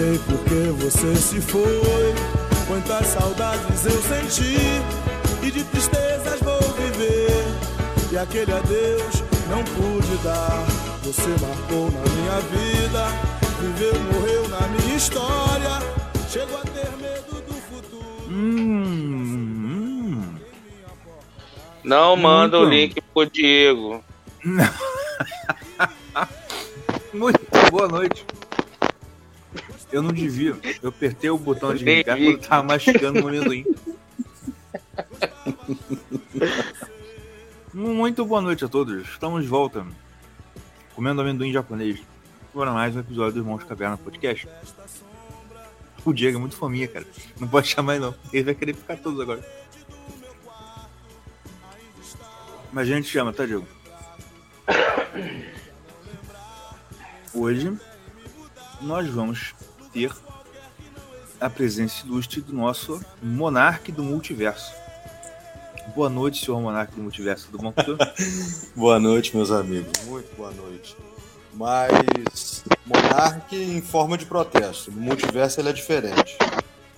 sei porque você se foi. Quantas saudades eu senti e de tristezas vou viver. E aquele adeus não pude dar. Você marcou na minha vida, viveu, morreu na minha história. Chego a ter medo do futuro. Hum, hum. Não manda o Muito. link pro Diego. Muito boa noite. Eu não devia. Eu apertei o botão de ligar quando eu tava mastigando o amendoim. Muito boa noite a todos. Estamos de volta. Comendo amendoim japonês. Agora mais um episódio do Irmãos Caverna Podcast. O Diego é muito fominha, cara. Não pode chamar ele não. Ele vai querer ficar todos agora. Mas a gente chama, tá, Diego? Hoje nós vamos ter a presença ilustre do nosso monarca do multiverso. Boa noite, senhor monarca do multiverso. Tudo bom com? Boa noite, meus amigos. Muito boa noite. Mas Monark em forma de protesto. No multiverso ele é diferente.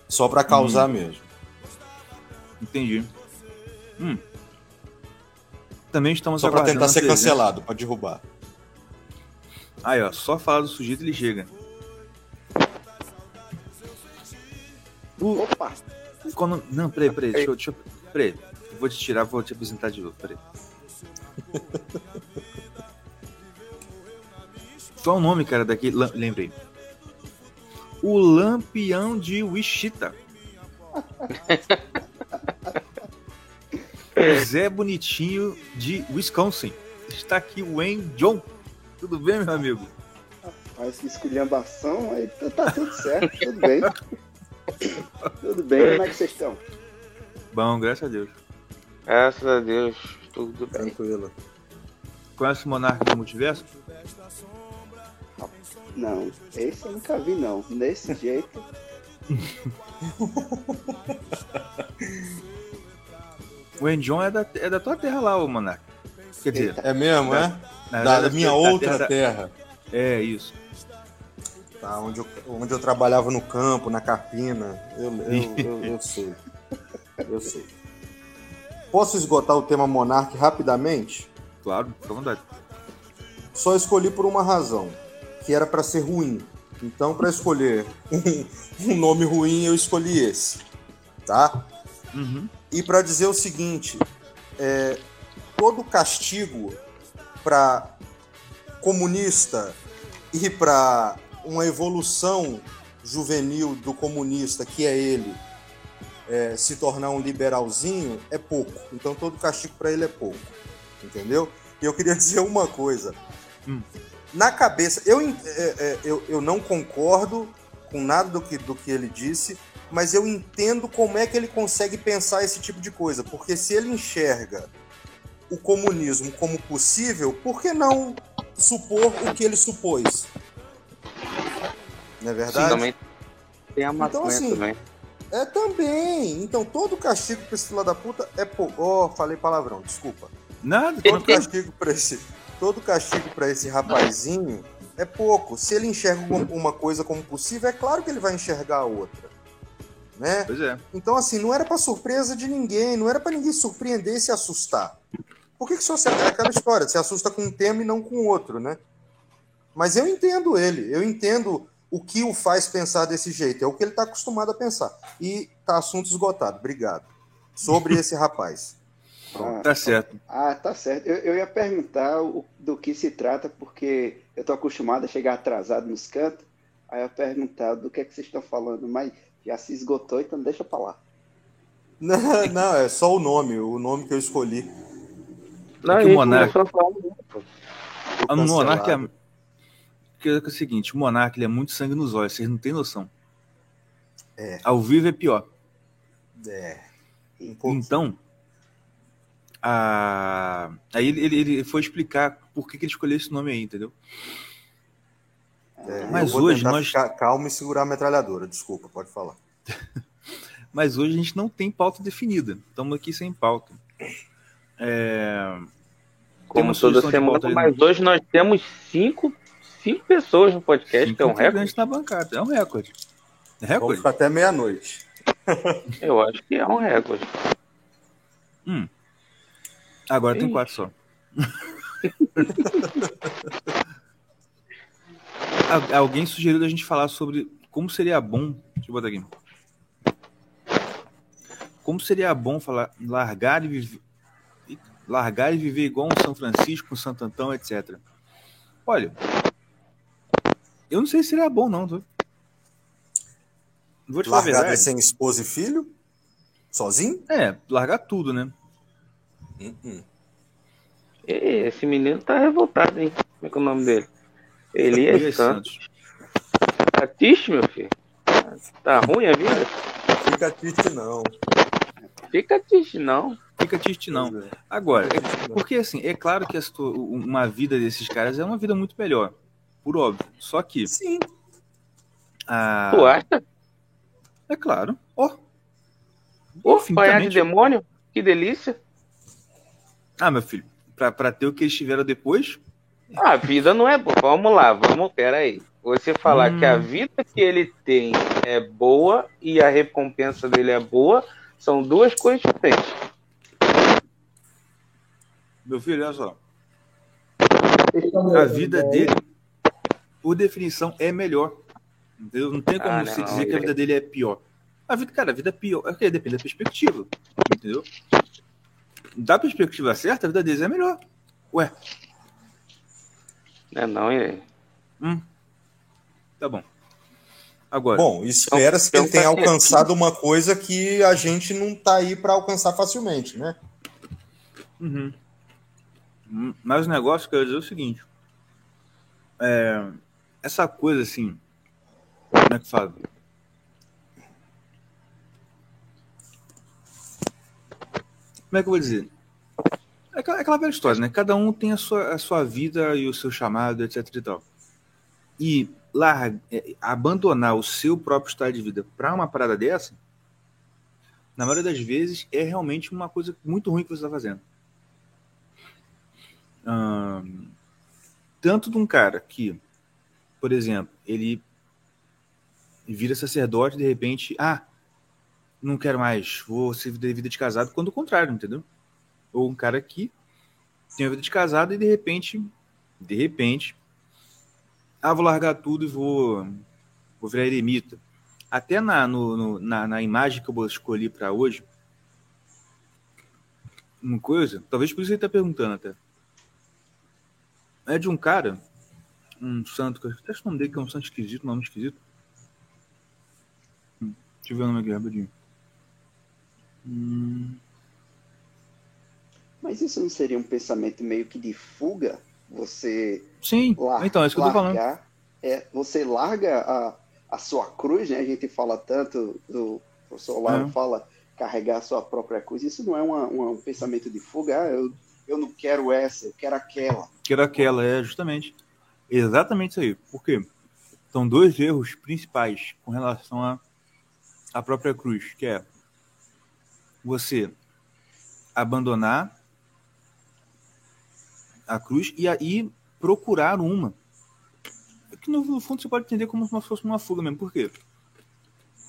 Só pra causar mesmo. Entendi. Hum. Também estamos Só pra aguardando tentar ser cancelado, pra derrubar. Aí, ó, só falar do sujeito ele chega. O... Opa! Quando... Não, peraí, peraí, deixa eu, deixa eu... Peraí, eu vou te tirar, vou te apresentar de novo, peraí. Qual é o nome, cara. Lam- Lembrei. O Lampião de Wichita. Zé Bonitinho de Wisconsin. Está aqui o Wayne John. Tudo bem, meu amigo? Faz que esculhambação, aí tá, tá tudo certo, tudo bem. tudo bem, como é que vocês estão? Bom, graças a Deus. Graças a Deus, tudo bem. Tranquilo. Conhece o Monarca do Multiverso? Não, esse eu nunca vi não. Desse jeito, O John é da, é da tua terra lá, ô Monarca. Quer dizer, É mesmo, é? na Da, verdade, minha da outra terra- terra. É, isso. Tá, onde, eu, onde eu trabalhava no campo, na carpina. Eu, eu, eu, eu sei. Eu sei. Posso esgotar o tema Monark rapidamente? Claro, fica à vontade. Só escolhi por uma razão, que era pra ser ruim. Então, pra escolher um, um nome ruim, eu escolhi esse, tá? Uhum. E pra dizer o seguinte, é, todo castigo para comunista e para uma evolução juvenil do comunista, que é ele, é, se tornar um liberalzinho, é pouco. Então, todo castigo para ele é pouco, entendeu? E eu queria dizer uma coisa. Hum. Na cabeça, eu, é, é, eu, eu não concordo com nada do que, do que ele disse, mas eu entendo como é que ele consegue pensar esse tipo de coisa. Porque se ele enxerga o comunismo como possível, por que não supor o que ele supôs? Não é verdade? Também tem a maconha assim, também. É também. Então todo castigo pra esse filho da puta é pouco. Oh, falei palavrão, desculpa. Nada, Todo castigo pra esse, todo castigo para esse rapazinho é pouco. Se ele enxerga uma- coisa como possível, é claro que ele vai enxergar a outra, né? pois é. Então assim, não era pra surpresa de ninguém, não era pra ninguém surpreender e se assustar. Por que que só se é aquela história, se assusta com um tema e não com outro, né? Mas eu entendo ele, eu entendo o que o faz pensar desse jeito, é o que ele está acostumado a pensar. E tá assunto esgotado. Obrigado. Sobre esse rapaz. ah, Tá certo. ah, tá certo. Eu, eu ia perguntar o- do que se trata, porque eu tô acostumado a chegar atrasado nos cantos. Aí eu ia perguntar do que é que vocês estão falando, mas já se esgotou, então deixa pra lá. Não, não, é só o nome, o nome que eu escolhi. Não, que o Monarca- começou a falar muito. O Monarca é... Cancelado. que é o seguinte, o Monarca ele é muito sangue nos olhos, vocês não têm noção. É. Ao vivo é pior. É. Um. Então, a... aí ele, ele, ele foi explicar por que, que ele escolheu esse nome aí, entendeu? É, Mas eu vou hoje nós- ficar calmo e segurar a metralhadora. Desculpa, pode falar. Mas hoje a gente não tem pauta definida. Estamos aqui sem pauta. É... Como toda semana, mas hoje nós temos cinco, cinco pessoas no podcast, Cinco que é um recorde. na bancada. É um recorde. É Vamos recorde? ficar até meia-noite. Eu acho que é um recorde. Hum. Agora tem quatro só. Al- Alguém sugeriu da gente falar sobre como seria bom. Deixa eu botar aqui. Como seria bom falar largar e viver, largar e viver igual um São Francisco, um Santo Antão, etc. Olha, eu não sei se seria bom, não. Tô... Vou te falar Largada verdade. sem esposa e filho? Sozinho? É, largar tudo, né? Hum, Ê, Esse menino tá revoltado, hein? Como é que é o nome dele? Elias Elias Santos. Santos. Tá triste, meu filho? Tá ruim a vida? Fica triste, não. Fica triste, não. Fica triste, não. É. Agora, não. Porque assim, é claro que uma vida desses caras é uma vida muito melhor, por óbvio. Só que Sim. a... Tu acha? é claro. Ó. Pô, apanhar de Infinitamente. demônio? Que delícia. Ah, meu filho, pra, pra ter o que eles tiveram depois, A vida não é boa. Vamos lá, vamos, peraí. Você falar Hum. que a vida que ele tem é boa e a recompensa dele é boa são duas coisas diferentes. meu filho, olha só. A vida dele, por definição, é melhor. Entendeu? Não tem como Ah, você não, dizer que a vida dele é pior. A vida, cara, a vida é pior. É depende da perspectiva. Entendeu? Da perspectiva certa, a vida deles é melhor. Ué, Não é não, é. tá bom. Agora, Bom, espera-se que Então, ele tenha tá alcançado uma coisa que a gente não tá aí para alcançar facilmente, né? Uhum. Hum, Mas o negócio que eu ia dizer é o seguinte. É, essa coisa assim. Como é que fala? Como é que eu vou dizer? É aquela, é aquela velha história, né? Cada um tem a sua, a sua vida e o seu chamado, etc e tal. E lar- é, abandonar o seu próprio estado de vida para uma parada dessa, na maioria das vezes, é realmente uma coisa muito ruim que você está fazendo. Tanto de um cara que, por exemplo, ele vira sacerdote de repente, ah, não quero mais, vou ser vida de casado, quando o contrário, entendeu? Ou um cara que tem a vida de casado e de repente, de repente, ah, vou largar tudo e vou, vou virar eremita. Até na, no, no- na, na imagem que eu escolhi para hoje, uma coisa, talvez por isso ele está perguntando até. É de um cara, um santo, que eu até o nome dele que é um santo esquisito, um nome esquisito. Hum, Deixa eu ver o nome aqui rapidinho. Hum, Mas isso não seria um pensamento meio que de fuga? Você sim, lar- então, é isso que eu tô falando. largar, é, você larga a, a sua cruz, né? A gente fala tanto, o professor Lauro É. fala carregar a sua própria cruz. Isso não é uma- uma- um pensamento de fuga? Ah, eu, eu não quero essa, eu quero aquela. Que era aquela, é justamente. Exatamente isso aí. Por quê? São dois erros principais com relação à à própria cruz, que é você abandonar a cruz e aí procurar uma. Que no, no fundo você pode entender como se fosse uma fuga mesmo. Por quê?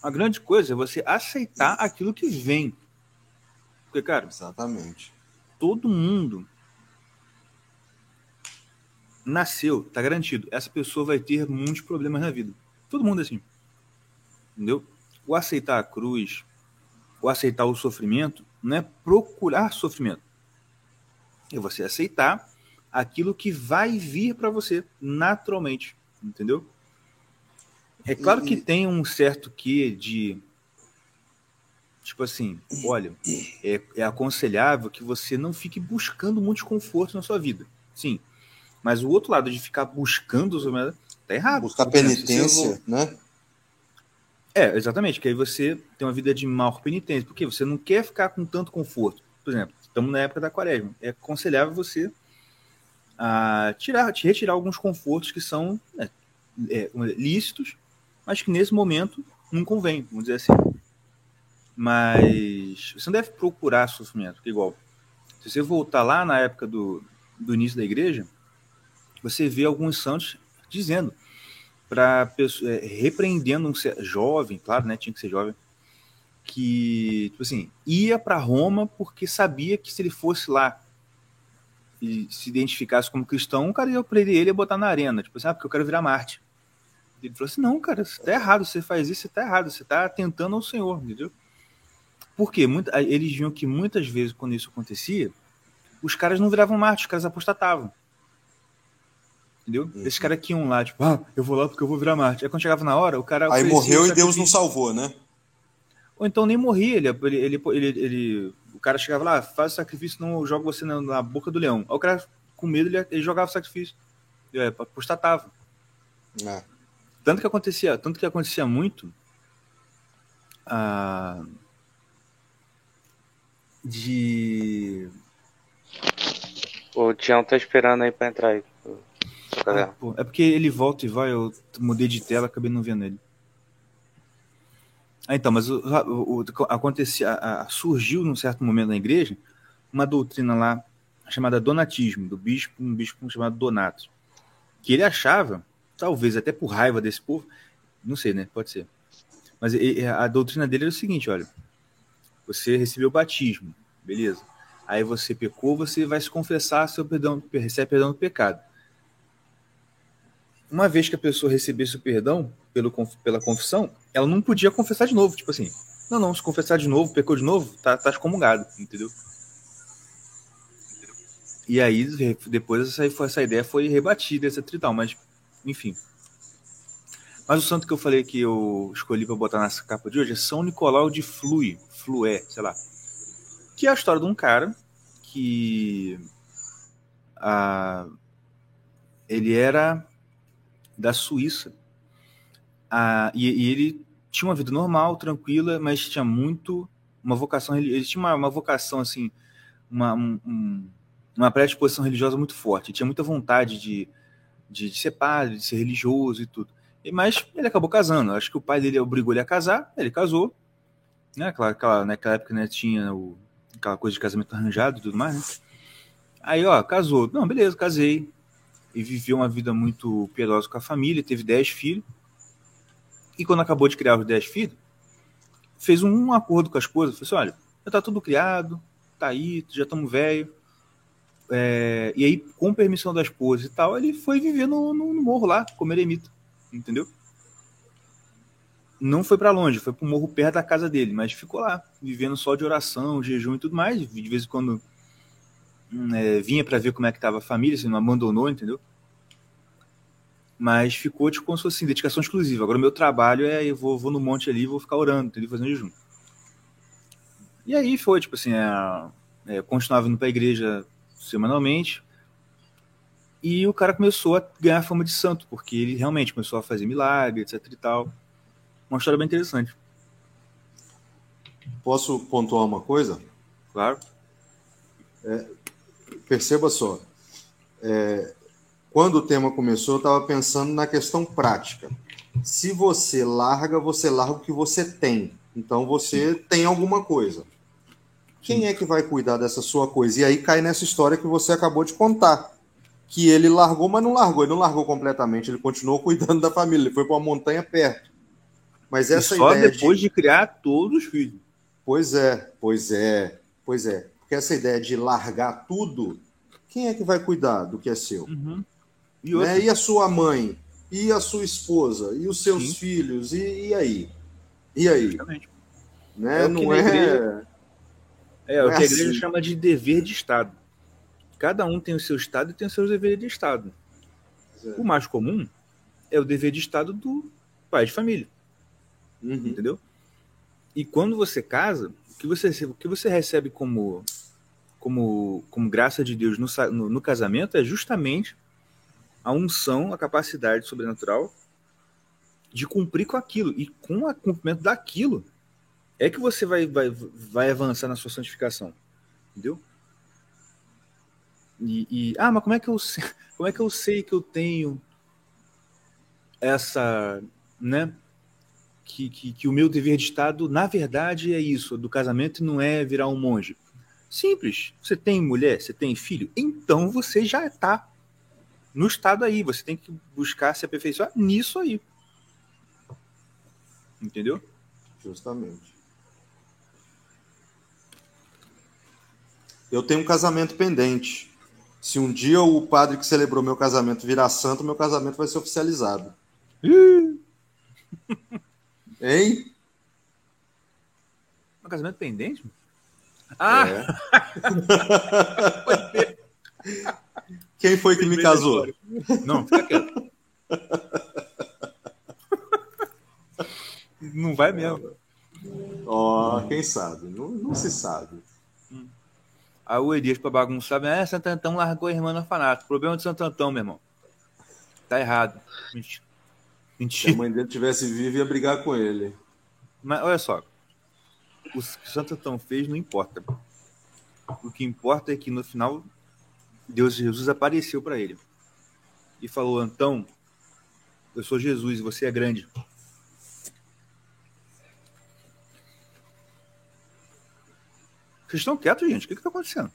A grande coisa é você aceitar aquilo que vem. Porque, cara, Exatamente. todo mundo nasceu, tá garantido. Essa pessoa vai ter muitos problemas na vida. Todo mundo é assim. Entendeu? O aceitar a cruz, o aceitar o sofrimento, não é procurar sofrimento. É você aceitar aquilo que vai vir para você naturalmente. Entendeu? É claro que tem um certo quê de. Tipo assim, olha, é, é aconselhável que você não fique buscando muito conforto na sua vida. Sim. Mas o outro lado de ficar buscando os tá errado. Buscar penitência, né? é, exatamente, que aí você tem uma vida de maior penitência, porque você não quer ficar com tanto conforto. Por exemplo, estamos na época da quaresma. É aconselhável você a tirar, te retirar alguns confortos que são né, é, lícitos, mas que nesse momento não convém, vamos dizer assim. Mas você não deve procurar sofrimento, porque igual, se você voltar lá na época do, do início da igreja, você vê alguns santos dizendo para é, repreendendo um jovem, claro, né, tinha que ser jovem, que tipo assim ia para Roma porque sabia que se ele fosse lá e se identificasse como cristão, o cara ia prender ele e botar na arena, tipo assim, ah, porque eu quero virar Marte. Ele falou assim: não, cara, você tá errado, você faz isso, você tá errado, você tá tentando ao Senhor, entendeu? Porque muita, eles viam que muitas vezes, quando isso acontecia, os caras não viravam Marte, os caras apostatavam. Entendeu? Uhum. Esses caras que iam lá, tipo, ah, eu vou lá porque eu vou virar Marte. Aí quando chegava na hora, o cara. Aí morreu e Deus não salvou, né? Ou então nem morria, ele, ele, ele, ele, o cara chegava lá, faz o sacrifício, não joga você na, na, boca do leão. Aí o cara, com medo, ele, ele jogava o sacrifício. É, apostatava. É. Tanto que acontecia, tanto que acontecia muito ah, de. O Tião tá esperando aí pra entrar aí. Ah, é porque ele volta e vai, eu mudei de tela, acabei não vendo ele. Ah, então, mas o, o acontecia, a, a, surgiu num certo momento na igreja uma doutrina lá chamada donatismo, do bispo, um bispo chamado Donato, que ele achava talvez até por raiva desse povo, não sei, né? Pode ser. Mas a doutrina dele era o seguinte: olha, você recebeu o batismo, beleza? Aí você pecou, você vai se confessar, seu perdão, recebe perdão do pecado. Uma vez que a pessoa recebesse o perdão pelo, pela confissão, ela não podia confessar de novo. Tipo assim, não, não, se confessar de novo, pecou de novo, tá, tá excomungado, entendeu? E aí, depois essa, essa ideia foi rebatida, essa trital, mas enfim. Mas o santo que eu falei que eu escolhi para botar nessa capa de hoje é São Nicolau de Flui, Flué, sei lá. Que é a história de um cara que ah, ele era da Suíça ah, e, e, ele tinha uma vida normal, tranquila, mas tinha muito uma vocação ele tinha uma, uma vocação assim, uma, um, uma predisposição religiosa muito forte, tinha muita vontade de de, de ser padre, de ser religioso e tudo. E, mas ele acabou casando. Acho que o pai dele obrigou ele a casar, ele casou. Né? Aquela, aquela, naquela época né, tinha o, aquela coisa de casamento arranjado e tudo mais, né? Aí, ó, casou. Não, beleza, casei. E viveu uma vida muito piedosa com a família, teve 10 filhos. E quando acabou de criar os 10 filhos, fez um acordo com a esposa. Falou assim: olha, já tá tudo criado, tá aí, já estamos velho é, e aí, com permissão da esposa e tal, ele foi viver no, no, no morro lá, como eremita, entendeu? Não foi para longe, foi um morro perto da casa dele, mas ficou lá, vivendo só de oração, jejum e tudo mais. De vez em quando é, vinha para ver como é que estava a família, assim, não abandonou, entendeu? Mas ficou tipo como se fosse assim, dedicação exclusiva. Agora o meu trabalho é eu vou, vou no monte ali, vou ficar orando, entendeu? Fazendo jejum. E aí foi, tipo assim, é, é, continuava indo para a igreja semanalmente. E o cara começou a ganhar fama de santo, porque ele realmente começou a fazer milagre, etc e tal. Uma história bem interessante. Posso pontuar uma coisa? Claro. É, perceba só. É, quando o tema começou, eu estava pensando na questão prática. Se você larga, você larga o que você tem. Então você tem alguma coisa. Quem é que vai cuidar dessa sua coisa? E aí cai nessa história que você acabou de contar. Que ele largou, mas não largou. Ele não largou completamente. Ele continuou cuidando da família. Ele foi para uma montanha perto. Mas essa e só depois de... de criar todos os filhos. Pois é, pois é, pois é. Porque essa ideia de largar tudo, quem é que vai cuidar do que é seu? Uhum. E, né? e, a sua mãe? E a sua esposa? E os seus Sim. filhos? E, e, aí? E aí? Né? É não é. Igreja é, é o que a igreja assim. chama de dever de Estado. Cada um tem o seu Estado e tem os seus deveres de Estado. É. O mais comum é o dever de Estado do pai de família. Uhum. Entendeu? E quando você casa, o que você, o que você recebe como, como, como graça de Deus no, no, no casamento é justamente a unção, a capacidade sobrenatural de cumprir com aquilo. E com o cumprimento daquilo, é que você vai, vai, vai avançar na sua santificação. Entendeu? E, e, ah, mas como é que eu sei, como é que eu sei que eu tenho essa, né? Que, que, que o meu dever de Estado, na verdade, é isso, do casamento não é virar um monge. Simples. Você tem mulher, você tem filho, então você já está no estado aí. Você tem que buscar se aperfeiçoar nisso aí. Entendeu? Justamente. Eu tenho um casamento pendente. Se um dia o padre que celebrou meu casamento virar santo, meu casamento vai ser oficializado. hein? Um casamento pendente? Ah! É. Quem foi que me casou? Não, fica quieto. Não vai mesmo. Ó, oh, quem sabe? Não, não, se sabe. Aí o Elias, pra bagunçar, é, Santo Antão largou a irmã no orfanato. Problema de Santo Antão, meu irmão. Tá errado. Mentira. Se a mãe dele tivesse vivo, ia brigar com ele. Mas olha só. O que Santo Antão fez não importa. O que importa é que no final Deus Jesus apareceu para ele e falou: Antão, eu sou Jesus e você é grande. Vocês estão quietos, gente? O que está acontecendo?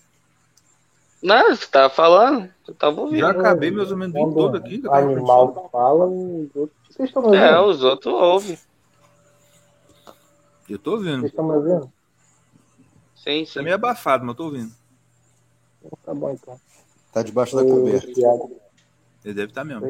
Não, você tava falando, eu tava ouvindo. Já acabei meus ou menos todo aqui. O animal fala, os outros. Vocês estão me ouvindo? É, os outros ouvem. Eu tô ouvindo. Vocês estão me ouvindo? Sim, sim. É meio abafado, mas eu tô ouvindo. Tá bom então. Tá debaixo da coberta. Ele deve estar tá mesmo.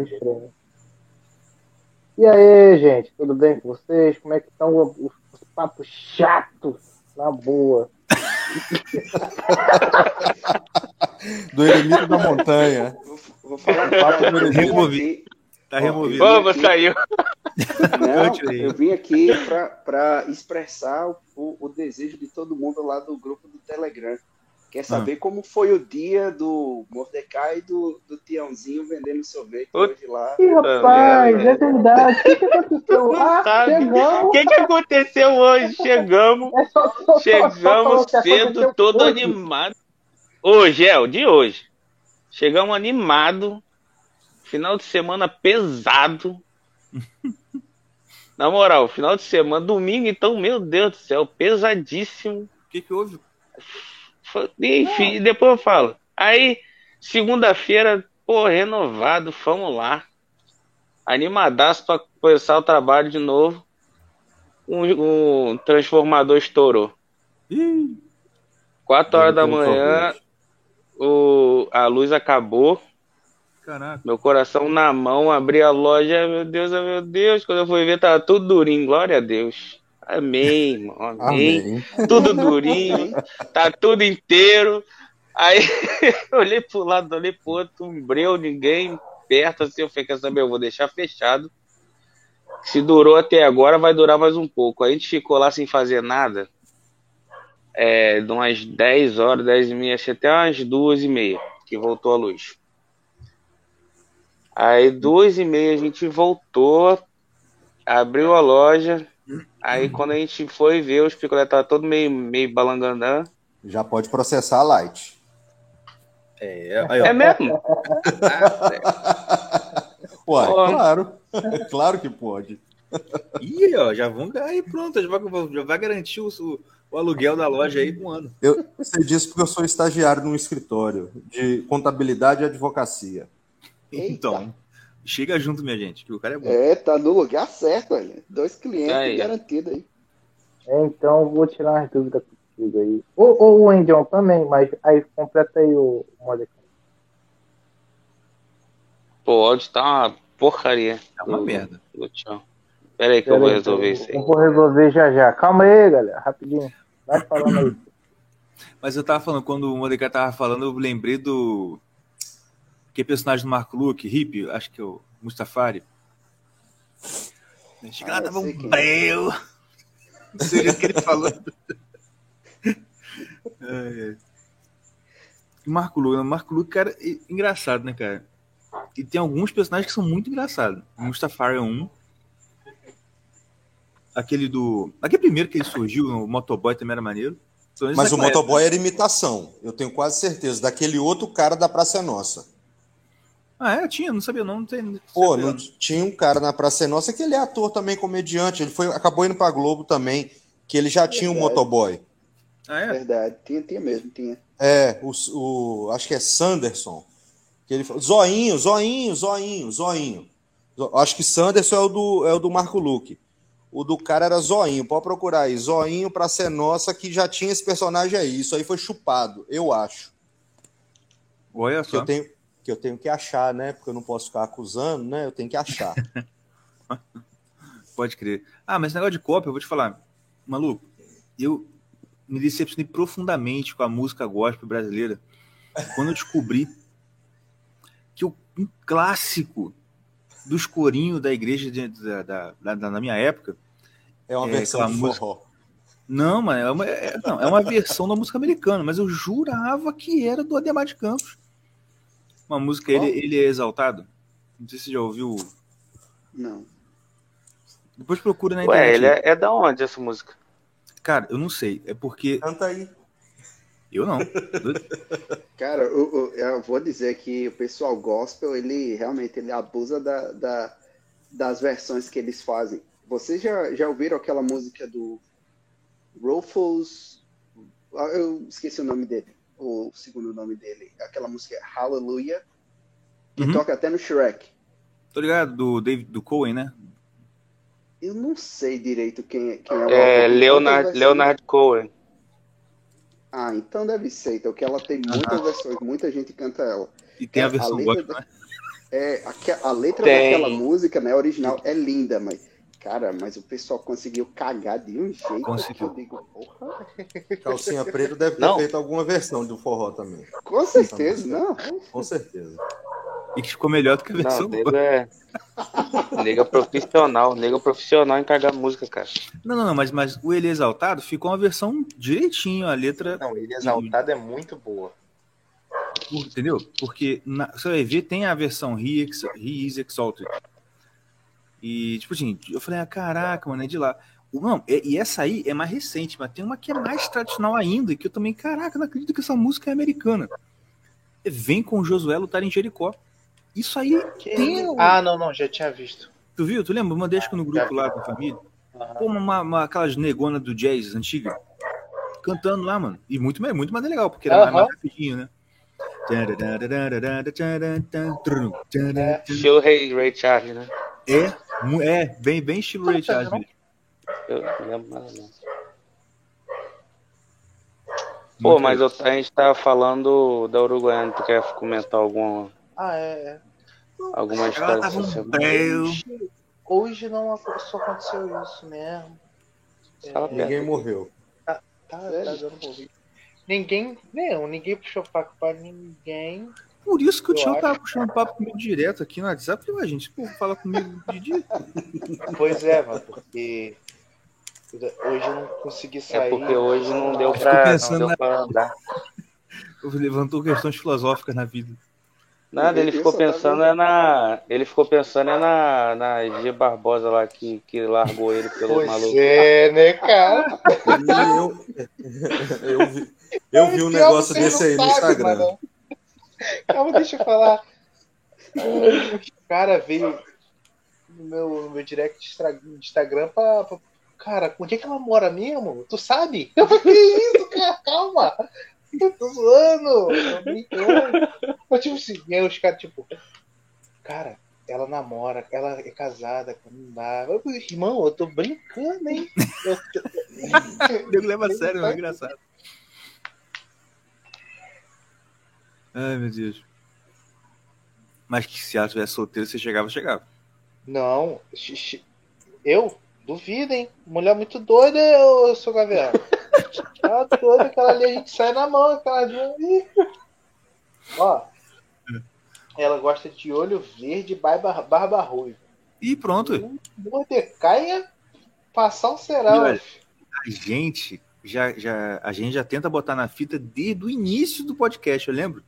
E aí, gente, tudo bem com vocês? Como é que estão os, os papos chatos? Na boa. do eremito da montanha. Vou, falar papo do removido. Tá removido. Vamos, saiu. Não, eu vim aqui para expressar o, o, desejo de todo mundo lá do grupo do Telegram. Quer saber ah. como foi o dia do Mordecai e do, do Tiãozinho vendendo sorvete hoje lá? Ih, rapaz, é, é verdade. O que, que aconteceu? Ah, chegamos. O que, que aconteceu hoje? Chegamos. É só, só, chegamos só, cedo, todo hoje. animado. Hoje, é, o de hoje. Chegamos animado. Final de semana pesado. Na moral, final de semana, domingo, então, meu Deus do céu, pesadíssimo. O que, que houve? Enfim, depois eu falo. Aí, segunda-feira, pô, renovado, vamos lá. Animadaço para começar o trabalho de novo. Um, um transformador estourou. Ih. Quatro horas da manhã, o, a luz acabou. Caraca. Meu coração na mão, abri a loja, meu Deus, meu Deus. Quando eu fui ver, tava tudo durinho, glória a Deus. Amém, irmão. Amém. Amém. Tudo durinho, tá tudo inteiro. Aí olhei pro lado, olhei pro outro, um breu, ninguém perto assim. Eu falei, quer saber? Eu vou deixar fechado. Se durou até agora, vai durar mais um pouco. Aí a gente ficou lá sem fazer nada. É, de umas 10 horas, 10 e meia, até umas 2 e meia, que voltou a luz. Aí, duas e meia, a gente voltou, abriu a loja, Aí quando a gente foi ver, os picolé tava todo meio, meio balangandã. Já pode processar a Light. É, aí, é mesmo? Uai, claro. claro que pode. Ih, ó, já vão aí pronto, já vai, já vai garantir o, o, aluguel da loja aí com um ano. Eu sei disso porque eu sou estagiário num escritório de contabilidade e advocacia. Então, Chega junto, minha gente, que o cara é bom. É, tá no lugar certo, olha. Dois clientes aí. garantidos aí. É, então, vou tirar umas dúvidas contigo aí. Ou, ou o Endion também, mas aí completa aí o Mordecai. Pô, o áudio tá uma porcaria. É uma merda. Tchau. Pera aí que Pera eu vou resolver isso aí. Eu vou resolver já já. Calma aí, galera. Rapidinho. Vai falando aí. Mas eu tava falando, quando o Mordecai tava falando, eu lembrei do que é personagem do Marco Luke, hippie, acho que é o Mustafari. Chega lá, tava um breu. Não sei o que ele falou. é, é. Marco Luke, Marco Luke, cara, é engraçado, né, cara? E tem alguns personagens que são muito engraçados. O Mustafari é um. Aquele do. Aquele primeiro que ele surgiu, o Motoboy também era maneiro. Mas o Motoboy era imitação, eu tenho quase certeza, daquele outro cara da Praça é Nossa. Ah, é? Tinha, não sabia não. não tem, Pô, não, tinha um cara na Praça Nossa que ele é ator também, comediante. Ele foi, acabou indo pra Globo também, que ele já Verdade. tinha um motoboy. Ah, é? Verdade, tinha, tinha mesmo, tinha. É, o, o, acho que é Sanderson. Que ele falou, zoinho, zoinho, zoinho, zoinho. Acho que Sanderson é o do, é o do Marco Luque. O do cara era Zoinho, pode procurar aí. Zoinho pra ser nossa, que já tinha esse personagem aí. Isso aí foi chupado, eu acho. Olha só. Eu tenho, que eu tenho que achar, né? Porque eu não posso ficar acusando, né? Eu tenho que achar. Pode crer. Ah, mas esse negócio de cópia, eu vou te falar. Maluco, eu me decepcionei profundamente com a música gospel brasileira quando eu descobri que o, um clássico dos corinhos da igreja de, da, da, da, da, minha época. É uma é, versão de música... forró. Não, mas é uma, é, não, é uma versão da música americana, mas eu jurava que era do Ademar de Campos. Uma música, ele, ele é exaltado. Não sei se você já ouviu. Não. Depois procura na internet. Ué, ele é, é da onde essa música? Cara, eu não sei. É porque. Canta aí. Eu não. Cara, eu, eu, vou dizer que o pessoal gospel, ele realmente ele abusa da, da, das versões que eles fazem. Vocês já, já ouviram aquela música do Rufus? Ah, eu esqueci o nome dele, o segundo nome dele. Aquela música Hallelujah, que uhum. toca até no Shrek. Tô ligado, do David do Cohen, né? Eu não sei direito quem, quem é o. É, Leonard, Leonard Cohen. Ah, então deve ser, então, que ela tem muitas versões, muita gente canta ela. E tem é, a versão gospel, né? É, a, a letra tem. daquela música, né, original, é linda, mas, cara, mas o pessoal conseguiu cagar de um jeito conseguiu. que eu digo, porra. Calcinha Preta deve ter não. feito alguma versão do forró também. Com certeza, não. Com certeza. E que ficou melhor do que a versão não, é Nega profissional, nega profissional em cagar música, cara. Não, não, não, mas, mas o Ele Exaltado ficou uma versão direitinho, a letra. Não, Ele Exaltado é muito boa. Entendeu? Porque na, você vai ver, tem a versão He, Ex, He is Exalted. E, tipo assim, eu falei, ah, caraca, mano, é de lá. Não, e essa aí é mais recente, mas tem uma que é mais tradicional ainda, que eu também, caraca, não acredito que essa música é americana. Vem com o Josué lutar em Jericó. Isso aí que... tem. Ah, não, não, já tinha visto. Tu viu? Tu lembra? Mandei acho que no grupo lá com a família. Uhum. Pô, uma, uma, aquelas negonas do jazz antiga cantando lá, mano. E muito, muito mais legal, porque era uhum. mais, rapidinho, né? É, estilo Ray, Ray Charles, né? É, é bem, bem estilo Ray Charles mesmo. Eu lembro mais ou menos. Pô, mas eu, a gente tava falando da Uruguaiana, tu quer comentar alguma ah, é. Alguma história semana. Hoje, hoje não só aconteceu isso mesmo. É, ninguém morreu. Tá, tá, tá dando. Ninguém, não, ninguém puxou papo pra ninguém. Por isso que o Tião tava puxando papo comigo direto aqui no WhatsApp. Falei, a gente, pô, fala comigo de dia. Pois é, mano, porque hoje eu não consegui sair. É porque hoje não deu pra, não deu pra andar. Levantou questões filosóficas na vida. Nada, ele ficou pensando é na. Ele ficou pensando é na, na G Barbosa lá que, que largou ele pelo pois maluco. É, né, cara? Eu, eu, vi, eu vi um negócio desse aí no Instagram. Mano. Calma, deixa eu falar. O cara veio no meu, no meu direct Instagram pra, pra. Cara, onde é que ela mora mesmo? Tu sabe? Eu falei, que isso, cara? Calma! Eu tô zoando! Mas, tipo assim, e aí os caras, tipo, cara, ela namora, ela é casada, não dá. Eu, irmão, eu tô brincando, hein? Eu leva a sério, é engraçado. Ai, meu Deus. Mas que se ela tivesse solteira, você chegava, chegava. Não, eu? Duvido, hein? Mulher muito doida, eu sou gavião. Tá toda aquela ali, a gente sai na mão, aquela ali. Ó, ela gosta de olho verde, barba, barba ruiva. E pronto. Mordecai é passar um. Olha, a gente já, já, a gente já tenta botar na fita desde o início do podcast, eu lembro.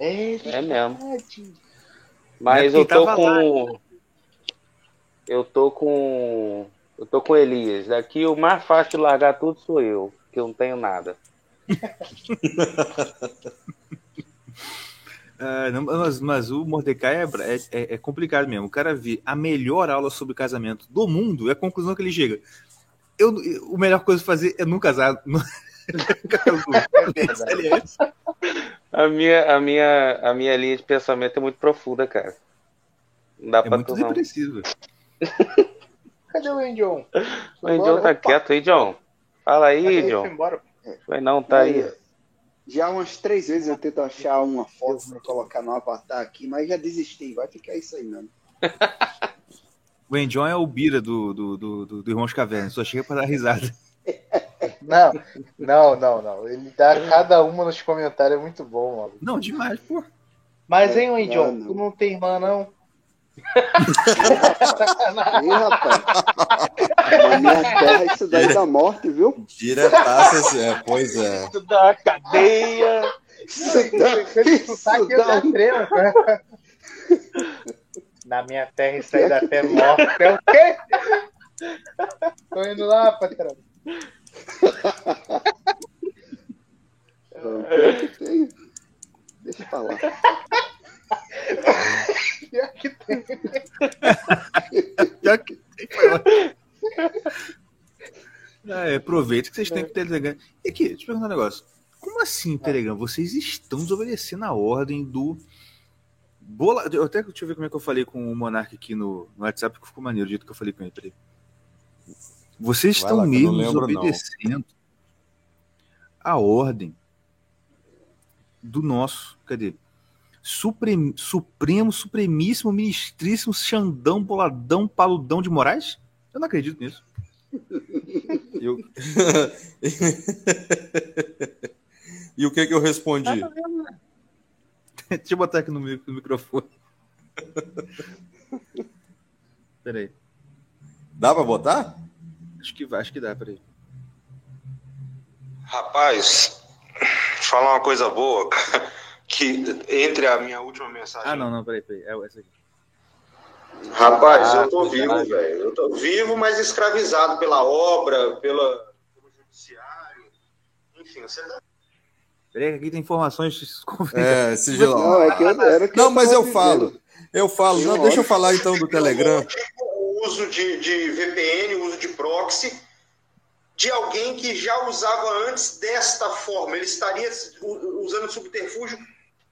É, é mesmo. Mas eu tô com. Lá. Eu tô com. Eu tô com Elias. Daqui o mais fácil de largar tudo sou eu, que eu não tenho nada. Uh, não, mas, mas, o Mordecai é, é, é, complicado mesmo. O cara vê a melhor aula sobre casamento do mundo é a conclusão que ele chega. Eu, a melhor coisa a fazer é não casar. A minha, a, minha, a minha linha de pensamento é muito profunda, cara. Não dá É pra muito tu não. depressivo. Cadê o Endion? O Indião tá quieto aí, John. Fala aí, Ele foi John. embora. Foi não, tá aí. Já umas três vezes eu tento achar uma foto pra colocar no avatar aqui, mas já desisti. Vai ficar isso aí mesmo. O Enjon é o Bira do, do, do, do, do Irmãos Caverna, só chega pra dar risada. Não, não, não, não. Ele dá cada uma nos comentários, é muito bom, mano. Não, demais, pô. Mas, hein, não. tu não tem irmã, não? Ih, rapaz. Na minha terra isso daí dá morte, viu? Diretaça, assim, é, pois é. Tu dá cadeia. Isso dá, isso dá tremo, cara. Na minha terra, isso aí dá até morte. É o quê? Tô indo lá, patrão. Pior tem. Deixa pra lá. Pior que tem. Já que. Ah, é, aproveita que vocês têm que Telegram. E aqui, deixa eu perguntar um negócio. Como assim, Telegram? Vocês estão desobedecendo a ordem do. Bola... Eu até deixa eu ver como é que eu falei com o Monark aqui no, no WhatsApp, que ficou maneiro o jeito que eu falei com ele. Peraí. Vocês Vai estão lá, não mesmo lembro, não. desobedecendo a ordem do nosso. Cadê? Suprem, Supremo, Supremíssimo, Ministríssimo, Xandão, Boladão, Paludão de Moraes? Eu não acredito nisso. Eu... e o que que eu respondi? Deixa eu botar aqui no, no microfone. Peraí. Dá pra botar? Acho que vai, acho que dá, peraí. Rapaz, falar uma coisa boa, que entre a minha última mensagem. Ah, não, não, peraí, peraí. É essa aqui. Rapaz, Ah, eu tô vivo, velho. Eu tô vivo, mas escravizado pela obra, pela, pelo judiciário. Enfim, você tá Peraí, que aqui tem informações. É, sigilo. Não, é que eu, era que Não, mas eu falo. Eu falo. Não, deixa eu falar então do Telegram. Uso de, de VPN, uso de proxy, de alguém que já usava antes desta forma. Ele estaria usando subterfúgio.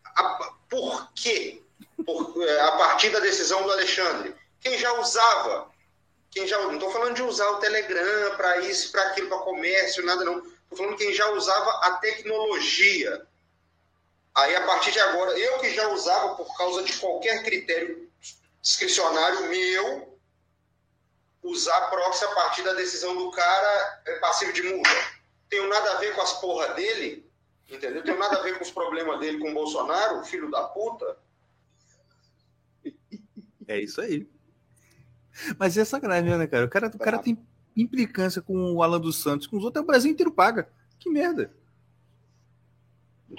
A- Por quê? Por- é, a partir da decisão do Alexandre. Quem já usava? Quem já, não estou falando de usar o Telegram para isso, para aquilo, para comércio, nada não. Estou falando quem já usava a tecnologia. Aí, a partir de agora, eu que já usava por causa de qualquer critério discricionário meu, usar proxy a partir da decisão do cara é passivo de multa. Tenho nada a ver com as porra dele, entendeu? Tenho nada a ver com os problemas dele com o Bolsonaro, filho da puta. É isso aí. Mas é sacanagem né, cara? O cara, o cara tem implicância com o Alan dos Santos, com os outros, é o Brasil inteiro paga. Que merda.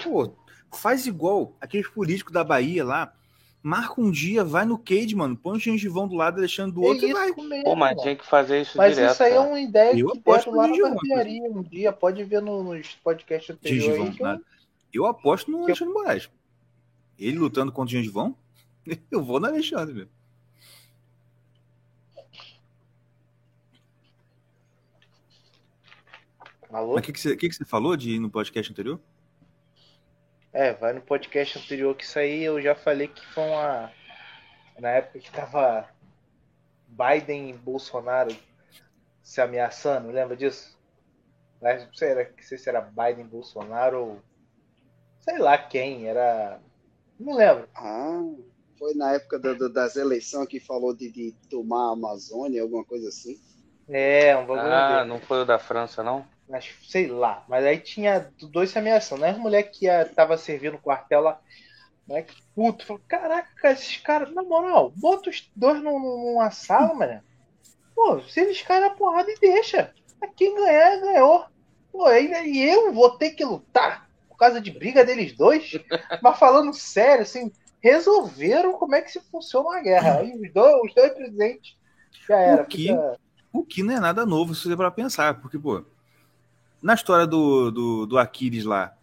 Pô, faz igual aqueles políticos da Bahia lá. Marca um dia, vai no Cade, mano. Põe o gengivão do lado, Alexandre do outro é e vai. mesmo, Pô, mas mano. tinha que fazer isso Mas direto. isso aí é uma ideia Eu que aposto deram no lá na barbearia um dia. Pode ver no- nos podcasts anteriores. Gengivão, que eu-. Eu aposto no Alexandre Moraes. Ele lutando contra o gengivão, eu vou no Alexandre, meu. Alô? Mas o que, que, você, que, que você falou de ir no podcast anterior? É, vai no podcast anterior que isso aí eu já falei que foi uma. Na época que tava Biden e Bolsonaro se ameaçando, lembra disso? Mas não sei, era, não sei se era Biden e Bolsonaro ou. Sei lá quem, era. Não lembro. Ah, foi na época do- do- das eleições que falou de, de tomar a Amazônia, alguma coisa assim. É, um bagulho Ah, dele. não foi o da França, não? Mas sei lá. Mas aí tinha dois se ameaçando. Né? As mulher que ia, tava servindo o quartel lá. Moleque puto. Falou, caraca, esses caras, na moral, bota os dois num- numa sala, mano. Pô, se eles caem na porrada e deixa. Quem ganhar, ganhou. Pô, e eu vou ter que lutar por causa de briga deles dois. Mas falando sério, assim, resolveram como é que se funciona uma guerra. Aí os dois, os dois presidentes já era. O que- fica- O que não é nada novo, se você para pensar, porque, pô, na história do, do, do Aquiles lá,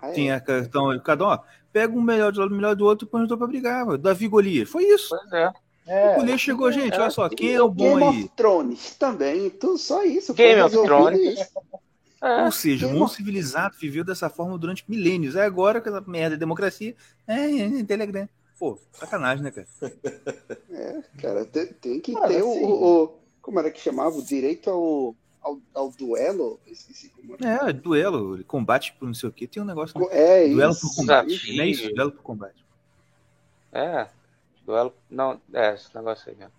Ah, é. tem a questão, cada um, ó, pega um melhor de lado, melhor do outro e põe os dois pra brigar, mano. Davi Golias, foi isso. Pois é. É, o Golias chegou, gente, olha só, quem é o bom Game aí? of Thrones também, tudo só isso. Game of Thrones. É, Ou seja, o mundo civilizado viveu dessa forma durante milênios. É agora que essa merda de democracia é, é, é Telegram. Pô, sacanagem, né, cara? É, cara, tem, tem que ter assim, o, o, Como era que chamava? O direito ao, ao, ao duelo? Esqueci como era. É, duelo, combate por não sei o quê. Tem um negócio. É, duelo isso. por combate. Não é isso? Duelo por combate. É, duelo. Não, é, esse negócio aí mesmo.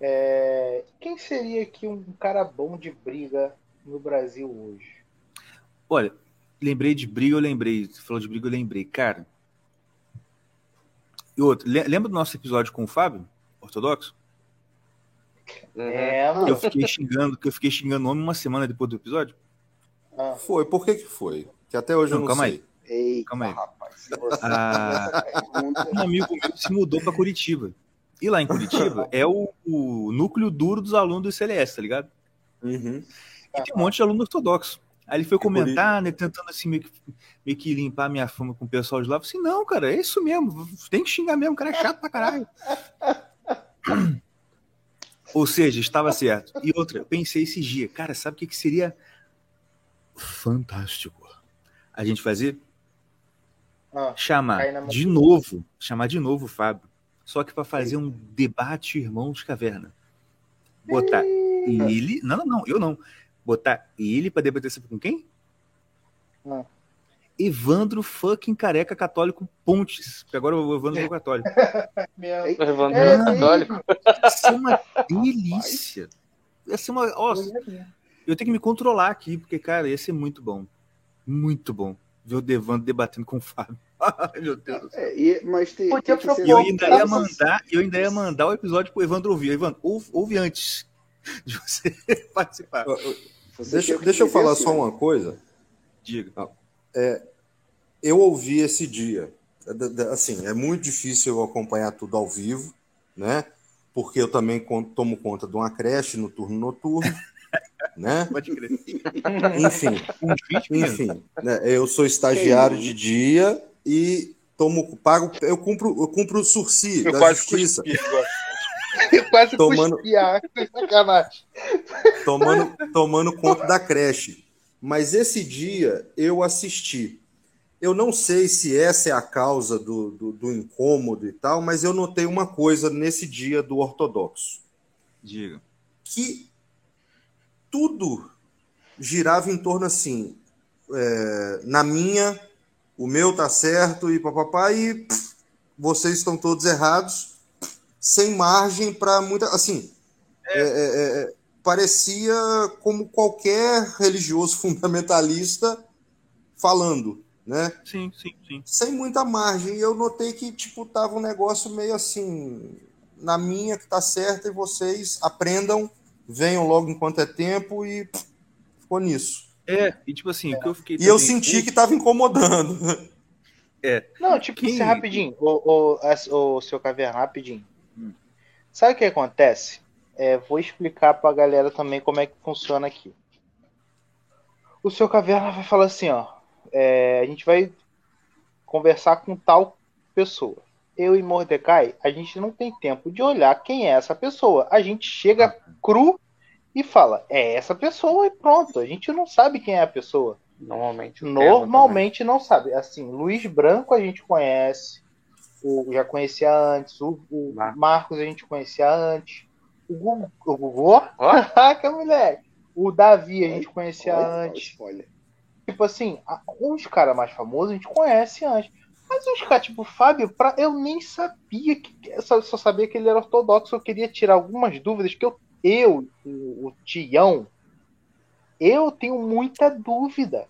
É, quem seria aqui um cara bom de briga no Brasil hoje? Olha, lembrei de briga, eu lembrei. Você falou de briga, eu lembrei. Cara, e outro, lembra do nosso episódio com o Fábio, ortodoxo? É, mano. Eu fiquei xingando, que eu fiquei xingando o homem uma semana depois do episódio. Ah. Foi, por que que foi? Que até hoje não, eu não calma sei. Aí. Eita, calma aí. Rapaz, ah, um amigo meu se mudou para Curitiba. E lá em Curitiba é o, o, núcleo duro dos alunos do CLS, tá ligado? Uhum. E tem um monte de aluno ortodoxo. Aí ele foi comentar, né, tentando assim meio que, meio que limpar minha fama com o pessoal de lá. Eu falei assim, não, cara, é isso mesmo. Tem que xingar mesmo, o cara é chato pra caralho. Ou seja, estava certo. E outra, eu pensei esse dia, cara, sabe o que, que seria fantástico a gente fazer? Ah, chamar de novo, chamar de novo o Fábio. Só que para fazer um debate Irmãos Caverna. Botar ele. Não, não, não, eu não botar ele para debater sobre com quem? Não. Ah. Evandro fucking careca católico Pontes. Porque agora o Evandro é católico. Meu. Evandro é, católico. Ia ser uma delícia. Ia ser uma. Ó, eu tenho que me controlar aqui, porque, cara, ia ser muito bom. Muito bom. Ver o Devandro debatendo com o Fábio. Ai, meu Deus. É, e, mas tem, que eu ainda ia mandar, eu ainda ia mandar o episódio pro Evandro ouvir. Evandro, ouve, ouve antes de você participar. Deixa, deixa eu falar assim, só uma coisa. Diga. É, eu ouvi esse dia. Assim, é muito difícil eu acompanhar tudo ao vivo, né? Porque eu também tomo conta de uma creche no turno noturno. né? Pode crer. Enfim, enfim né? eu sou estagiário de dia e tomo, pago, eu cumpro, eu cumpro o sursi eu da justiça. quase tomando, cuspiar, sacanagem. Tomando, tomando conta da creche. Mas esse dia eu assisti. Eu não sei se essa é a causa do, do, do incômodo e tal, mas eu notei uma coisa nesse dia do ortodoxo. Diga. Que tudo girava em torno assim, é, na minha, o meu tá certo e papapá, e pff, vocês estão todos errados sem margem para muita. Assim, é. É, é, é. Parecia como qualquer religioso fundamentalista falando, né? Sim, sim, sim. Sem muita margem. E eu notei que, tipo, tava um negócio meio assim, na minha que tá certa, e vocês aprendam, venham logo enquanto é tempo e pff, ficou nisso. É, e tipo assim, o que eu fiquei. E eu senti que tava incomodando. É. Não, tipo, Quem... rapidinho, o, o, o seu caverna, rapidinho. Sabe o que acontece? É, vou explicar para a galera também como é que funciona aqui. O seu caverna vai falar assim, ó, é, a gente vai conversar com tal pessoa. Eu e Mordecai, a gente não tem tempo de olhar quem é essa pessoa. A gente chega cru e fala, é essa pessoa e pronto. A gente não sabe quem é a pessoa. Normalmente. Normalmente não sabe. Assim, Luiz Branco a gente conhece o, já conhecia antes, o, o Marcos a gente conhecia antes, o Gugu, o Gugu? que moleque! O Davi a gente conhecia antes. Tipo assim, os caras mais famosos a gente conhece antes. Mas os caras, tipo, Fábio, pra, eu nem sabia que. Só, só, sabia que ele era ortodoxo. Eu queria tirar algumas dúvidas, que eu, eu o, o Tião, eu tenho muita dúvida.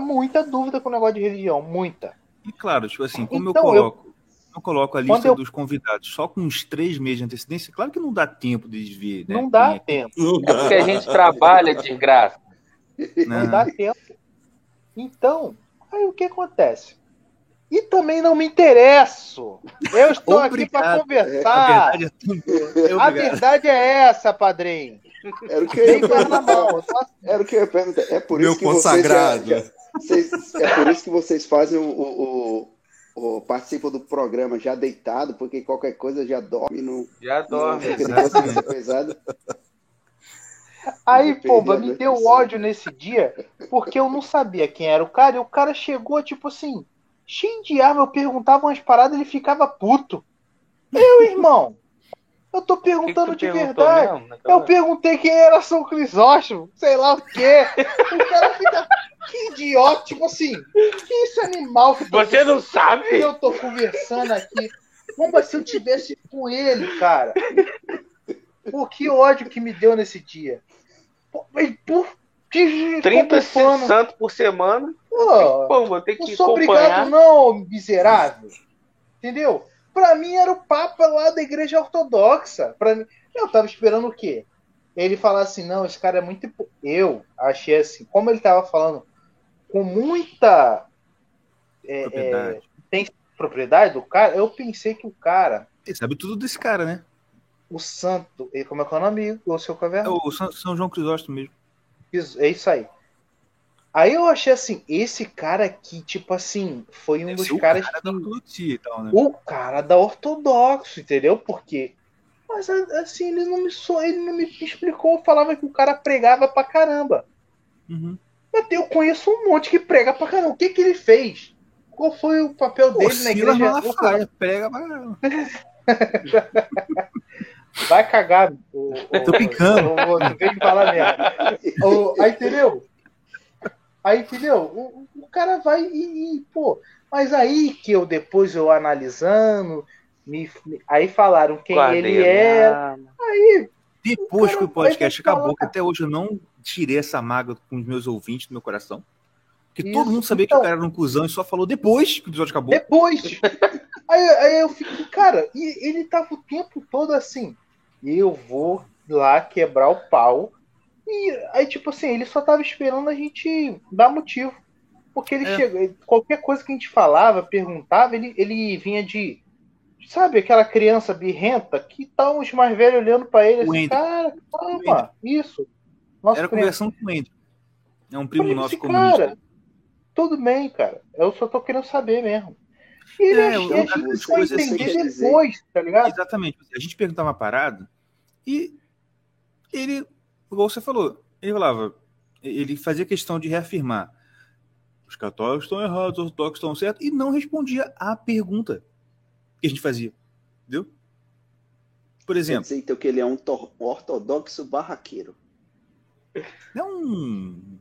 Muita dúvida com o negócio de religião, muita. E claro, tipo assim, como então, eu coloco. Eu, eu coloco a lista eu... dos convidados só com uns três meses de antecedência, claro que não dá tempo de ver. Né? Não dá é tempo. Não dá. É porque a gente trabalha de graça. Não, não dá tempo. Então, aí o que acontece? E também não me interesso. Eu estou aqui para conversar. A verdade, é a verdade é essa, padrinho. Era o que eu ia perguntar. Era o que eu ia perguntar. É por Meu isso que consagrado. Vocês, vocês, é por isso que vocês fazem o, o, ou participa do programa já deitado, porque qualquer coisa já dorme no. Já dorme. Pesado. Aí, pomba, me deu ódio nesse dia, porque eu não sabia quem era o cara, e o cara chegou, tipo assim, cheio de arma, eu perguntava umas paradas, ele ficava puto. Eu, irmão, eu tô perguntando que que de verdade. Mesmo, eu perguntei quem era São Crisóstomo, sei lá o quê. O cara fica. Que idiota, tipo assim. Que esse animal que Você não sabe? Eu tô conversando aqui. Como se eu tivesse com ele, cara. Pô, que ódio que me deu nesse dia. Pô, por, que 30 santos por semana. Pô, vou ter que não sou obrigado, não, miserável. Entendeu? Para mim era o Papa lá da Igreja Ortodoxa. Para mim, eu tava esperando o quê? Ele falar assim, não, esse cara é muito. Eu achei assim, como ele tava falando com muita é, propriedade. É, tem propriedade do cara, eu pensei que o cara. Ele sabe tudo desse cara, né? O santo, como é que é o nome? O seu caverna? É o São João Crisóstomo mesmo. É isso aí. Aí eu achei assim, esse cara aqui, tipo assim, foi um Deve dos caras. Cara que... tal, né? O cara da ortodoxo, entendeu? Porque. Mas assim, ele não me só, ele não me explicou, falava que o cara pregava pra caramba. Uhum. Mas eu conheço um monte que prega pra caramba. O que que ele fez? Qual foi o papel Pô, dele na igreja? Malafaia, prega pra caramba. Vai cagar. O, Tô picando. O, o, vem falar mesmo. O, aí, entendeu? Aí, entendeu? O, o cara vai e, e, pô. Mas aí que eu depois eu analisando, me, aí falaram quem ele era. Aí. Depois que o podcast acabou, que até hoje eu não tirei essa mágoa com os meus ouvintes do meu coração. Porque Isso, todo mundo sabia então, que o cara era um cuzão e só falou depois que o episódio acabou. Depois! aí, aí eu fico, cara, e ele tava o tempo todo assim. Eu vou lá quebrar o pau e aí, tipo assim, ele só tava esperando a gente dar motivo. Porque ele é. chegou. Qualquer coisa que a gente falava, perguntava, ele, ele vinha de. Sabe, aquela criança birrenta que tá uns mais velhos olhando para ele assim, cara, calma, isso. Nosso Era conversando com ele. É um primo nosso comunista. Cara, tudo bem, cara. Eu só tô querendo saber mesmo. E ele é, achei, a gente só entender depois, tá ligado? Exatamente. A gente perguntava uma parada e ele igual você falou, ele falava, ele fazia questão de reafirmar os católicos estão errados, os ortodoxos estão certos, e não respondia à pergunta que a gente fazia. Entendeu? Por exemplo. Quer dizer, então que ele é um ortodoxo barraqueiro. É um.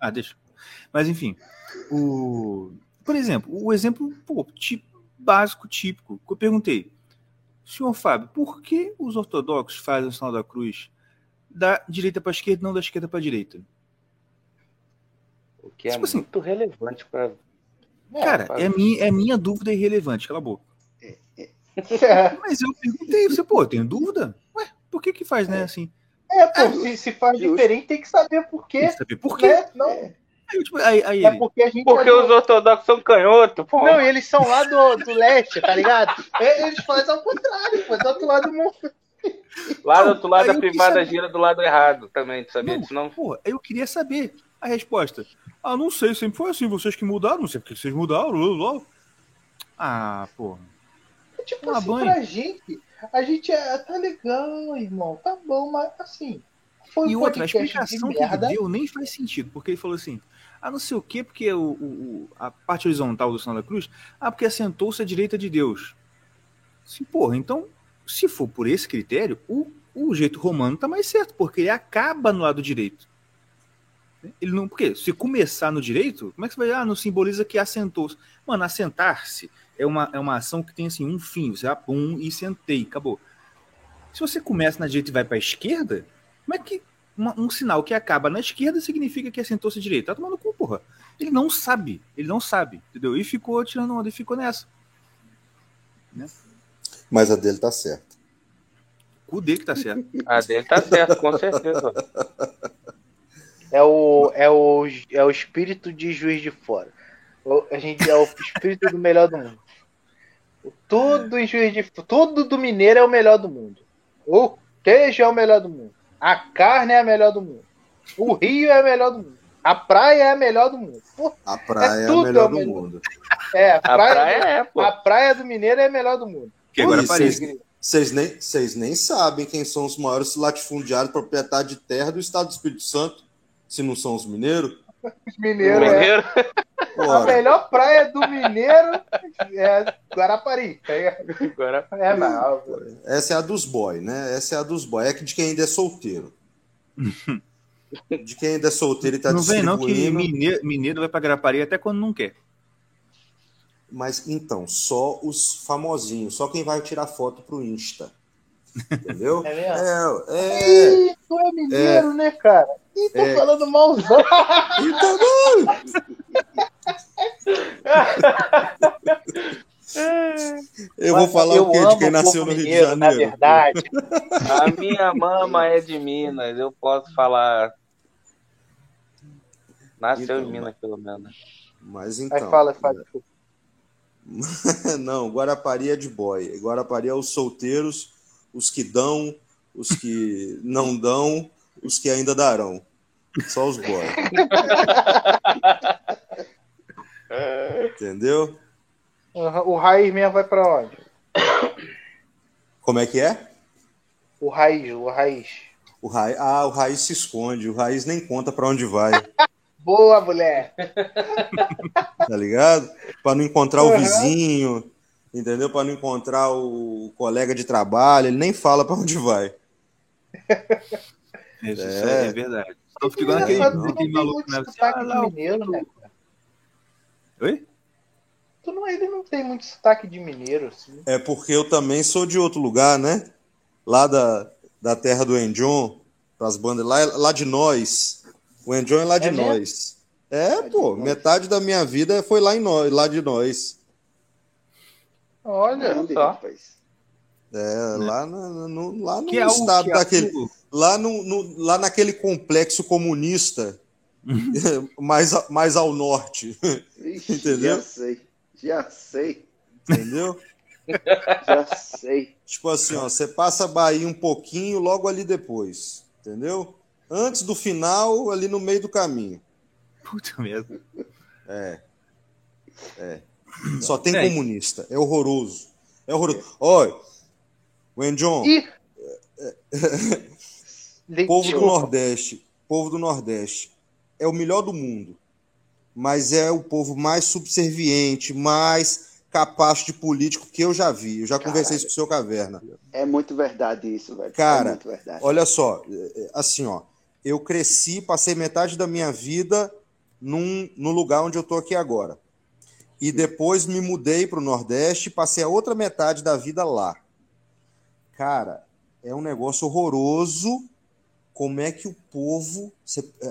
Ah, deixa. Mas enfim. O... Por exemplo, o exemplo pô, tipo, básico, típico, que eu perguntei. Senhor Fábio, por que os ortodoxos fazem o sinal da cruz da direita para a esquerda e não da esquerda para a direita? O que é tipo assim, muito relevante para. Cara, é, minha, é minha dúvida irrelevante, cala a boca. É, é. Mas eu perguntei, você, pô, tem dúvida? Ué, por que que faz, né, é. assim? É, pô, ah, se, se faz diferente, tem que saber por quê. Tem que saber por quê. Né? Não. Aí, tipo, aí, aí é porque, a gente porque é os ortodoxos são canhotos, pô. Não, eles são lá do, do leste, tá ligado? Eles fazem ao contrário, pô, do outro lado do mundo. Lá do outro lado a privada gira do lado errado também, tu sabia disso não? Porra, eu queria saber a resposta. Ah, não sei, sempre foi assim, vocês que mudaram, não sei porque vocês mudaram. Blá, blá. Ah, porra. É tipo assim, banho. pra gente, a gente é, tá legal, irmão, tá bom, mas assim. Foi e um outra, a explicação que ele deu nem faz sentido, porque ele falou assim: ah, não sei o quê, porque o, o, a parte horizontal do sinal da cruz, ah, porque assentou-se à direita de Deus. Sim, porra, então, se for por esse critério, o, o jeito romano tá mais certo, porque ele acaba no lado direito. Ele não, porque se começar no direito, como é que você vai, ah, não simboliza que assentou-se. Mano, assentar-se é uma, é uma ação que tem assim um fim, você ah, pum e sentei, acabou. Se você começa na direita e vai para a esquerda, como é que uma, um sinal que acaba na esquerda significa que assentou-se direita. Tá tomando cu, porra. Ele não sabe, ele não sabe, entendeu? E ficou tirando onda e ficou nessa. Né? Mas a dele tá certo. O dele que tá certo. A dele tá certo, com certeza. É o, é o, é o espírito de juiz de fora. A gente é o espírito do melhor do mundo. Tudo em juiz de tudo do mineiro é o melhor do mundo. O queijo é o melhor do mundo. A carne é a melhor do mundo. O rio é a melhor do mundo. A praia é a melhor do mundo. a praia é, é a melhor do mundo. É, a praia, a praia, é, pô. A praia do Mineiro é a melhor do mundo. Que agora Parece. Vocês nem, vocês nem sabem quem são os maiores latifundiários proprietários de terra do estado do Espírito Santo, se não são os mineiros. Os mineiros, é. A melhor praia do mineiro é Guarapari. É, Guarapari. é não. Essa é a dos boy, né? Essa é a dos boy. É de quem ainda é solteiro. De quem ainda é solteiro e tá Não vem não que mineiro, mineiro vai pra Guarapari até quando não quer. Mas então, só os famosinhos, só quem vai tirar foto pro Insta. Entendeu? É mesmo? É, é, Ih, tu é mineiro, é, né, cara? Ih, tô é, falando malzão. Então Eu vou falar eu o quê? De quem nasceu no Rio de Janeiro? Na verdade, a minha mama é de Minas. Eu posso falar. Nasceu então, em Minas, pelo menos. Mas então. Aí fala, fala. Não, Guarapari é de boy. Guarapari é os solteiros, os que dão, os que não dão, os que ainda darão. Só os boy. Entendeu? O raiz mesmo vai para onde? Como é que é? O raiz, o raiz. O raiz, ah, o raiz se esconde, o raiz nem conta para onde vai. Boa, mulher. tá ligado? Para não encontrar uhum. o vizinho, entendeu? Para não encontrar o colega de trabalho, ele nem fala para onde vai. Isso é, é verdade. Então fica igual aquele, aquele maluco, né? Ah, lá, mineiro, né? Oi? Tu não, ele não tem muito sotaque de mineiro, assim. É porque eu também sou de outro lugar, né? Lá da, da terra do Enjon, das bandas, lá, lá de nós. O Enjon é lá de é nós. É, é pô, metade da minha vida foi lá, em nós, lá de nós. Olha só. É, lá no, no lá no que estado é o, daquele. É lá, no, no, lá naquele complexo comunista mais, mais ao norte. Ixi, Entendeu? Já sei. Já sei. Entendeu? já sei. Tipo assim, ó, você passa a Bahia um pouquinho logo ali depois. Entendeu? Antes do final, ali no meio do caminho. Puta mesmo. É. É. Só tem é. comunista. É horroroso. É horroroso. Olha, Wenjon. E... povo do Nordeste. Povo do Nordeste. É o melhor do mundo. Mas é o povo mais subserviente, mais capaz de político que eu já vi. Eu já Caralho. conversei isso com o seu Caverna. É muito verdade isso, velho. Cara, é olha só. É, é, assim, ó. Eu cresci, passei metade da minha vida num, no lugar onde eu tô aqui agora. E depois me mudei para o Nordeste e passei a outra metade da vida lá. Cara, é um negócio horroroso. Como é que o povo.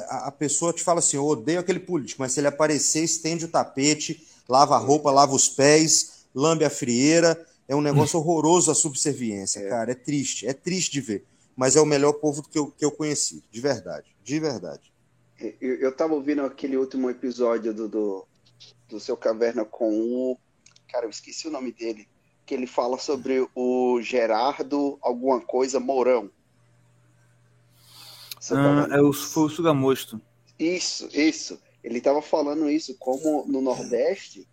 a pessoa te fala assim: eu odeio aquele político, mas se ele aparecer, estende o tapete, lava a roupa, lava os pés, lambe a frieira. É um negócio horroroso a subserviência, é. cara. É triste, é triste de ver. Mas é o melhor povo que eu, que eu conheci, de verdade. De verdade. Eu, eu tava ouvindo aquele último episódio do, do, do seu Caverna com o. Cara, eu esqueci o nome dele. Que ele fala sobre o Gerardo, alguma coisa, Mourão. Ah, é o, foi o Sugamosto. Isso, isso. Ele estava falando isso, como no Nordeste,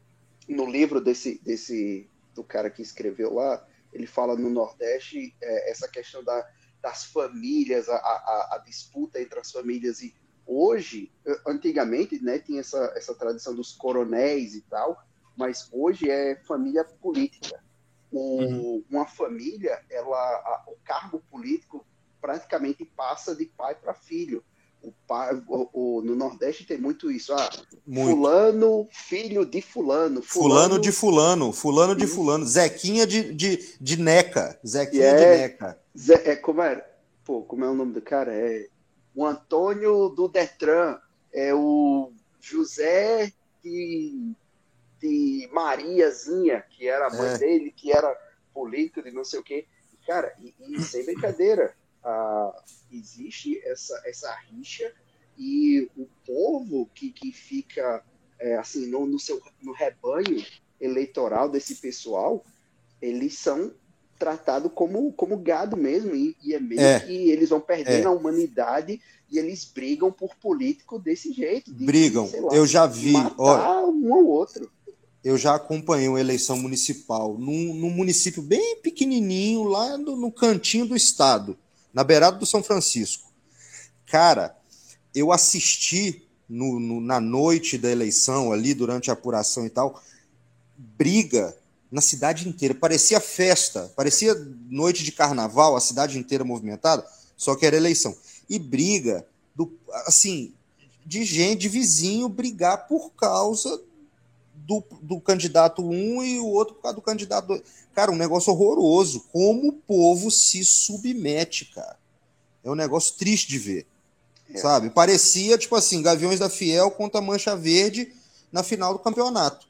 no livro desse, desse do cara que escreveu lá, ele fala no Nordeste é, essa questão da, das famílias, a, a, a, disputa entre as famílias e hoje, antigamente, né, tinha essa, essa tradição dos coronéis e tal, mas hoje é família política. O, uhum. Uma família, ela, a, o cargo político praticamente passa de pai para filho. O pai, o, o, no Nordeste tem muito isso. Ah, muito. Fulano, filho de fulano. Fulano, fulano de fulano, fulano de fulano. Zequinha de, de, de Neca. Zequinha é, de Neca. Zé, é, como é? Pô, como é o nome do cara? É o Antônio do Detran, é o José de, de Mariazinha, que era a mãe é. dele, que era político de não sei o quê. Cara, e, e sem brincadeira, ah, existe essa, essa rixa e o povo que, que fica é, assim no, no, seu no rebanho eleitoral desse pessoal, eles são tratado como, como gado mesmo, e, e é meio é, que eles vão perdendo é. a humanidade e eles brigam por político desse jeito. De, brigam, lá, eu já vi. Matar um ou outro. eu já acompanhei uma eleição municipal num, num município bem pequenininho, lá no, no, cantinho do estado, na beirada do São Francisco. Cara, eu assisti no, no, na noite da eleição, ali, durante a apuração e tal, briga na cidade inteira. Parecia festa, parecia noite de carnaval, a cidade inteira movimentada, só que era eleição. E briga, do, assim, de gente, de vizinho brigar por causa do, do candidato 1 um e o outro por causa do candidato 2. Cara, um negócio horroroso. Como o povo se submete, cara. É um negócio triste de ver. É. Sabe? Parecia, tipo assim, Gaviões da Fiel contra Mancha Verde na final do campeonato.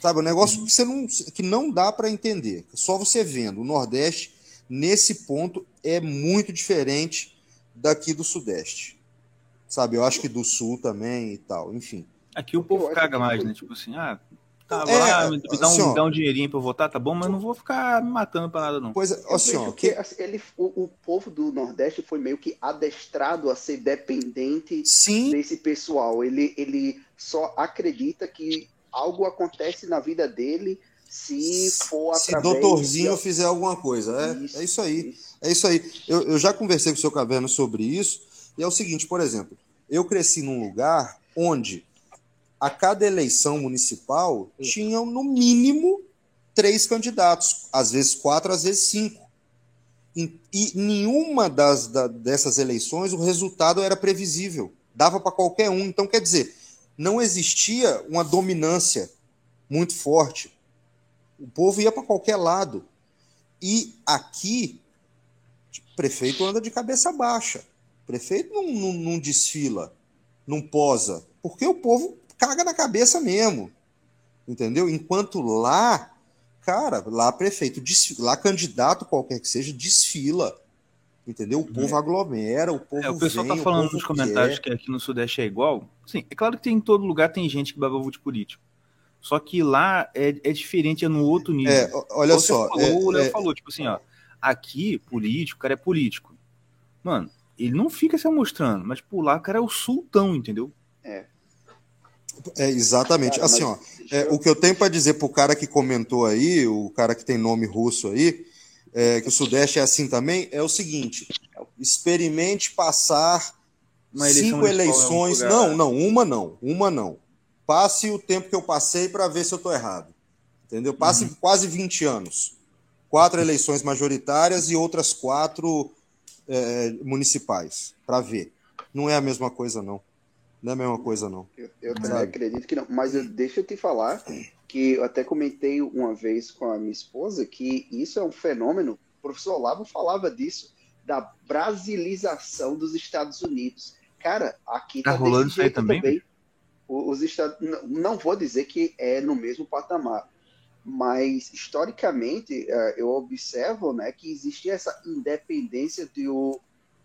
Sabe? Um negócio que, você não, que não dá para entender. Só você vendo. O Nordeste, nesse ponto, é muito diferente daqui do Sudeste. Sabe? Eu acho que do Sul também e tal. Enfim. Aqui o povo caga mais, né? Tipo assim, ah, tá é, lá, me, dá, um, dá um dinheirinho pra eu votar, tá bom, mas não vou ficar me matando pra nada, não. Pois é, assim, ó, que... Assim, ele, o, o, povo do Nordeste foi meio que adestrado a ser dependente Sim. desse pessoal. Ele, ele só acredita que algo acontece na vida dele se for se através... Se doutorzinho de... fizer alguma coisa. É isso, é isso aí. Isso. É isso aí. Eu, eu já conversei com o seu Caverno sobre isso, e é o seguinte, por exemplo, eu cresci num lugar onde a cada eleição municipal tinham no mínimo três candidatos, às vezes quatro, às vezes cinco. E, e nenhuma das, da, dessas eleições o resultado era previsível, dava para qualquer um. Então, quer dizer, não existia uma dominância muito forte. O povo ia para qualquer lado. E aqui, o prefeito anda de cabeça baixa. O prefeito não, não, não desfila, não posa, porque o povo caga na cabeça mesmo. Entendeu? Enquanto lá, cara, lá prefeito, desfila, lá candidato qualquer que seja, desfila. Entendeu? O povo é. aglomera, o povo. É, o pessoal tá vem, tá falando nos comentários quer. que aqui no Sudeste é igual. Sim, é claro que tem, em todo lugar tem gente que baba de político. Só que lá é, é diferente, é no outro nível. É, olha só. Falou, é, o Léo é... falou, tipo assim, ó. Aqui, político, o cara é político. Mano, ele não fica se mostrando, mas por lá o cara é o sultão, entendeu? É. É, exatamente. Cara, assim, ó, é, o que eu tenho para dizer pro cara que comentou aí, o cara que tem nome russo aí, é, que o Sudeste é assim também, é o seguinte: experimente passar cinco eleições. Não, não, uma não, uma não. Passe o tempo que eu passei para ver se eu estou errado. Entendeu? Passe uhum. quase 20 anos. Quatro eleições majoritárias e outras quatro é, municipais, para ver. Não é a mesma coisa, não. Não é a mesma coisa, não. Eu, eu também acredito que não. Mas eu, deixa eu te falar que eu até comentei uma vez com a minha esposa que isso é um fenômeno. O professor Olavo falava disso, da brasilização dos Estados Unidos. Cara, aqui tá, tá rolando isso aí também. também. Os Estados, não, não vou dizer que é no mesmo patamar, mas historicamente eh, eu observo né, que existia essa independência do,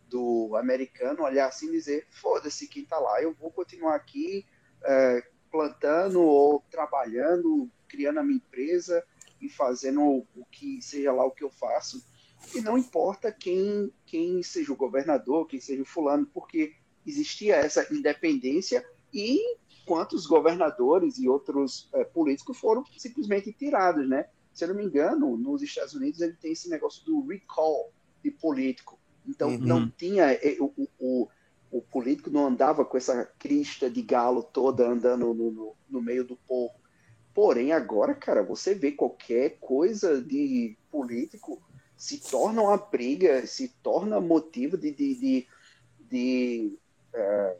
do americano olhar assim e dizer: foda-se quem está lá, eu vou continuar aqui é, plantando ou trabalhando, criando a minha empresa e fazendo o que seja lá o que eu faço. E não importa quem, quem seja o governador, quem seja o fulano, porque existia essa independência e quantos governadores e outros é, políticos foram simplesmente tirados, né? Se eu não me engano, nos Estados Unidos ele tem esse negócio do recall de político. Então uhum. não tinha é, o, o, o, político não andava com essa crista de galo toda andando no, no, no, meio do povo. Porém, agora, cara, você vê qualquer coisa de político se torna uma briga, se torna motivo de, de, de, de uh,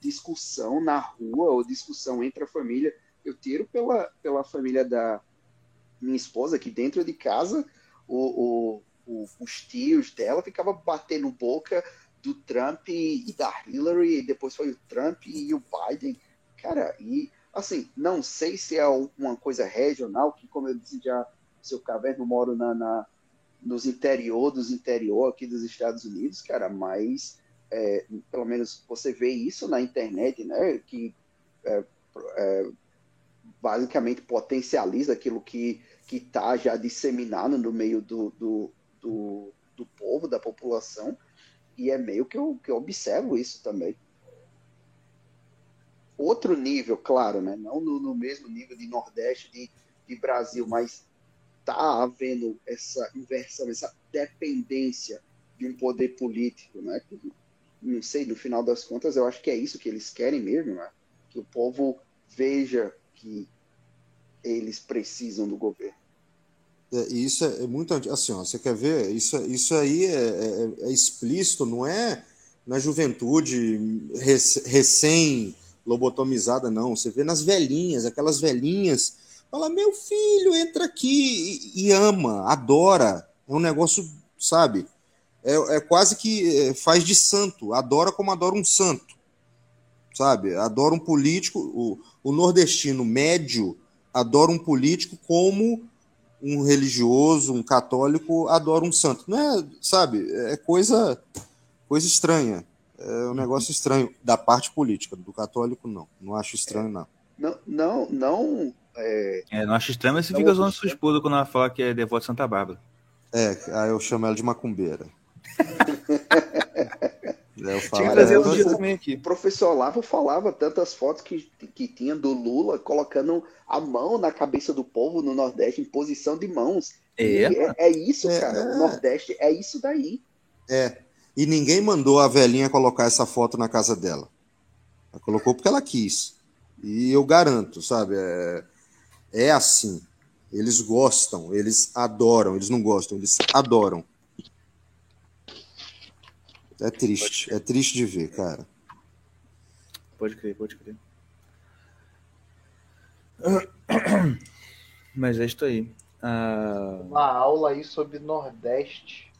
discussão na rua ou discussão entre a família. Eu tiro pela, pela família da minha esposa, que dentro de casa o, o o, os tios dela ficavam batendo boca do Trump e, da Hillary, e depois foi o Trump e o Biden. Cara, e assim, não sei se é uma coisa regional, que como eu disse já, seu caverno moro na, na, nos interior dos interior aqui dos Estados Unidos, cara, mas é, pelo menos você vê isso na internet, né? Que é, é, basicamente potencializa aquilo que que está já disseminado no meio do, do, do, do povo, da população, e é meio que eu, que eu observo isso também. Outro nível, claro, né? Não no, no mesmo nível de Nordeste, de, de Brasil, mas tá havendo essa inversão, essa dependência de um poder político, né? Não sei, no final das contas, eu acho que é isso que eles querem mesmo, né? Que o povo veja que eles precisam do governo. É, isso é muito assim, ó, você quer ver? Isso, isso aí é, é, é explícito, não é na juventude recém lobotomizada, não. Você vê nas velhinhas, aquelas velhinhas, fala, meu filho, entra aqui e, e ama, adora. É um negócio, sabe? É, é, quase que é, faz de santo, adora como adora um santo, sabe? Adora um político, o, o nordestino médio adora um político como um religioso, um católico adora um santo. Não é, sabe? É coisa, coisa estranha. É um negócio estranho da parte política, do católico não. Não acho estranho, não. Não, não, não. É, é não acho estranho, mas você fica zoando sua esposa quando ela fala que é devoto de Santa Bárbara. É, aí eu chamo ela de macumbeira. Eu tinha que trazer dia também aqui. O professor Olavo falava tantas fotos que, que tinha do Lula colocando a mão na cabeça do povo no Nordeste em posição de mãos. É, é, é, isso, é, cara. O Nordeste é isso daí. É. E ninguém mandou a velhinha colocar essa foto na casa dela. Ela colocou porque ela quis. E eu garanto, sabe? É, é assim. Eles gostam, eles adoram, eles não gostam, eles adoram. É triste, é triste de ver, cara. Pode crer, pode crer. Mas é isso aí. Ah... Uma aula aí sobre Nordeste.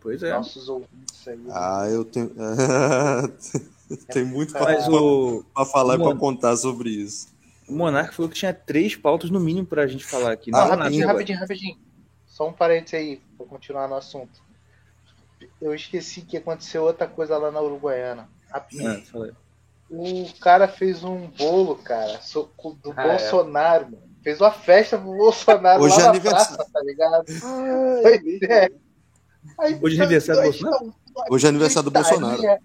Pois é. Nossos ouvintes aí. Ah, eu tenho. Tem muito para o... falar e para contar sobre isso. O Monark falou que tinha três pautas no mínimo para a gente falar aqui. Ah, rapidinho, rapidinho, rapidinho. Só um parênteses aí, para continuar no assunto eu esqueci que aconteceu outra coisa lá na Uruguaiana. É, o cara fez um bolo, cara, do ah, é. Bolsonaro, é. mano. Fez uma festa pro Bolsonaro Hoje lá é aniversário. praça, tá ligado? Ai, é. Aí, Hoje é aniversário do Bolsonaro? Hoje é aniversário do Bolsonaro. É,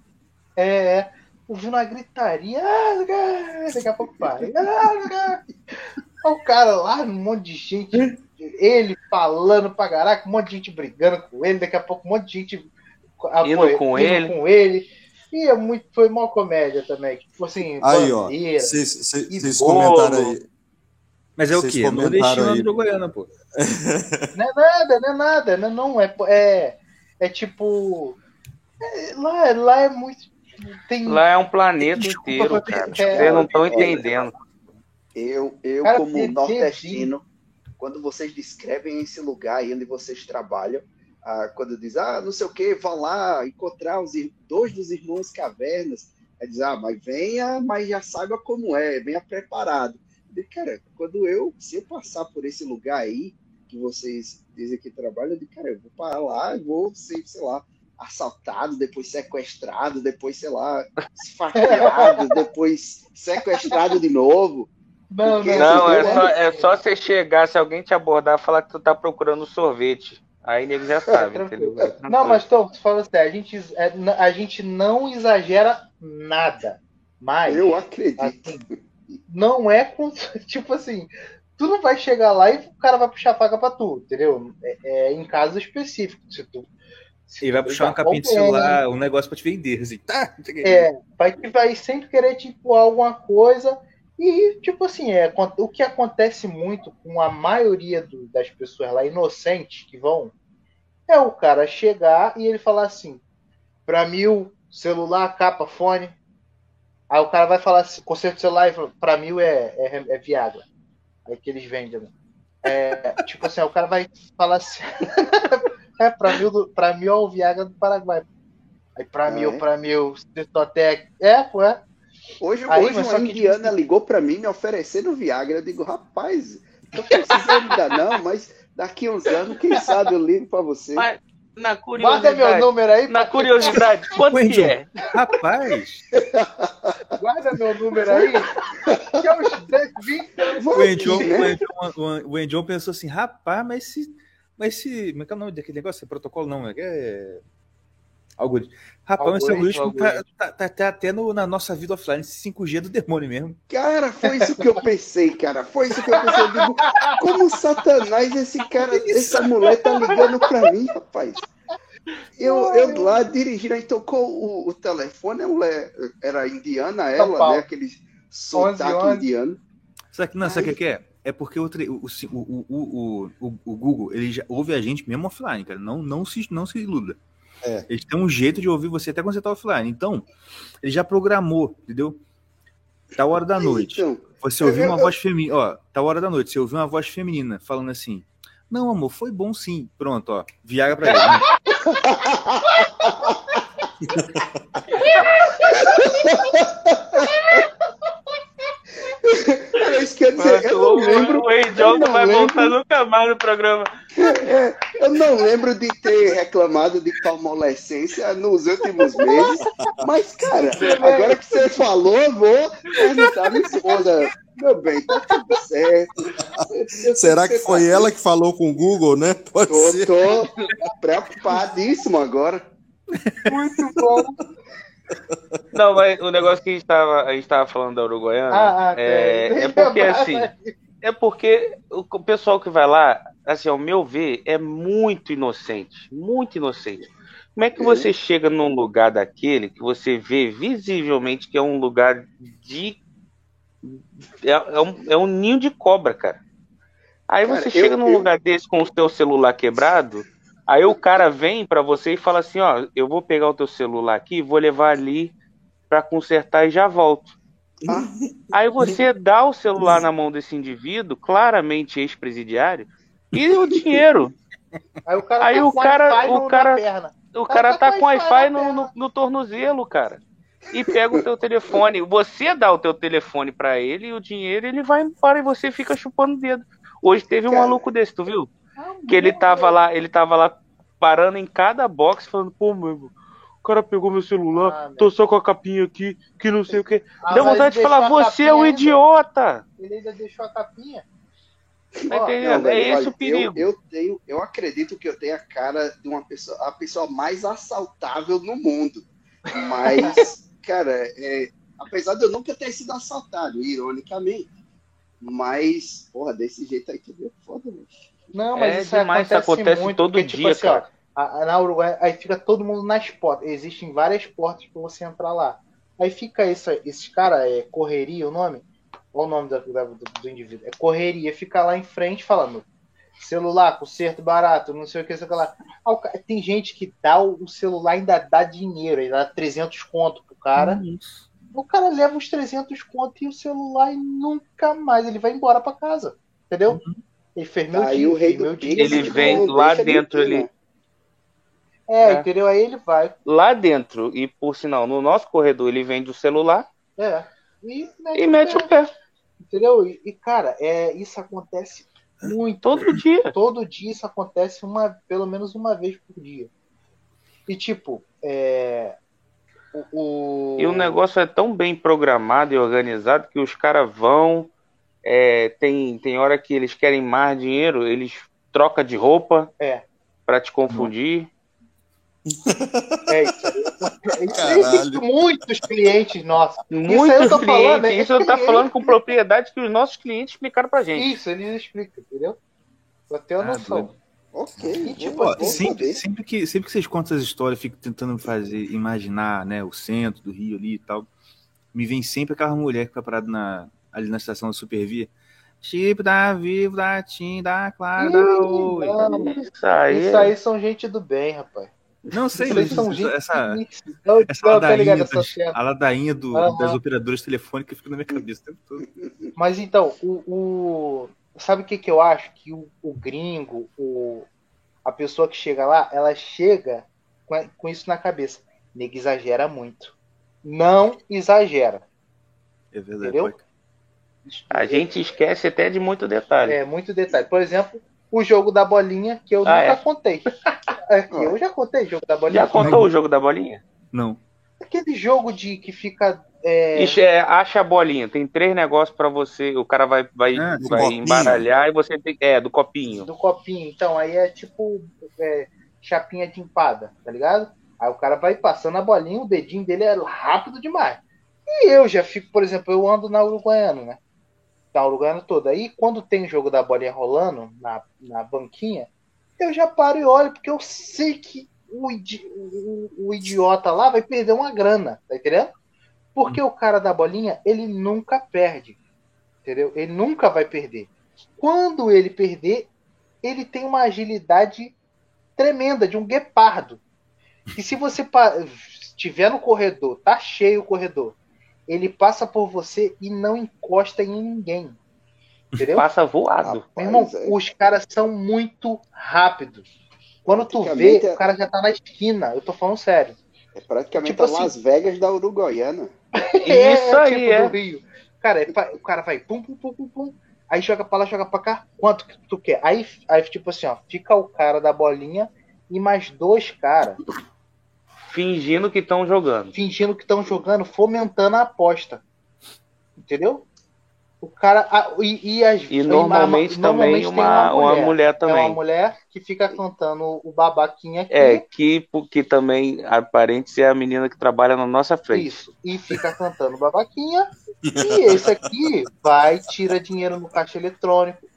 é. Ouvindo uma gritaria. Ah, daqui a pouco vai. Ah, o cara lá, um monte de gente ele falando pra caraca, um monte de gente brigando com ele, daqui a pouco um monte de gente indo com, indo ele. com ele. E é muito, foi uma comédia também. Tipo assim, aí, ó, vocês comentaram aí. Mas é o quê? É nordestino do Goiânia, pô. Não é nada, não é nada. Não, não é, é, é tipo. É, lá, lá é muito. Tem... Lá é um planeta inteiro, cara. É, Vocês não estão entendendo. Eu, eu cara, como nordestino, quando vocês descrevem esse lugar aí onde vocês trabalham, ah, quando diz, ah, não sei o que, vão lá encontrar os dois dos irmãos cavernas, aí diz, ah, mas venha, mas já saiba como é, venha preparado. E, cara, quando eu, se eu passar por esse lugar aí, que vocês dizem que trabalham, eu digo, cara, eu vou parar lá, vou ser, sei lá, assaltado, depois sequestrado, depois, sei lá, esfaqueado, depois sequestrado de novo. Não, não, não é, só, é só você chegar, se alguém te abordar, falar que tu tá procurando sorvete. Aí nego já sabe, é, entendeu? É não, mas Tom, tu fala assim, a gente, é, a gente não exagera nada. Mas. Eu acredito. Assim, não é com. Tipo assim, tu não vai chegar lá e o cara vai puxar a faca pra tu, entendeu? É, é em casos específicos. Se tu, se e vai puxar um capinha de celular, um negócio pra te vender, assim, tá? É, vai, vai sempre querer, tipo, alguma coisa e, tipo assim, é, o que acontece muito com a maioria do, das pessoas lá inocentes que vão é o cara chegar e ele falar assim: para mil, celular, capa, fone. Aí o cara vai falar assim: conserto de celular, para mil é, é, é Viagra. Aí que eles vendem. Né? É, tipo assim, o cara vai falar assim: é, para mil, pra mil é o Viagra do Paraguai. Aí para é. mil, para mil, Citotec. É, pô, é. Hoje, Aí, hoje uma indiana tipo... ligou para mim me oferecendo Viagra. Eu digo, rapaz, tô precisando ainda não, mas daqui uns anos, quem sabe eu ligo para você. Mas, na curiosidade. Guarda meu número aí. Na curiosidade, quanto que é? Rapaz. Guarda meu número aí. Que é uns 10, 20 O Endion, né? o Endion pensou assim, rapaz, mas se. Mas se. Como é que é o nome daquele negócio? É protocolo não, é. Algoritmo. Rapaz, esse algoritmo tá, tá, tá, tá, até no, na nossa vida offline, 5G do demônio mesmo. Cara, foi isso que eu pensei, cara. Foi isso que eu pensei. Eu digo, como satanás esse cara, essa mulher tá ligando pra mim, rapaz? Eu, eu lá dirigindo, aí tocou o, o telefone, mulher, era indiana ela, né? Aquele sotaque indiano. Sabe, não, sabe o que é? É porque o, o, o, o, o, o Google ele já ouve a gente mesmo offline, cara. Não, não, se, não se iluda. É. Eles têm um jeito de ouvir você até quando você tá offline. Então, ele já programou, entendeu? Tá hora da noite. Então, você ouviu uma eu... voz feminina. Ó, tá hora da noite. Você ouviu uma voz feminina falando assim: Não, amor, foi bom sim. Pronto, ó. Viagra pra ele. Né? isso quer dizer, eu não lembro. O John não vai lembro, voltar nunca mais no programa. É, eu não lembro de ter reclamado de palmolescência nos últimos meses. Mas, cara, agora que você falou, eu vou perguntar minha esposa. Meu bem, tá tudo certo. Eu Será que foi ela que falou com o Google, né? Pode tô, ser. tô preocupadíssimo agora. Muito bom. Não, mas o negócio que a gente estava a gente tava falando da Uruguaiana ah, ah, é, é porque assim. É porque o pessoal que vai lá, assim, ao meu ver, é muito inocente. Muito inocente. Como é que você uhum. chega num lugar daquele que você vê visivelmente que é um lugar de. É, é, um, é um ninho de cobra, cara. Aí você cara, chega eu, num eu... lugar desse com o seu celular quebrado, Aí o cara vem para você e fala assim, ó, eu vou pegar o teu celular aqui, vou levar ali para consertar e já volto. Ah. Aí você dá o celular na mão desse indivíduo, claramente ex-presidiário, e o dinheiro. Aí o cara, Aí tá o cara, o cara, o cara tá com Wi-Fi no, no, no tornozelo, cara. E pega o teu telefone. Você dá o teu telefone para ele e o dinheiro ele vai embora e você fica chupando o dedo. Hoje teve um maluco desse, tu viu? Que ele tava lá, ele tava lá parando em cada box falando, pô, meu, o cara pegou meu celular, ah, tô só com a capinha aqui, que não sei o que. Ah, Deu vontade de falar, você é um idiota! Ele ainda deixou a capinha. Tá entendendo? é esse o perigo. Eu, eu, tenho, eu acredito que eu tenho a cara de uma pessoa, a pessoa mais assaltável no mundo. Mas, cara, é, apesar de eu nunca ter sido assaltado, ironicamente. Mas, porra, desse jeito aí que deu foda, velho. Não, mas é isso demais, acontece, acontece muito, todo porque, tipo dia, tipo, cara. Assim, ó, a, na Uruguai, aí fica todo mundo nas portas. Existem várias portas para você entrar lá. Aí fica isso, esses caras, é correria o nome? Olha o nome do, do, do, indivíduo. É correria, fica lá em frente falando celular, conserto barato, não sei o que, sei lá. Ah, tem gente que dá o celular ainda dá dinheiro, ainda dá 300 conto pro cara. Isso. O cara leva os 300 conto e o celular e nunca mais ele vai embora para casa. Entendeu? Uhum. Ele fez meu Aí dia, o rei do dia, Ele vem lá dentro ali. É, é, entendeu? Aí ele vai. Lá dentro, e por sinal, no nosso corredor, ele vende o celular. É. E mete, e o, mete pé. o, pé. Entendeu? E, e, cara, é, isso acontece muito. Todo dia. Todo dia isso acontece uma, pelo menos uma vez por dia. E tipo, é, o, o... E o negócio é tão bem programado e organizado que os caras vão, é, tem, tem hora que eles querem mais dinheiro, eles trocam de roupa é. para te confundir. É isso aí. muitos clientes nossos. Muitos isso eu tô clientes. Falando, é isso eu tô falando com propriedade que os nossos clientes explicaram pra gente. Isso, eles explicam, entendeu? Pra ter uma ah, noção. Ok. tipo, sempre, sempre, que, sempre que vocês contam as histórias, fico tentando fazer, imaginar, né, o centro do Rio ali e tal. Me vem sempre aquela mulher que fica parada na, ali na estação da Supervia. Chip da Vivo, da TIM, da Claro, da Oi. Isso aí, isso aí são gente do bem, rapaz. Não sei, mas são gente essa, não, essa não, ladainha, tá das, a ladainha do, uhum. das operadoras telefônicas fica na minha cabeça o tempo todo. Mas então, o, o sabe o que, que eu acho? Que o, o gringo, o, a pessoa que chega lá, ela chega com, com isso na cabeça. Nego exagera muito. Não exagera. É verdade. Entendeu? A gente esquece até de muito detalhe. É, muito detalhe. Por exemplo, o jogo da bolinha, que eu ah, nunca é. contei. É, eu já contei o jogo da bolinha. Já contou o jogo da bolinha? Não. Aquele jogo de que fica. É... Ixi, é, acha a bolinha. Tem três negócios para você. O cara vai, vai, é, vai embaralhar e você tem. É, do copinho. Do copinho. Então, aí é tipo é, chapinha de empada, tá ligado? Aí o cara vai passando a bolinha, o dedinho dele é rápido demais. E eu já fico, por exemplo, eu ando na Uruguaiana, né? Na Uruguaiana toda. Aí quando tem jogo da bolinha rolando na, na banquinha, eu já paro e olho, porque eu sei que o, idi o, o idiota lá vai perder uma grana, tá entendendo? Porque o cara da bolinha, ele nunca perde. Entendeu? Ele nunca vai perder. Quando ele perder, ele tem uma agilidade tremenda de um guepardo. E se você estiver no corredor, tá cheio o corredor, ele passa por você e não encosta em ninguém. Entendeu? Passa voado. Meu irmão, é. os caras são muito rápidos. Quando tu vê, é... o cara já tá na esquina. Eu tô falando sério. É praticamente tipo a Las assim... Vegas da Uruguaiana. é, Isso aí, tipo é. do Rio. Cara, o cara vai pum, pum, pum, pum, pum. Aí joga pra lá, joga pra cá. Quanto que tu quer? Aí, aí tipo assim, ó, fica o cara da bolinha e mais dois caras. Fingindo que estão jogando. Fingindo que estão jogando, fomentando a aposta. Entendeu? O cara. Ah, e, e, as, e normalmente, normalmente também uma, uma, mulher. uma mulher também. É uma mulher que fica cantando o babaquinha aqui. É, que, que também aparente ser a menina que trabalha na nossa frente. Isso. E fica cantando babaquinha. e esse aqui vai, tira dinheiro no caixa eletrônico.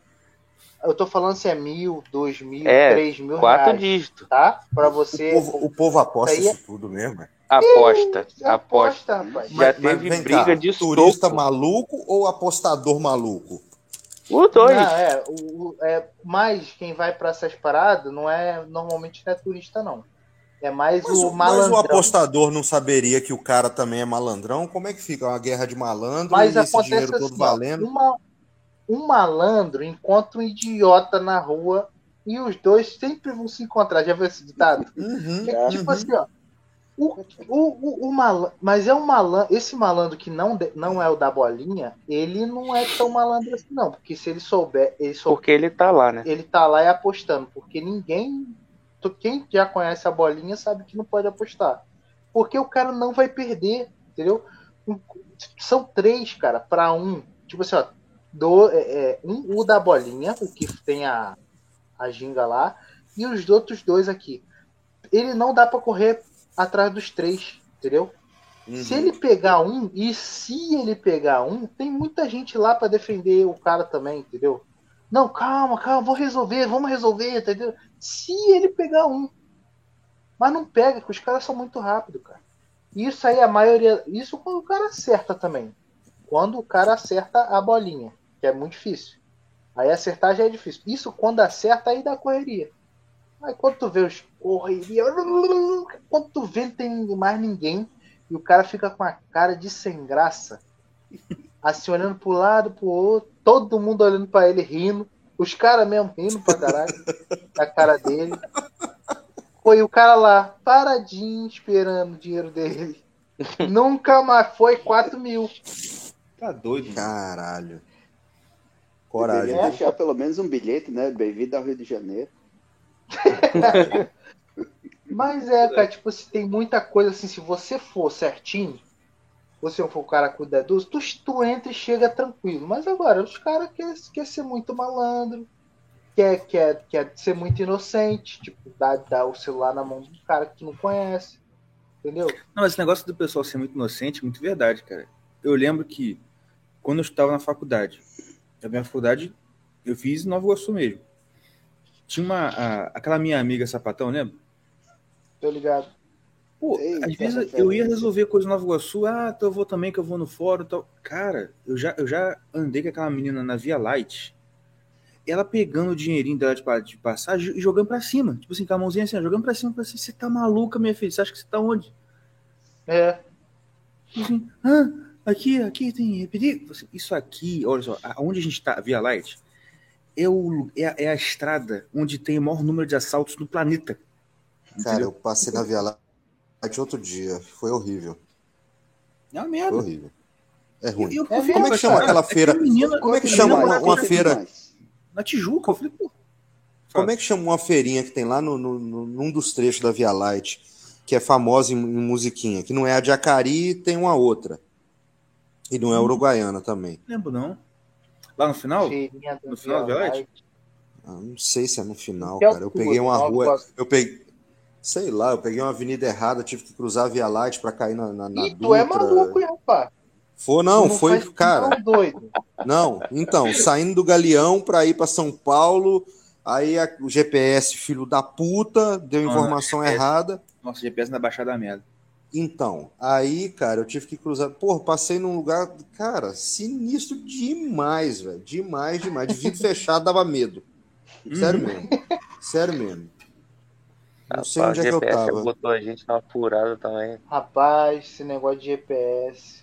Eu tô falando se é mil, dois mil, é, três mil quatro reais. dígitos. Tá? Pra você. O povo, o povo aposta isso, é... tudo mesmo. É? Aposta, aposta. rapaz. Já mas, teve mas briga cá, de turista maluco ou apostador maluco? Os dois. Não, é, o, é, mais quem vai para essas paradas não é normalmente não é turista não. É mais mas, o malandrão. Mas o apostador não saberia que o cara também é malandrão? Como é que fica uma guerra de malandro mas e esse dinheiro todo assim, valendo? Uma, um malandro encontra um idiota na rua e os dois sempre vão se encontrar. Já viu esse ditado? Uhum, é, tipo uhum. assim, ó. O, o, o, o malandro, mas é um malandro, esse malandro que não, não é o da bolinha, ele não é tão malandro assim, não. Porque se ele souber. Ele souber, porque ele tá lá, né? Ele tá lá e apostando. Porque ninguém. Quem já conhece a bolinha sabe que não pode apostar. Porque o cara não vai perder, entendeu? São três, cara, para um. Tipo assim, ó. Do, é, é, um, o da bolinha, o que tem a, a ginga lá, e os outros dois aqui. Ele não dá para correr atrás dos três, entendeu? Uhum. Se ele pegar um, e se ele pegar um, tem muita gente lá para defender o cara também, entendeu? Não, calma, calma, vou resolver, vamos resolver, entendeu? Se ele pegar um. Mas não pega, porque os caras são muito rápidos, cara. Isso aí a maioria. Isso quando o cara acerta também. Quando o cara acerta a bolinha, que é muito difícil. Aí acertar já é difícil. Isso quando acerta aí dá correria. Aí quando tu vê os correria, quando tu vê não tem mais ninguém e o cara fica com a cara de sem graça, assim olhando pro lado, pro outro, todo mundo olhando para ele rindo, os caras mesmo rindo pra caralho da cara dele. Foi o cara lá, paradinho, esperando o dinheiro dele. Nunca mais foi 4 mil. Tá doido, caralho. Coragem. É? deixar pelo menos um bilhete, né? Bem-vindo ao Rio de Janeiro. Mas é, cara, tipo, se tem muita coisa assim, se você for certinho, você for o cara cuidadoso, tu, tu entra e chega tranquilo. Mas agora, os caras querem quer ser muito malandro, quer, quer, quer ser muito inocente, tipo, dar, dar o celular na mão do cara que tu não conhece. Entendeu? Não, mas esse negócio do pessoal ser muito inocente é muito verdade, cara. Eu lembro que quando eu estava na faculdade, a minha faculdade eu fiz em Nova Iguaçu mesmo. Tinha uma. A, aquela minha amiga sapatão, lembra? Tô ligado. Pô, Eita, às vezes eu ia resolver coisa em Nova Iguaçu, ah, então eu vou também que eu vou no fórum tal. Cara, eu já, eu já andei com aquela menina na Via Light, ela pegando o dinheirinho dela de, de passagem e jogando pra cima. Tipo assim, com a mãozinha assim, jogando pra cima, pra cima. Você tá maluca, minha filha? Você acha que você tá onde? É. Tipo assim, ah, aqui, aqui tem perigo. Isso aqui, olha só, onde a gente tá, Via Light, é, o, é, é a estrada onde tem o maior número de assaltos no planeta. Cara, eu passei na Via Láctea outro dia. Foi horrível. É uma merda. Foi horrível. É ruim. Eu, eu, eu como é que chama aquela feira? Menina, como é que chama uma, uma feira? Na Tijuca, eu falei, pô. Como é que chama uma feirinha que tem lá no, no, no, num dos trechos da Via Light, que é famosa em, em musiquinha, que não é a de Acari, tem uma outra. E não é uruguaiana também. Lembro não. Lá no final? no final do? Ah, não sei se é no final, cara. Eu peguei uma rua. Eu peguei, Sei lá, eu peguei uma avenida errada, tive que cruzar a Via Light pra cair na, na, na Ih, tu é maluco, hein, rapaz? Foi, não, Tu foi, cara. doido. Não, então, saindo do Galeão pra ir pra São Paulo, aí a- o GPS, filho da puta, deu Não, informação GPS. errada. Nossa, GPS na Baixada da Merda. Então, aí, cara, eu tive que cruzar. Porra, passei num lugar, cara, sinistro demais, velho. Demais, demais. De vidro fechado dava medo. Sério mesmo. Sério mesmo. Não sei Rapaz, onde é que eu GPS tava. botou a gente numa furada também. Rapaz, esse negócio de GPS.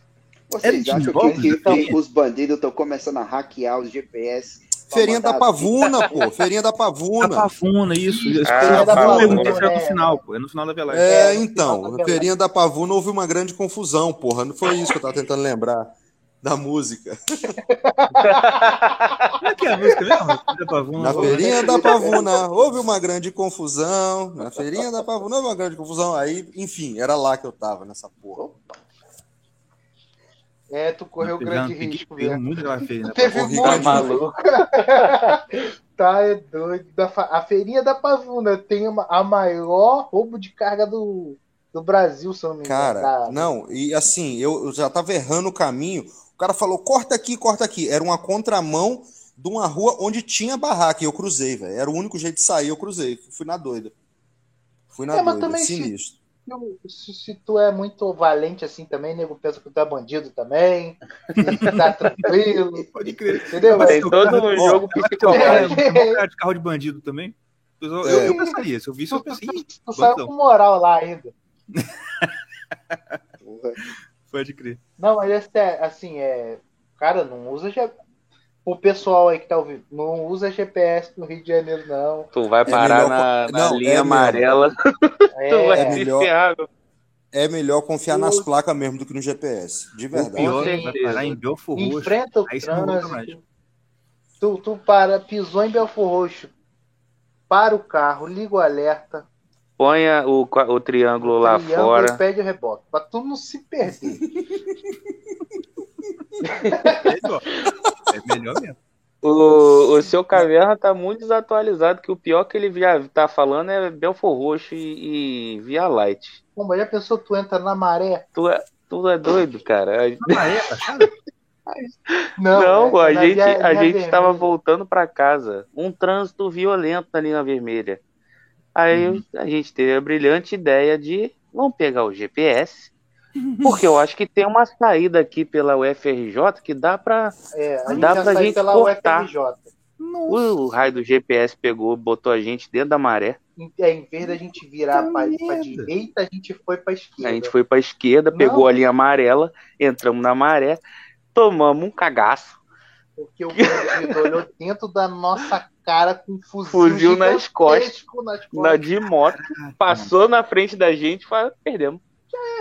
Vocês É acham que, que- que os bandidos estão começando a hackear os GPS? Feirinha da mandar- Pavuna, pô. Feirinha da Pavuna. Pavuna, isso. Ah, eu Pavuna, é. no final, pô. É no final da Light. É, É, então, da Feirinha da Pavuna houve uma grande confusão, porra. Não foi isso que eu tava tentando lembrar da música. Como é que é a música mesmo? Da Pavuna. Na Feirinha da Pavuna houve uma grande confusão. Na Feirinha da Pavuna houve uma grande confusão. Aí, enfim, era lá que eu tava nessa porra. É, tu correu Eu já grande peguei- risco, peguei velho. muito feira, né? Teve um grande monte risco. Tá, é doido. A feirinha da Pavuna tem uma- a maior roubo de carga do, do Brasil, se eu não me engano. Cara, não, e assim, eu, eu já tava errando o caminho. O cara falou, corta aqui, corta aqui. Era uma contramão de uma rua onde tinha barraca. E eu cruzei, velho. Era o único jeito de sair, eu cruzei. Fui na doida. Fui na É, mas doida, sinistro. Se, se tu é muito valente assim também, nego pensa que tu é bandido também. tá tranquilo. Pode crer. Entendeu? Mas Tem todo um jogo psicológico. cara- de carro de bandido também. Eu, eu, É. eu pensaria, se eu visse, eu Tu, pensei, tu, "Ih, tu saiu bandidão." com moral lá ainda. Pode crer. Não, mas é assim, é. Cara, não usa. O pessoal aí que tá ouvindo, não usa GPS no Rio de Janeiro, não. Tu vai parar melhor na, na não, linha é amarela, tu vai É, melhor. É melhor confiar nas placas mesmo do que no GPS. De O verdade. pior é parar em Belfor Roxo. enfrenta o trânsito. Tu, tu para, pisou em Belfor Roxo, para o carro, liga o alerta, Ponha o, o triângulo lá triângulo fora. e pede o reboque, pra tu não se perder. É melhor mesmo. O, o seu caverna tá muito desatualizado, que o pior que ele já tá falando é Belfor Roxo e, e Via Light. Pô, mas já pensou tu entra na maré? Tu é, tu é doido, cara. Ah, é, Baixada? Não, é a na gente, via- a via gente vermelha. tava voltando pra casa. Um trânsito violento na linha vermelha. Aí Uhum. a gente teve a brilhante ideia de vamos pegar o GPS. Porque eu acho que tem uma saída aqui pela UFRJ que dá pra. É, a Dá pra gente pela cortar. UFRJ. O raio do GPS pegou, botou a gente dentro da maré. Em, é, em vez da gente virar pra merda. direita, a gente foi pra esquerda. A gente foi pra esquerda, Não. pegou a linha amarela, entramos na maré, tomamos um cagaço. Porque o bandido olhou dentro da nossa cara com um fuzil, Fuzil nas gigantesco nas Na, costas. de moto, passou na frente da gente e falou, perdemos.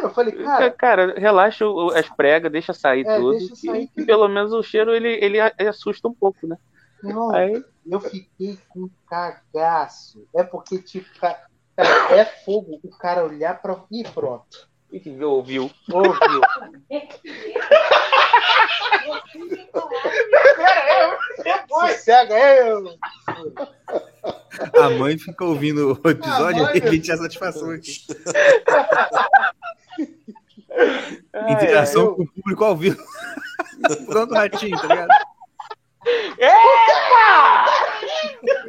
Eu falei, Cara, cara, relaxa as pregas, deixa sair É, tudo. deixa sair e, tudo. e pelo menos o cheiro ele, ele assusta um pouco, né? não, Aí, eu fiquei com cagaço. É porque, tipo, ca- cara, é fogo o cara olhar pra. Ih, pronto. ouviu. Ouviu. Sossega eu. A mãe fica ouvindo o episódio e a gente tinha satisfação aqui. Interação eu- com o público ao vivo. Pronto, ratinho, tá ligado?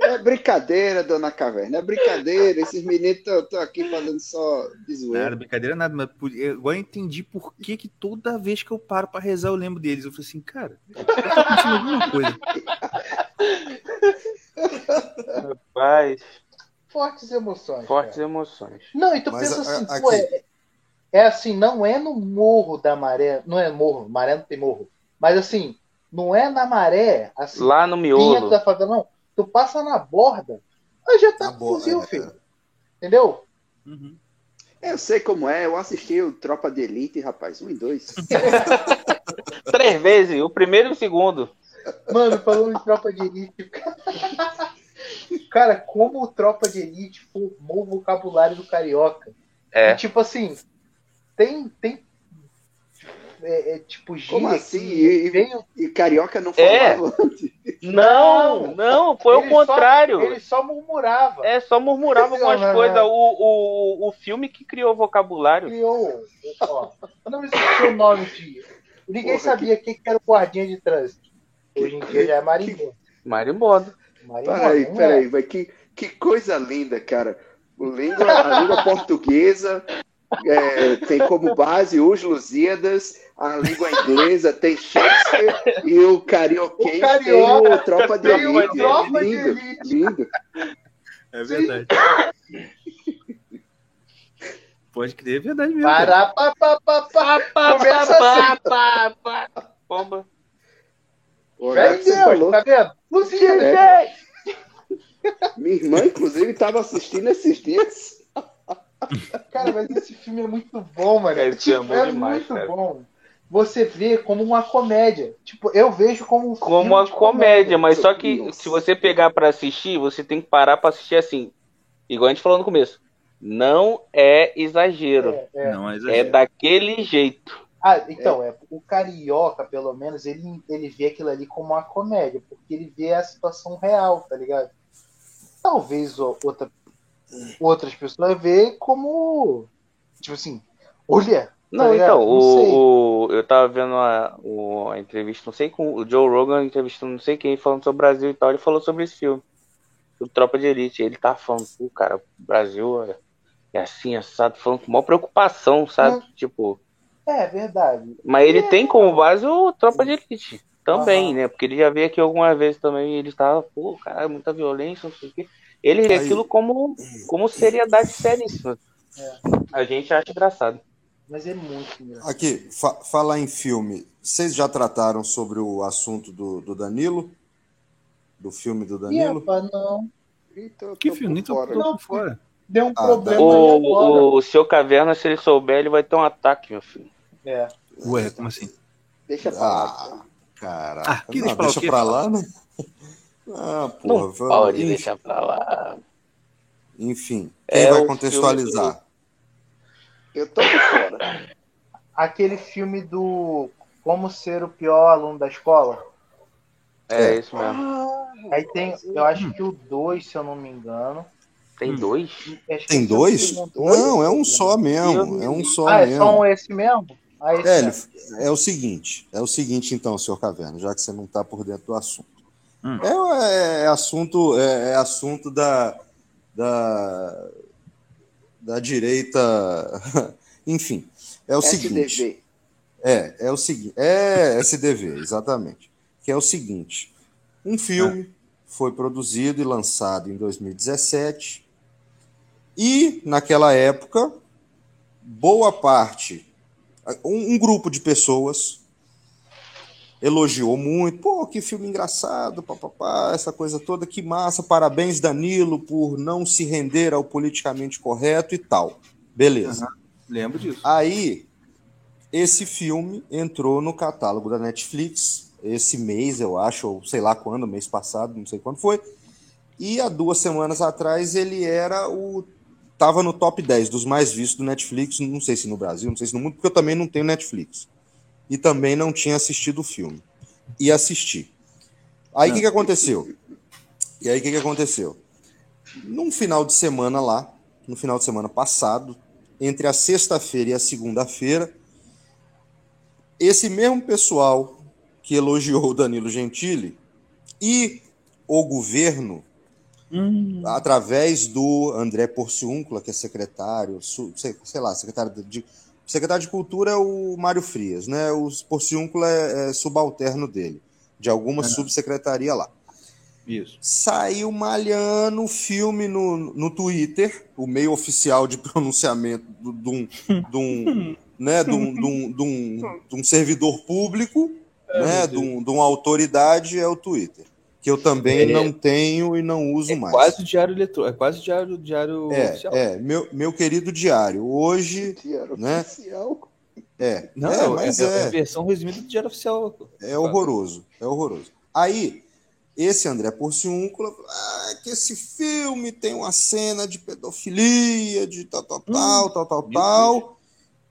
É brincadeira, dona Caverna. É brincadeira. Esses meninos estão aqui fazendo só de Nada, zoeira. brincadeira nada, mas agora eu entendi por que, que toda vez que eu paro pra rezar eu lembro deles. Eu falei assim, cara, tá acontecendo alguma coisa. Rapaz, Fortes emoções. fortes cara. emoções. Não, e tu Mas pensa a- assim, a- pô, aqui- é, é assim, não é no morro da maré, não é morro, maré não tem morro, mas assim, não é na maré, assim, Lá no miolo, da favela, não. Tu passa na borda, aí já tá Na com fuzil, é. filho. Entendeu? Uhum. Eu sei como é. Eu assisti o Tropa de Elite, rapaz. Um e dois. três vezes, o primeiro e o segundo. Mano, falando de tropa de elite. Cara, como o tropa de elite formou o vocabulário do carioca. É. E, tipo assim, tem, tem é, é tipo G. Como assim? E, veio... e, Carioca não é. falava é. Não, não, foi o contrário. Só, ele só murmurava. É, só murmurava algumas coisas. O, o, o filme que criou o vocabulário. Criou. Ó, não existia o nome de. Ninguém Porra, sabia que... que era o guardinha de trânsito. Hoje em dia já é marimbondo. Marimbondo. Peraí, peraí, vai que, que coisa linda, cara. O língua, a língua portuguesa é, tem como base os Lusíadas, a língua inglesa tem Shakespeare e o carioquês o carioca, tem o Tropa de Elite. Tropa lindo, de elite. lindo. É verdade. Pode crer, é verdade mesmo. Para, pa, pa, pa, pa, pa, Começa pa, pa, pa. Velho Deus, tá vendo? Luzia, é. Minha irmã, inclusive, estava assistindo esses dias. Cara, mas esse filme é muito bom, mano. Cara, tipo, é demais, muito cara. bom. Você vê como uma comédia. Tipo, eu vejo como um Como uma comédia, comédia, mas só que Nossa. se você pegar para assistir, você tem que parar para assistir assim. Igual a gente falou no começo. Não é exagero. É, é. Não é, exagero. é daquele jeito. Ah, então, é. é. o carioca, pelo menos, ele, ele vê aquilo ali como uma comédia, porque ele vê a situação real, tá ligado? Talvez outra outras pessoas vê como tipo assim, olha. Tá não, tá então, o, o, eu tava vendo a, o, a entrevista, não sei com o Joe Rogan entrevistando não sei quem, falando sobre o Brasil e tal, ele falou sobre esse filme, o Tropa de Elite. Ele tá falando, pô, cara, o Brasil é, é assim, assado, falando com maior preocupação, sabe? É. Tipo. É verdade. Mas ele é. tem como base o Tropa de Elite também, uhum. né? Porque ele já veio aqui algumas vezes também e ele tava, pô, cara, muita violência, não sei o quê. Ele vê aquilo como, como seriedade seríssima. É. A gente acha engraçado. Mas é muito engraçado. Aqui, fa falar em filme. Vocês já trataram sobre o assunto do, do Danilo? Do filme do Danilo? Epa, não. Então, que filme? Nem tô, fora. Tô fora. Deu um ah, problema. O, o seu caverna, se ele souber, ele vai ter um ataque, meu filho. É. Ué, como assim? Deixa pra lá. Ah, caraca. Ah, não, deixa, deixa pra lá, né? Ah, porra, não pode enfim. deixar pra lá. Enfim, quem é vai contextualizar? Do... Eu tô fora. Aquele filme do Como Ser o Pior Aluno da Escola. É, é. isso mesmo. Ah, Aí tem, eu acho que o 2, se eu não me engano. Tem dois? Tem dois? Não, é um só mesmo. É um só ah, mesmo. é só um esse mesmo? Ah, esse é, ele, é o seguinte, é o seguinte então, senhor Caverna, já que você não está por dentro do assunto. Hum. É, é, assunto, é, é, assunto da, da, da direita. Enfim, é o SDV. seguinte. É, é o seguinte. É SDV, exatamente. Que é o seguinte: um filme é. foi produzido e lançado em 2017, e naquela época, boa parte, um, um grupo de pessoas elogiou muito, pô, que filme engraçado, papapá, essa coisa toda, que massa, parabéns Danilo por não se render ao politicamente correto e tal. Beleza. Uhum. Lembro disso. Aí, esse filme entrou no catálogo da Netflix esse mês, eu acho, ou sei lá quando, mês passado, não sei quando foi. E há duas semanas atrás ele era o. Tava no top 10 dos mais vistos do Netflix, não sei se no Brasil, não sei se no mundo, porque eu também não tenho Netflix e também não tinha assistido o filme. E assisti. Aí o que, que aconteceu? E aí o que, que aconteceu? Num final de semana lá, no final de semana passado, entre a sexta-feira e a segunda-feira, esse mesmo pessoal que elogiou o Danilo Gentili e o governo, hum. através do André Porciúncula, que é secretário, sei lá, secretário de secretário de Cultura é o Mário Frias, né? O Porciúnculo é, é subalterno dele, de alguma subsecretaria lá. Isso. Saiu malhando o filme no, no Twitter, o meio oficial de pronunciamento de um, de um, né, de um, de um, de um, de um servidor público, é, né, de, um, de uma autoridade, é o Twitter que eu também é, não tenho e não uso é mais. Quase diário eletrônico, é quase diário, diário é, oficial. É, meu, meu querido diário. Hoje, diário né? Oficial. É, não, é, mas é, é, a versão resumida do diário oficial. É horroroso, é horroroso. Aí, esse André Porciúncula, ah, que esse filme tem uma cena de pedofilia, de tal, tal, tal, hum, tal, tal, tal.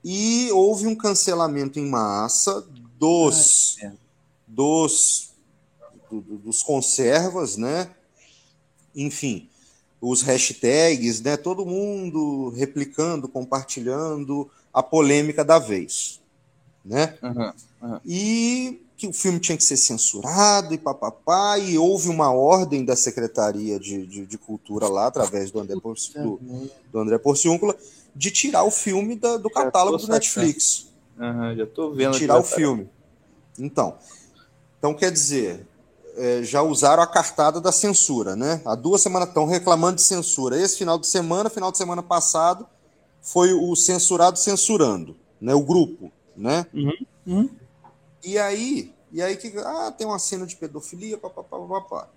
e houve um cancelamento em massa dos, Ai, dos, do, dos conservas, né? Enfim, os hashtags, né? Todo mundo replicando, compartilhando a polêmica da vez, né? Uhum, uhum. E que o filme tinha que ser censurado e papapá, e houve uma ordem da Secretaria de, de, de Cultura lá, através do André, Porci, do, do André Porciúncula, de tirar o filme da, do catálogo do Netflix. Uhum, já tô vendo. De tirar o filme. Então, então quer dizer, é, já usaram a cartada da censura, né? Há duas semanas estão reclamando de censura. Esse final de semana, final de semana passado, foi o censurado censurando, né? O grupo, né? Uhum, uhum. E aí, e aí que ah, tem uma cena de pedofilia, papapá, papapá.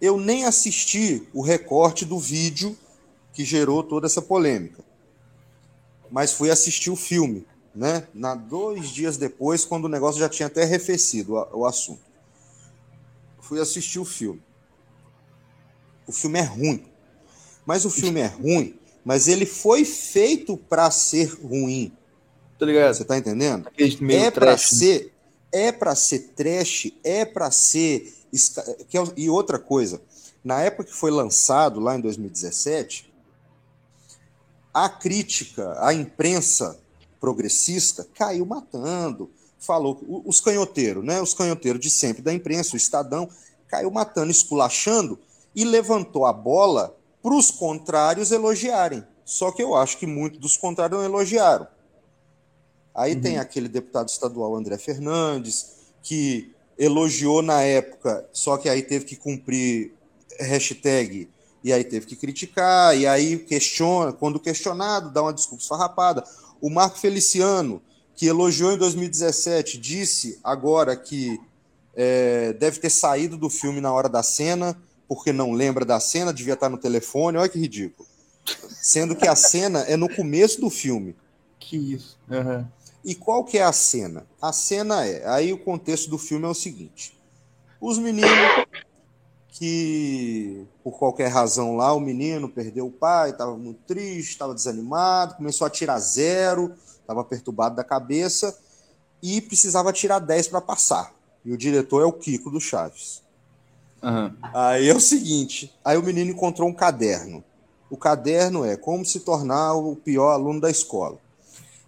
Eu nem assisti o recorte do vídeo que gerou toda essa polêmica. Mas fui assistir o filme, né? Na dois dias depois, quando o negócio já tinha até arrefecido o, o assunto. Fui assistir o filme. O filme é ruim. Mas o filme é ruim, mas ele foi feito para ser ruim. Tá ligado? Você tá entendendo? É para ser, é para ser trash, é para ser é e outra coisa, na época que foi lançado lá em 2017, a crítica, a imprensa progressista caiu matando, falou os canhoteiros, né? Os canhoteiros de sempre da imprensa, o Estadão, caiu matando, esculachando e levantou a bola para os contrários elogiarem. Só que eu acho que muitos dos contrários não elogiaram. Aí uhum. tem aquele deputado estadual André Fernandes, que elogiou na época, só que aí teve que cumprir hashtag e aí teve que criticar, e aí questiona, quando questionado, dá uma desculpa esfarrapada. O Marco Feliciano, que elogiou em 2017, disse agora que é, deve ter saído do filme na hora da cena, porque não lembra da cena, devia estar no telefone, olha que ridículo. Sendo que a cena é no começo do filme. Que isso. Uhum. E qual que é a cena? A cena é, aí o contexto do filme é o seguinte: os meninos que por qualquer razão lá o menino perdeu o pai, estava muito triste, estava desanimado, começou a tirar zero, estava perturbado da cabeça e precisava tirar 10 para passar. E o diretor é o Kiko do Chaves. Uhum. Aí é o seguinte: aí o menino encontrou um caderno. O caderno é como se tornar o pior aluno da escola.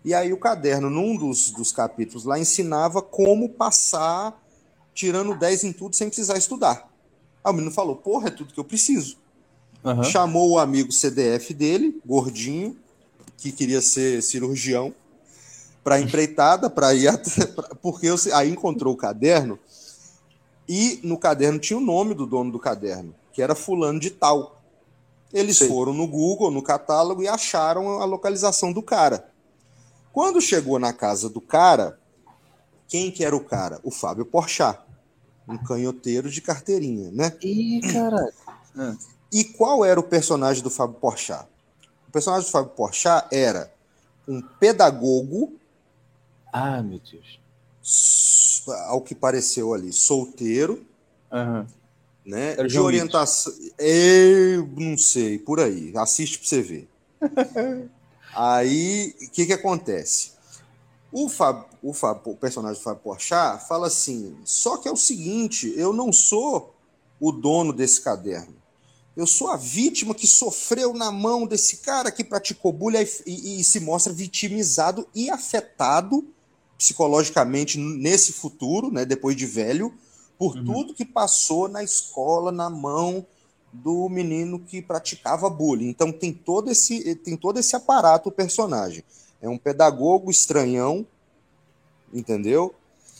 E aí o caderno, num dos, dos capítulos lá, ensinava como passar tirando 10 em tudo sem precisar estudar. Aí o menino falou, porra, é tudo que eu preciso. Uhum. Chamou o amigo CDF dele, gordinho, que queria ser cirurgião, para empreitada, para ir até, porque eu, aí encontrou o caderno e no caderno tinha o nome do dono do caderno, que era fulano de tal. Eles Sim. foram no Google, no catálogo e acharam a localização do cara. Quando chegou na casa do cara, quem que era o cara? O Fábio Porchat, um canhoteiro de carteirinha, né? Ih, caralho. É. E qual era o personagem do Fábio Porchat? O personagem do Fábio Porchat era um pedagogo. Ah, meu Deus. Ao que pareceu ali, solteiro. Uhum. Né? Era de orientação. Eu não sei, por aí. Assiste para você ver. Aí, o que, que acontece? O, Fab, o, Fab, o personagem do Fábio Porchat fala assim: só que é o seguinte, eu não sou o dono desse caderno. Eu sou a vítima que sofreu na mão desse cara que praticou bullying e, e, e se mostra vitimizado e afetado psicologicamente nesse futuro, né, depois de velho, por uhum. tudo que passou na escola, na mão do menino que praticava bullying. Então tem todo esse tem todo esse aparato o personagem. É um pedagogo estranhão, entendeu?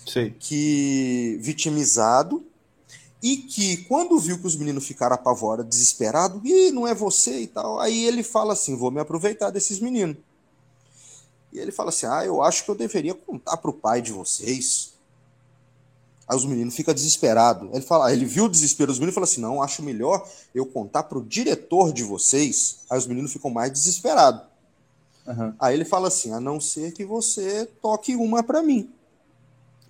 Sim. Que vitimizado e que quando viu que os meninos ficaram apavorados, desesperados, e não é você e tal, aí ele fala assim: "Vou me aproveitar desses meninos". E ele fala assim: "Ah, eu acho que eu deveria contar para o pai de vocês". Aí os meninos ficam desesperados. Ele fala, ele viu o desespero dos meninos e falou assim: não, acho melhor eu contar para o diretor de vocês. Aí os meninos ficam mais desesperados. Uhum. Aí ele fala assim: a não ser que você toque uma para mim.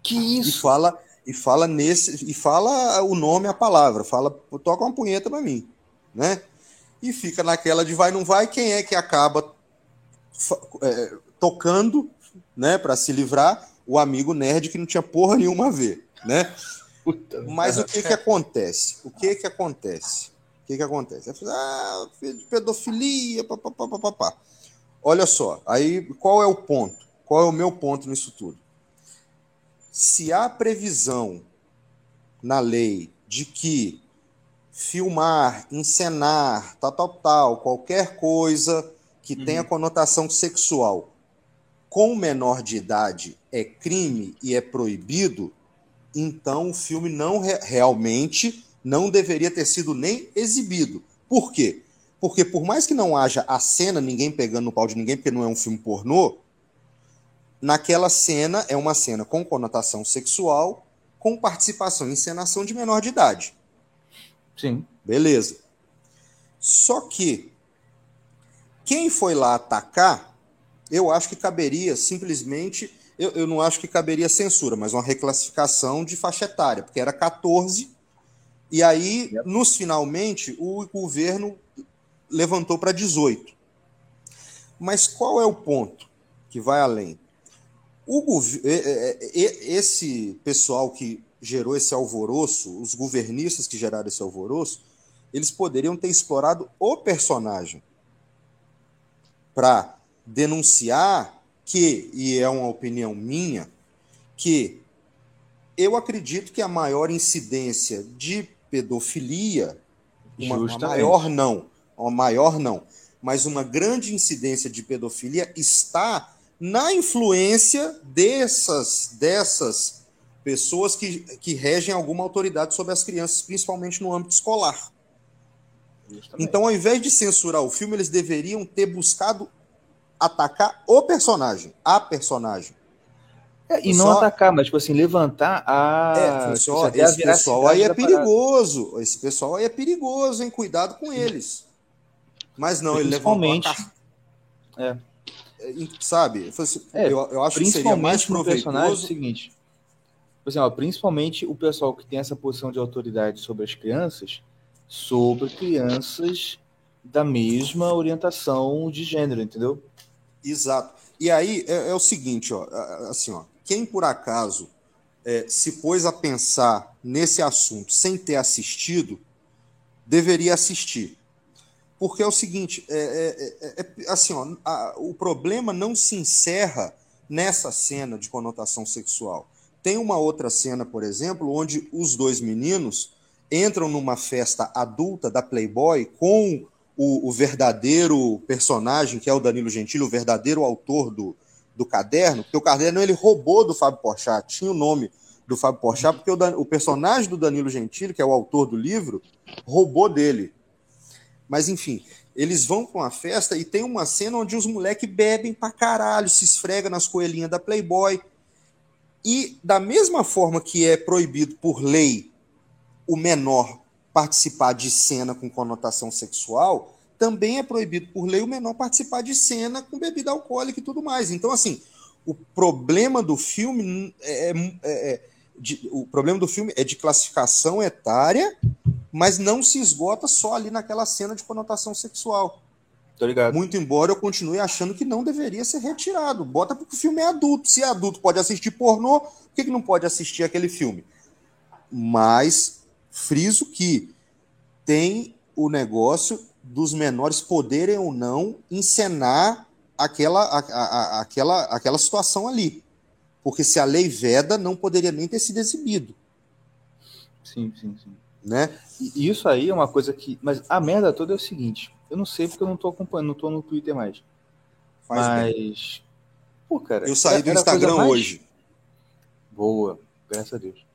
Que isso? E fala, e fala nesse, e fala o nome, a palavra, fala, toca uma punheta para mim, né? E fica naquela de vai não vai, quem é que acaba é, tocando, né, para se livrar, o amigo nerd que não tinha porra nenhuma a ver, né? Puta Mas o que que acontece? O que que acontece? O que que acontece? Ah, pedofilia, papapá, papapá. Olha só, aí qual é o ponto? Qual é o meu ponto nisso tudo? Se há previsão na lei de que filmar, encenar, tal, tal, tal, qualquer coisa que uhum. tenha conotação sexual com menor de idade é crime e é proibido, então o filme não realmente não deveria ter sido nem exibido. Por quê? Porque por mais que não haja a cena, ninguém pegando no pau de ninguém, porque não é um filme pornô, naquela cena é uma cena com conotação sexual, com participação e encenação de menor de idade. Sim. Beleza. Só que quem foi lá atacar, eu acho que caberia simplesmente. Eu, eu não acho que caberia censura, mas uma reclassificação de faixa etária, porque era 14, e aí, nos finalmente, o governo levantou para 18. Mas qual é o ponto que vai além? O, esse pessoal que gerou esse alvoroço, os governistas que geraram esse alvoroço, eles poderiam ter explorado o personagem para denunciar que, e é uma opinião minha, que eu acredito que a maior incidência de pedofilia, uma, uma maior não, uma maior não, mas uma grande incidência de pedofilia está na influência dessas dessas pessoas que, que regem alguma autoridade sobre as crianças, principalmente no âmbito escolar. Justamente. Então, ao invés de censurar o filme, eles deveriam ter buscado atacar o personagem, a personagem. É, e não só... atacar, mas tipo assim, levantar a. É, só, esse pessoal aí é perigoso. Esse pessoal aí é perigoso, hein? Cuidado com eles. Mas não, ele levantou a... é. é sabe? Assim, é, eu, eu acho que seria mais proveitoso. É o seguinte, por exemplo, principalmente o pessoal que tem essa posição de autoridade sobre as crianças, sobre crianças da mesma orientação de gênero, entendeu? Exato. E aí é, é o seguinte, ó, assim, ó, quem por acaso é, se pôs a pensar nesse assunto sem ter assistido, deveria assistir. Porque é o seguinte, é, é, é, é assim, ó, a, o problema não se encerra nessa cena de conotação sexual. Tem uma outra cena, por exemplo, onde os dois meninos entram numa festa adulta da Playboy com o, o verdadeiro personagem, que é o Danilo Gentili, o verdadeiro autor do, do caderno, porque o caderno ele roubou do Fábio Porchat, tinha o nome do Fábio Porchat, porque o, o personagem do Danilo Gentili, que é o autor do livro, roubou dele. Mas enfim, eles vão para uma festa e tem uma cena onde os moleques bebem pra caralho, se esfrega nas coelhinhas da Playboy. E da mesma forma que é proibido por lei o menor participar de cena com conotação sexual, também é proibido por lei o menor participar de cena com bebida alcoólica e tudo mais. Então, assim, o problema do filme é, é, é de, o problema do filme é de classificação etária, mas não se esgota só ali naquela cena de conotação sexual. Tô ligado. Muito embora eu continue achando que não deveria ser retirado. Bota porque o filme é adulto. Se é adulto pode assistir pornô, por que, que não pode assistir aquele filme? Mas friso que tem o negócio dos menores poderem ou não encenar aquela, a, a, aquela, aquela situação ali. Porque se a lei veda, não poderia nem ter sido exibido. Sim, sim, sim. Né? E isso aí é uma coisa que. Mas a merda toda é o seguinte: eu não sei porque eu não tô acompanhando, não tô no Twitter mais. Faz mas. Bem. Pô, cara. Eu saí do Instagram mais... hoje. Boa, graças a Deus.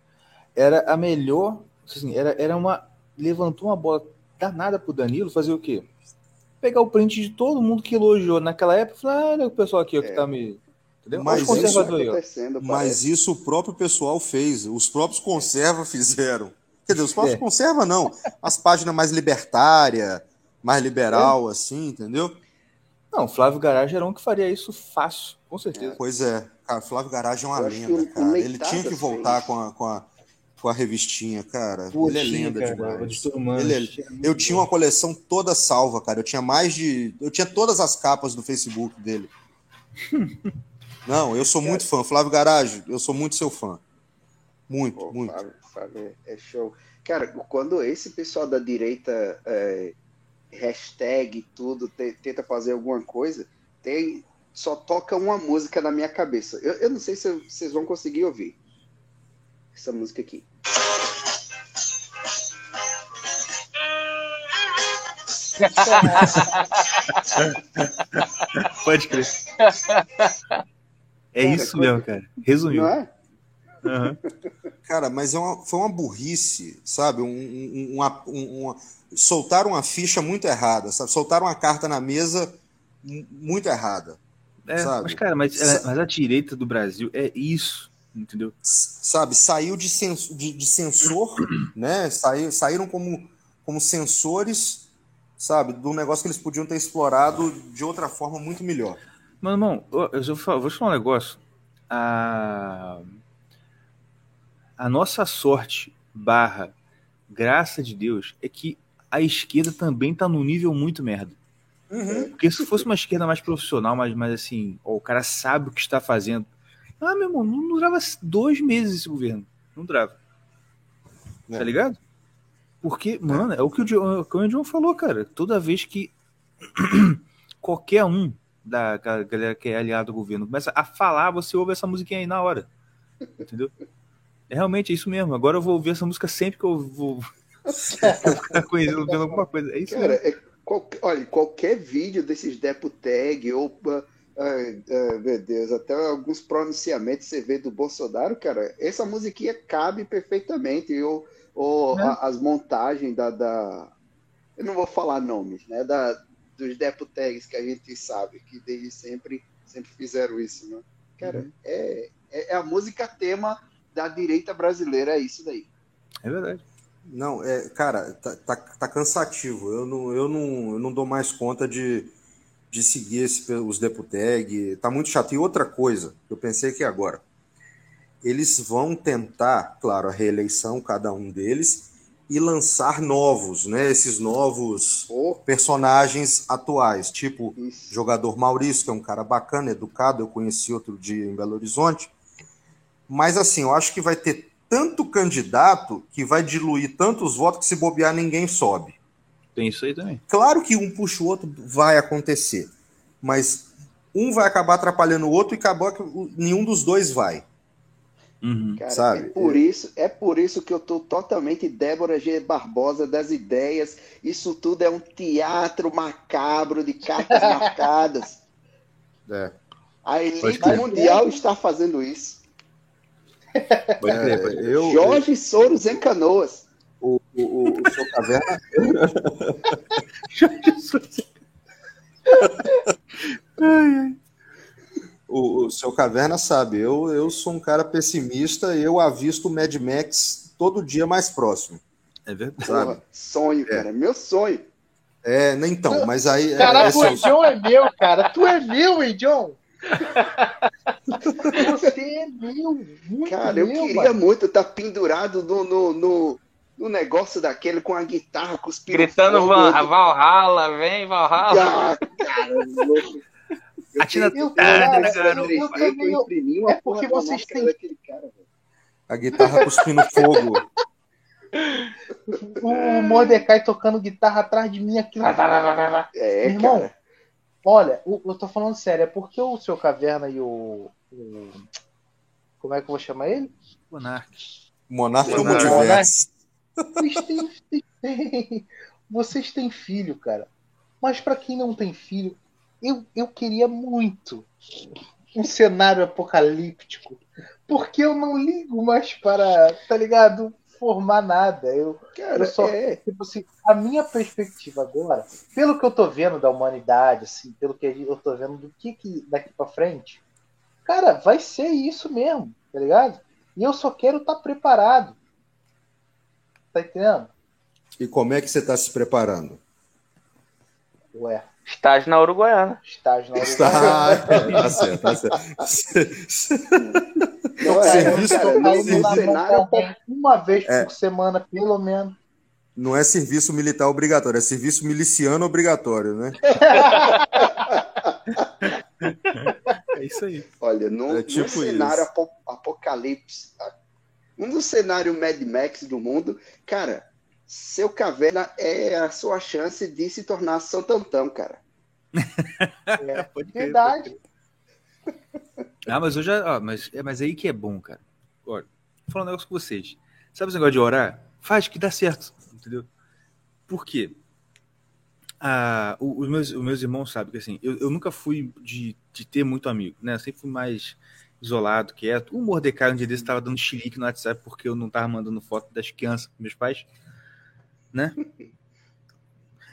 Era a melhor. Assim, era, era uma. Levantou uma bola danada pro Danilo fazer o quê? Pegar o print de todo mundo que elogiou naquela época e falar, ah, olha o pessoal aqui ó, que é. tá me. Entendeu? Mas, isso, aí, mas isso o próprio pessoal fez. Os próprios conserva fizeram. Quer dizer, os próprios é. conserva não. As páginas mais libertárias mais liberal, é. assim, entendeu? Não, Flávio Garage era um que faria isso fácil, com certeza. Pois é, cara, Flávio Garage é uma eu lenda, cara. Ele tinha que voltar com a, com a, com a revistinha, cara. Pô, ele é lenda cara, demais. Ele é... Eu tinha uma coleção toda salva, cara. Eu tinha mais de. Eu tinha todas as capas do Facebook dele. Não, eu sou muito fã. Flávio Garage, eu sou muito seu fã. Muito, Pô, muito. Flávio, Flávio é show. Cara, quando esse pessoal da direita é, hashtag tudo tenta fazer alguma coisa, tem só toca uma música na minha cabeça. Eu, eu não sei se vocês vão conseguir ouvir essa música aqui. Pode crer. É cara, isso mesmo, cara. Resumiu. Não é? Uhum. Cara, mas é uma, foi uma burrice, sabe? Um, um, uma, uma, soltaram uma ficha muito errada, sabe? Soltaram uma carta na mesa muito errada. É, sabe? Mas, cara, mas, é, mas a direita do Brasil é isso, entendeu? Sabe, saiu de, sens, de, de sensor, né? Saiu, saíram como, como sensores, sabe, do negócio que eles podiam ter explorado de outra forma muito melhor. Mano, irmão, eu, eu vou te falar um negócio. A, a nossa sorte barra graça de Deus é que a esquerda também tá num nível muito merda. Uhum. Porque se fosse uma esquerda mais profissional, mas, mas assim, ó, o cara sabe o que está fazendo. Ah, meu irmão, não durava dois meses esse governo. Não durava. É. Tá ligado? Porque, mano, é o que o, John, o, que o John falou, cara. Toda vez que qualquer um da galera que é aliado ao governo começa a falar, você ouve essa musiquinha aí na hora. Entendeu? É realmente é isso mesmo. Agora eu vou ouvir essa música sempre que eu vou ficar conhecendo vendo alguma coisa. É isso Cara, é, qual, olha, qualquer vídeo desses Deputeg ou. Ai, ai, meu Deus, até alguns pronunciamentos você vê do Bolsonaro, cara, essa musiquinha cabe perfeitamente. Ou, ou é. as montagens da, da, Eu não vou falar nomes, né? Da, dos Deputegs que a gente sabe, que desde sempre, sempre fizeram isso, né? Cara, uhum. é, é, é a música tema da direita brasileira, é isso daí. É verdade. Não, é, cara, tá, tá, tá, cansativo. Eu não, eu, não, eu não dou mais conta de, de seguir esse, os Deputeg. Tá muito chato. E outra coisa, eu pensei aqui agora. Eles vão tentar, claro, a reeleição, cada um deles, e lançar novos, né? Esses novos oh. personagens atuais, tipo Isso. jogador Maurício, que é um cara bacana, educado, eu conheci outro dia em Belo Horizonte. Mas assim, eu acho que vai ter tanto candidato que vai diluir tantos votos que se bobear ninguém sobe. Tem isso aí também. Claro que um puxa o outro vai acontecer, mas um vai acabar atrapalhando o outro e acabou que nenhum dos dois vai. Uhum. Cara, Sabe? É por isso, é por isso que eu tô totalmente Débora G. Barbosa das ideias. Isso tudo é um teatro macabro de cartas marcadas. É. A elite mundial está fazendo isso. Pode crer, pode crer. Eu, Jorge eu... Soros em Canoas. O, o, caverna. Ai, ai. O, o seu caverna sabe, eu, eu sou um cara pessimista e eu avisto o Mad Max todo dia mais próximo. É verdade. Porra, sonho, é. cara, meu sonho. É, então, mas aí. Caraca, é, é, o John é meu, cara. Tu é meu, hein, John? Você é meu, muito Cara, eu meu, queria mano. muito estar tá pendurado no, no, no, no, negócio daquele com a guitarra, com os Gritando fogo, Van, outro... Valhalla, vem Valhalla. Ah, cara, Atina eu, eu, eu, É porque vocês têm. A guitarra cuspindo fogo. O Mordecai tocando guitarra atrás de mim aqui. É, irmão, cara. Olha, eu tô falando sério, é porque o seu Caverna e o. o como é que eu vou chamar ele? Monark. Monark do Multiverso. Vocês têm, vocês, têm, vocês têm filho, cara. Mas para quem não tem filho, eu, eu queria muito um cenário apocalíptico. Porque eu não ligo mais para, tá ligado? formar nada. Eu, Cara, eu só, é... tipo assim, a minha perspectiva agora, pelo que eu tô vendo da humanidade, assim, pelo que eu tô vendo do que, que daqui para frente, cara, vai ser isso mesmo, tá ligado? E eu só quero estar tá preparado. Tá entendendo? E como é que você está se preparando? Ué. Estágio na Uruguaiana. Estágio na Uruguaiana. tá certo, tá certo. Não, é, serviço cara, cenário... uma vez é. por semana, pelo menos. Não é serviço militar obrigatório, é serviço miliciano obrigatório, né? É isso aí. Olha, num, é tipo cenário apocalipse, um dos cenários Mad Max do mundo, cara, seu caverna é a sua chance de se tornar Santantão, cara. É, verdade. Ah, mas eu já. Ó, mas, é, mas aí que é bom, cara. Olha, vou falar um negócio com vocês. Sabe esse negócio de orar? Faz que dá certo, entendeu? Por quê? Ah, os, meus, os meus irmãos sabem que assim, eu, eu nunca fui de, de ter muito amigo, né? Eu sempre fui mais isolado, quieto. O Mordecai um dia desse estava dando chilique no WhatsApp porque eu não tava mandando foto das crianças para meus pais, né?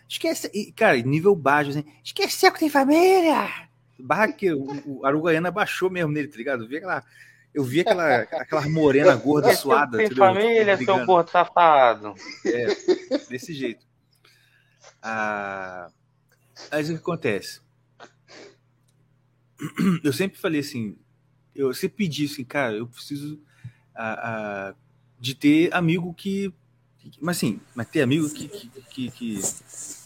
Esquece, cara, nível baixo, assim, esqueceu que tem família! Barra que o, o Aruguaiana baixou mesmo nele, tá ligado? Eu vi aquela, eu vi aquela, aquela morena gorda suada. Tem entendeu? família, seu gordo safado. É, desse jeito. Ah, mas o que acontece? Eu sempre falei assim, eu pedi assim, cara, eu preciso ah, ah, de ter amigo que, mas assim, mas ter amigo que, que, que, que,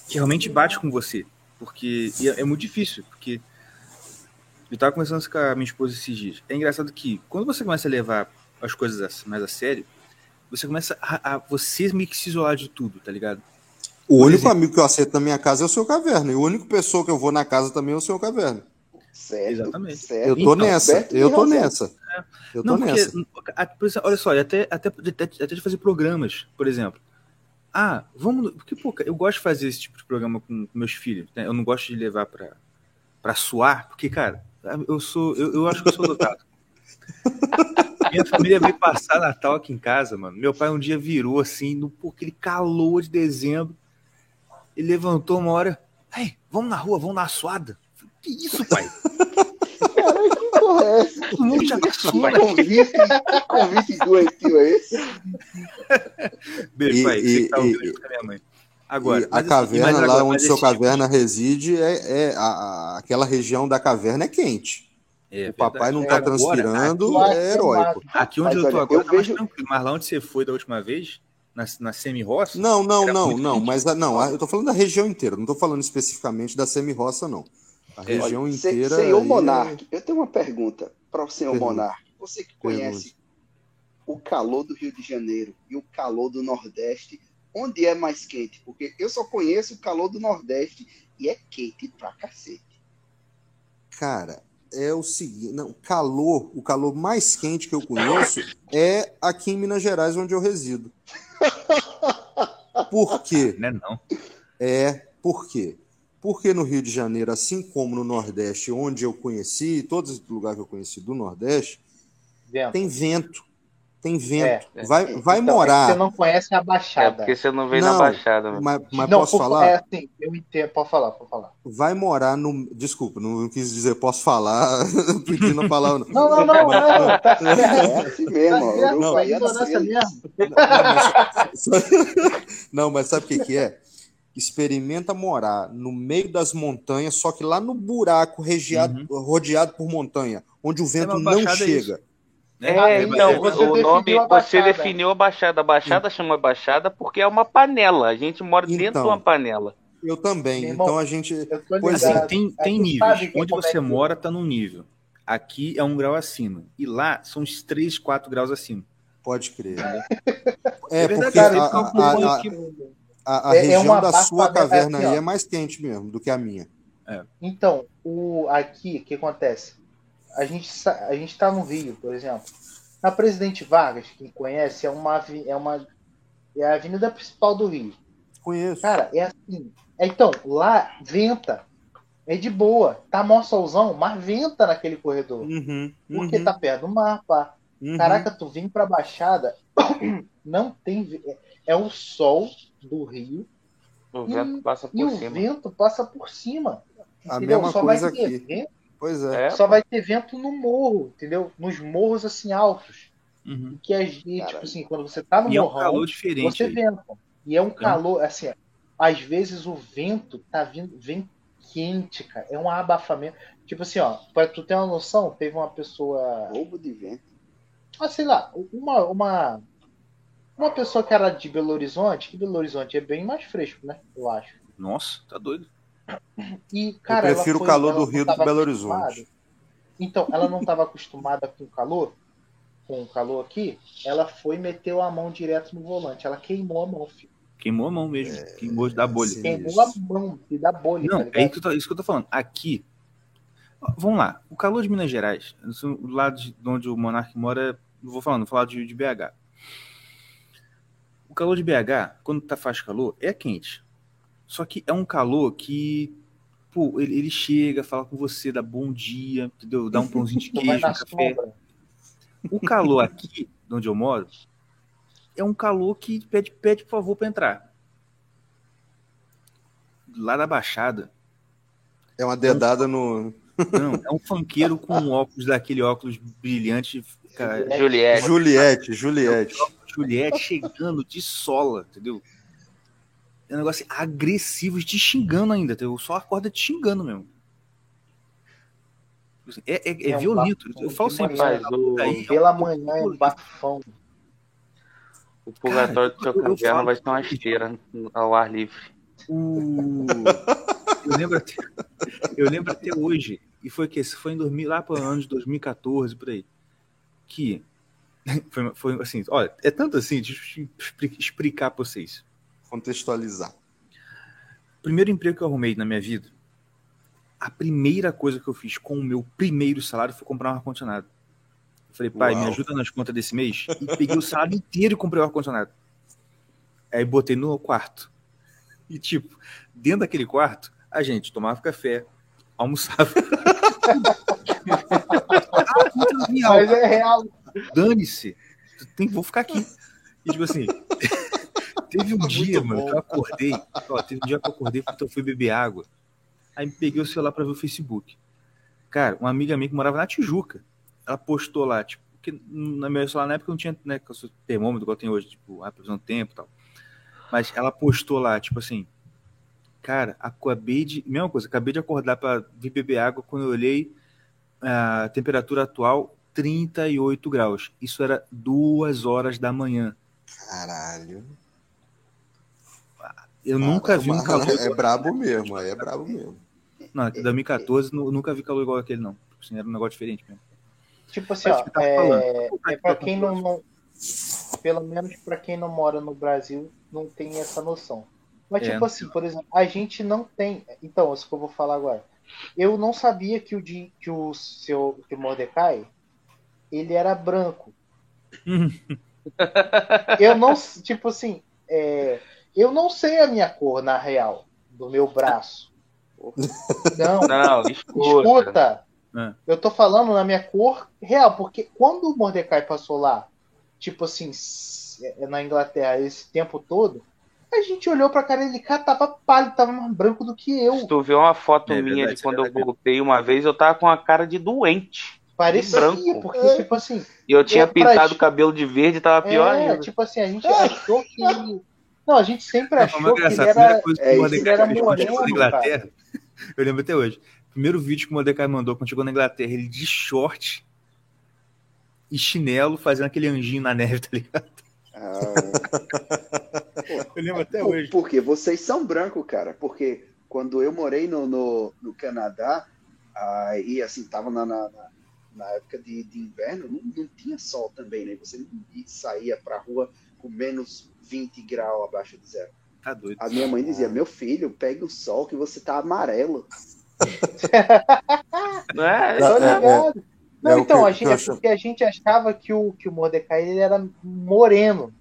que realmente bate com você, porque é, é muito difícil, porque eu tava conversando com a minha esposa esses dias. É engraçado que quando você começa a levar as coisas mais a sério, você começa a, a você meio que se isolar de tudo, tá ligado? O único exemplo, amigo que eu aceito na minha casa é o seu Caverna. E a única pessoa que eu vou na casa também é o seu Caverna. Certo, Exatamente. Certo. Eu tô então, nessa. Eu tô nessa. É. Eu tô Não, nessa. Porque, olha só, até, até, até de fazer programas, por exemplo. Ah, vamos. Porque, pô, eu gosto de fazer esse tipo de programa com, com meus filhos. Né? Eu não gosto de levar pra, pra suar, porque, cara, eu sou. Eu, eu acho que eu sou dotado. Minha família veio passar Natal aqui em casa, mano. Meu pai um dia virou assim, no pô, aquele calor de dezembro. Ele levantou uma hora. Ei, vamos na rua, vamos na suada. Que isso, pai? Caralho, que porra é essa? Já pai. Convite, convite doentio é esse? Beijo, pai. E, Você tá ouvindo com a minha mãe. Agora, a assim, caverna lá agora, onde seu tipo caverna tipo... reside é, é a, a, aquela região da caverna é quente. É, o papai não está transpirando, aqui, é heróico. Aqui onde mas, eu tô agora eu tá vejo... mais tranquilo. Mas lá onde você foi da última vez, na, na semi-roça? Não, não, não, não. Mas não, eu tô falando da região inteira, não tô falando especificamente da semi-roça, não. A é. região Olha, inteira. Senhor aí... Monarque, eu tenho uma pergunta para o senhor Pergunta. Monarque. Você que conhece Pergunta. o calor do Rio de Janeiro e o calor do Nordeste, onde é mais quente? Porque eu só conheço o calor do Nordeste e é quente pra cacete. Cara, é o seguinte, não, calor, o calor mais quente que eu conheço é aqui em Minas Gerais, onde eu resido. Por quê? Não é não. É, por quê? Porque no Rio de Janeiro, assim como no Nordeste, onde eu conheci, todos os lugares que eu conheci do Nordeste, vento. tem vento. Tem vento. É, vai é, vai então, morar. É você não conhece a Baixada. É porque você não veio não, na Baixada. Mas, mas não, posso falar? É assim, eu entendo. Pode falar, pode falar. Vai morar no. Desculpa, não quis dizer posso falar pedindo a palavra. Não, não, não, não. não, tá É assim mesmo. Tá não, é assim mesmo. Não, mas sabe o que, que é? Experimenta morar no meio das montanhas, só que lá no buraco regiado, uhum. rodeado por montanha, onde o vento não chega. Isso. É, é, então, você o nome, você definiu a Baixada. A Baixada Sim. chama Baixada porque é uma panela. A gente mora então, dentro de uma panela. Eu também. Irmão, então a gente. Pois assim, tem, tem níveis. Onde você é mora está num nível. Aqui é um grau acima. E lá são uns 3, 4 graus acima. Pode crer. É, é porque a, a, a, a é, é região da sua caverna aí é mais quente mesmo do que a minha. Então, o, aqui, o que acontece? a gente a gente está no Rio, por exemplo. Na Presidente Vargas, quem conhece, é uma é uma é a avenida principal do Rio. Conheço. Cara, é assim. É, então, lá venta. É de boa. Tá mó solzão, mas venta naquele corredor. Uhum, uhum. Porque tá perto do mar, pá. Uhum. Caraca, tu vem pra Baixada, não tem. É, é o sol do Rio. O vento passa por e cima. o vento passa por cima. A entendeu? mesma Só coisa aqui. Vento, Pois é. Só vai ter vento no morro, entendeu? Nos morros assim altos. Uhum. Que é tipo assim, quando você tá no e morrão, é um calor diferente você venta. E é um calor, assim, às vezes o vento tá vindo, vem quente, cara. É um abafamento. Tipo assim, ó, pra tu ter uma noção, teve uma pessoa. Roubo de vento. Ah, sei lá, uma, uma, uma pessoa que era de Belo Horizonte, que Belo Horizonte é bem mais fresco, né? Eu acho. Nossa, tá doido. E, cara, eu prefiro foi, o calor do Rio do que Belo Horizonte. Então, ela não estava acostumada com calor, com o calor aqui, ela foi e meteu a mão direto no volante. Ela queimou a mão, filho. Queimou a mão mesmo. É, queimou da bolha. Queimou a mão e da bolha. Não, tá é isso que, tô, isso que eu tô falando. Aqui. Vamos lá. O calor de Minas Gerais, do lado de onde o Monark mora, não vou falando, vou falar de, de BH. O calor de BH, quando tá faz calor, é quente. Só que é um calor que pô, ele, ele chega, fala com você, dá bom dia, entendeu? Dá um pãozinho de queijo, um café. O calor aqui, onde eu moro, é um calor que pede, pede por favor para entrar. Lá da Baixada. É uma dedada no. Não, é um funkeiro com um óculos daquele óculos brilhante. Cara. Juliette. Juliette, Juliette. Juliette chegando de sola, entendeu? É um negócio agressivo, te xingando ainda, entendeu? Só acorda te xingando mesmo. É, é, é, é violento. Um eu falo sempre. Mas, o... Aí, pela é um manhã é um bafão. O purgatório do seu caverna vai ser uma esteira ao ar livre. O... Eu, lembro até, eu lembro até hoje, e foi que foi em 2000, lá para o ano de 2014, por aí, que foi, foi assim, olha, é tanto assim, deixa eu explicar para vocês. Contextualizar. Primeiro emprego que eu arrumei na minha vida, a primeira coisa que eu fiz com o meu primeiro salário foi comprar um ar-condicionado. Falei, pai, Uau. me ajuda nas contas desse mês. E peguei o salário inteiro e comprei o ar-condicionado. Aí botei no quarto. E, tipo, dentro daquele quarto, a gente tomava café, almoçava. Mas é real. Dane-se. Vou ficar aqui. E, tipo assim, teve um Muito dia, bom. mano, que eu acordei. Ó, teve um dia que eu acordei porque eu fui beber água. Aí peguei o celular para ver o Facebook. Cara, uma amiga minha que morava na Tijuca ela postou lá, tipo, que na meu celular na época não tinha, né, termômetro igual tem hoje, tipo, a previsão do tempo e tal. Mas ela postou lá, tipo assim, cara, acabei de, mesma coisa, acabei de acordar para vir beber água quando eu olhei a temperatura atual 38 graus. Isso era duas horas da manhã. Caralho. Eu Cara, nunca vi um calor. É brabo mesmo, é brabo mesmo. Não, 2014 nunca vi calor igual aquele, não. Assim, era um negócio diferente mesmo. Tipo assim, ó, tá é, é para quem não, não, pelo menos para quem não mora no Brasil, não tem essa noção. Mas é, tipo assim, por exemplo, a gente não tem. Então, isso que eu vou falar agora. Eu não sabia que o de, que o seu que o Mordecai ele era branco. eu não, tipo assim, é, eu não sei a minha cor na real do meu braço. Não, não escuta. escuta é. Eu tô falando na minha cor real, porque quando o Mordecai passou lá, tipo assim, é, na Inglaterra, esse tempo todo, a gente olhou pra cara dele, cara, tava pálido, tava mais branco do que eu. Se tu viu uma foto é, minha verdade, de quando eu voltei uma vez, eu tava com a cara de doente. Parecia, branco. porque, é. tipo assim. E eu tinha pintado o cabelo de verde, tava pior é, ainda. Tipo assim, a gente achou que. Não, a gente sempre achou que ele era, é, ele era moreno, Inglaterra. Eu lembro até hoje. Primeiro vídeo que o Mordecai mandou quando chegou na Inglaterra, ele de short e chinelo fazendo aquele anjinho na neve, tá ligado? Ah. eu lembro até Por, hoje. Porque vocês são brancos, cara. Porque quando eu morei no, no, no Canadá, aí assim, tava na, na, na época de, de inverno, não, não, tinha sol também, né? Você não saía pra rua com menos 20 graus abaixo de zero. Tá doido. A minha mãe dizia, meu filho, pegue o sol que você tá amarelo. não é? Tô ligado. Não, é então, a gente, é porque a gente achava que o, que o Mordecai ele era moreno.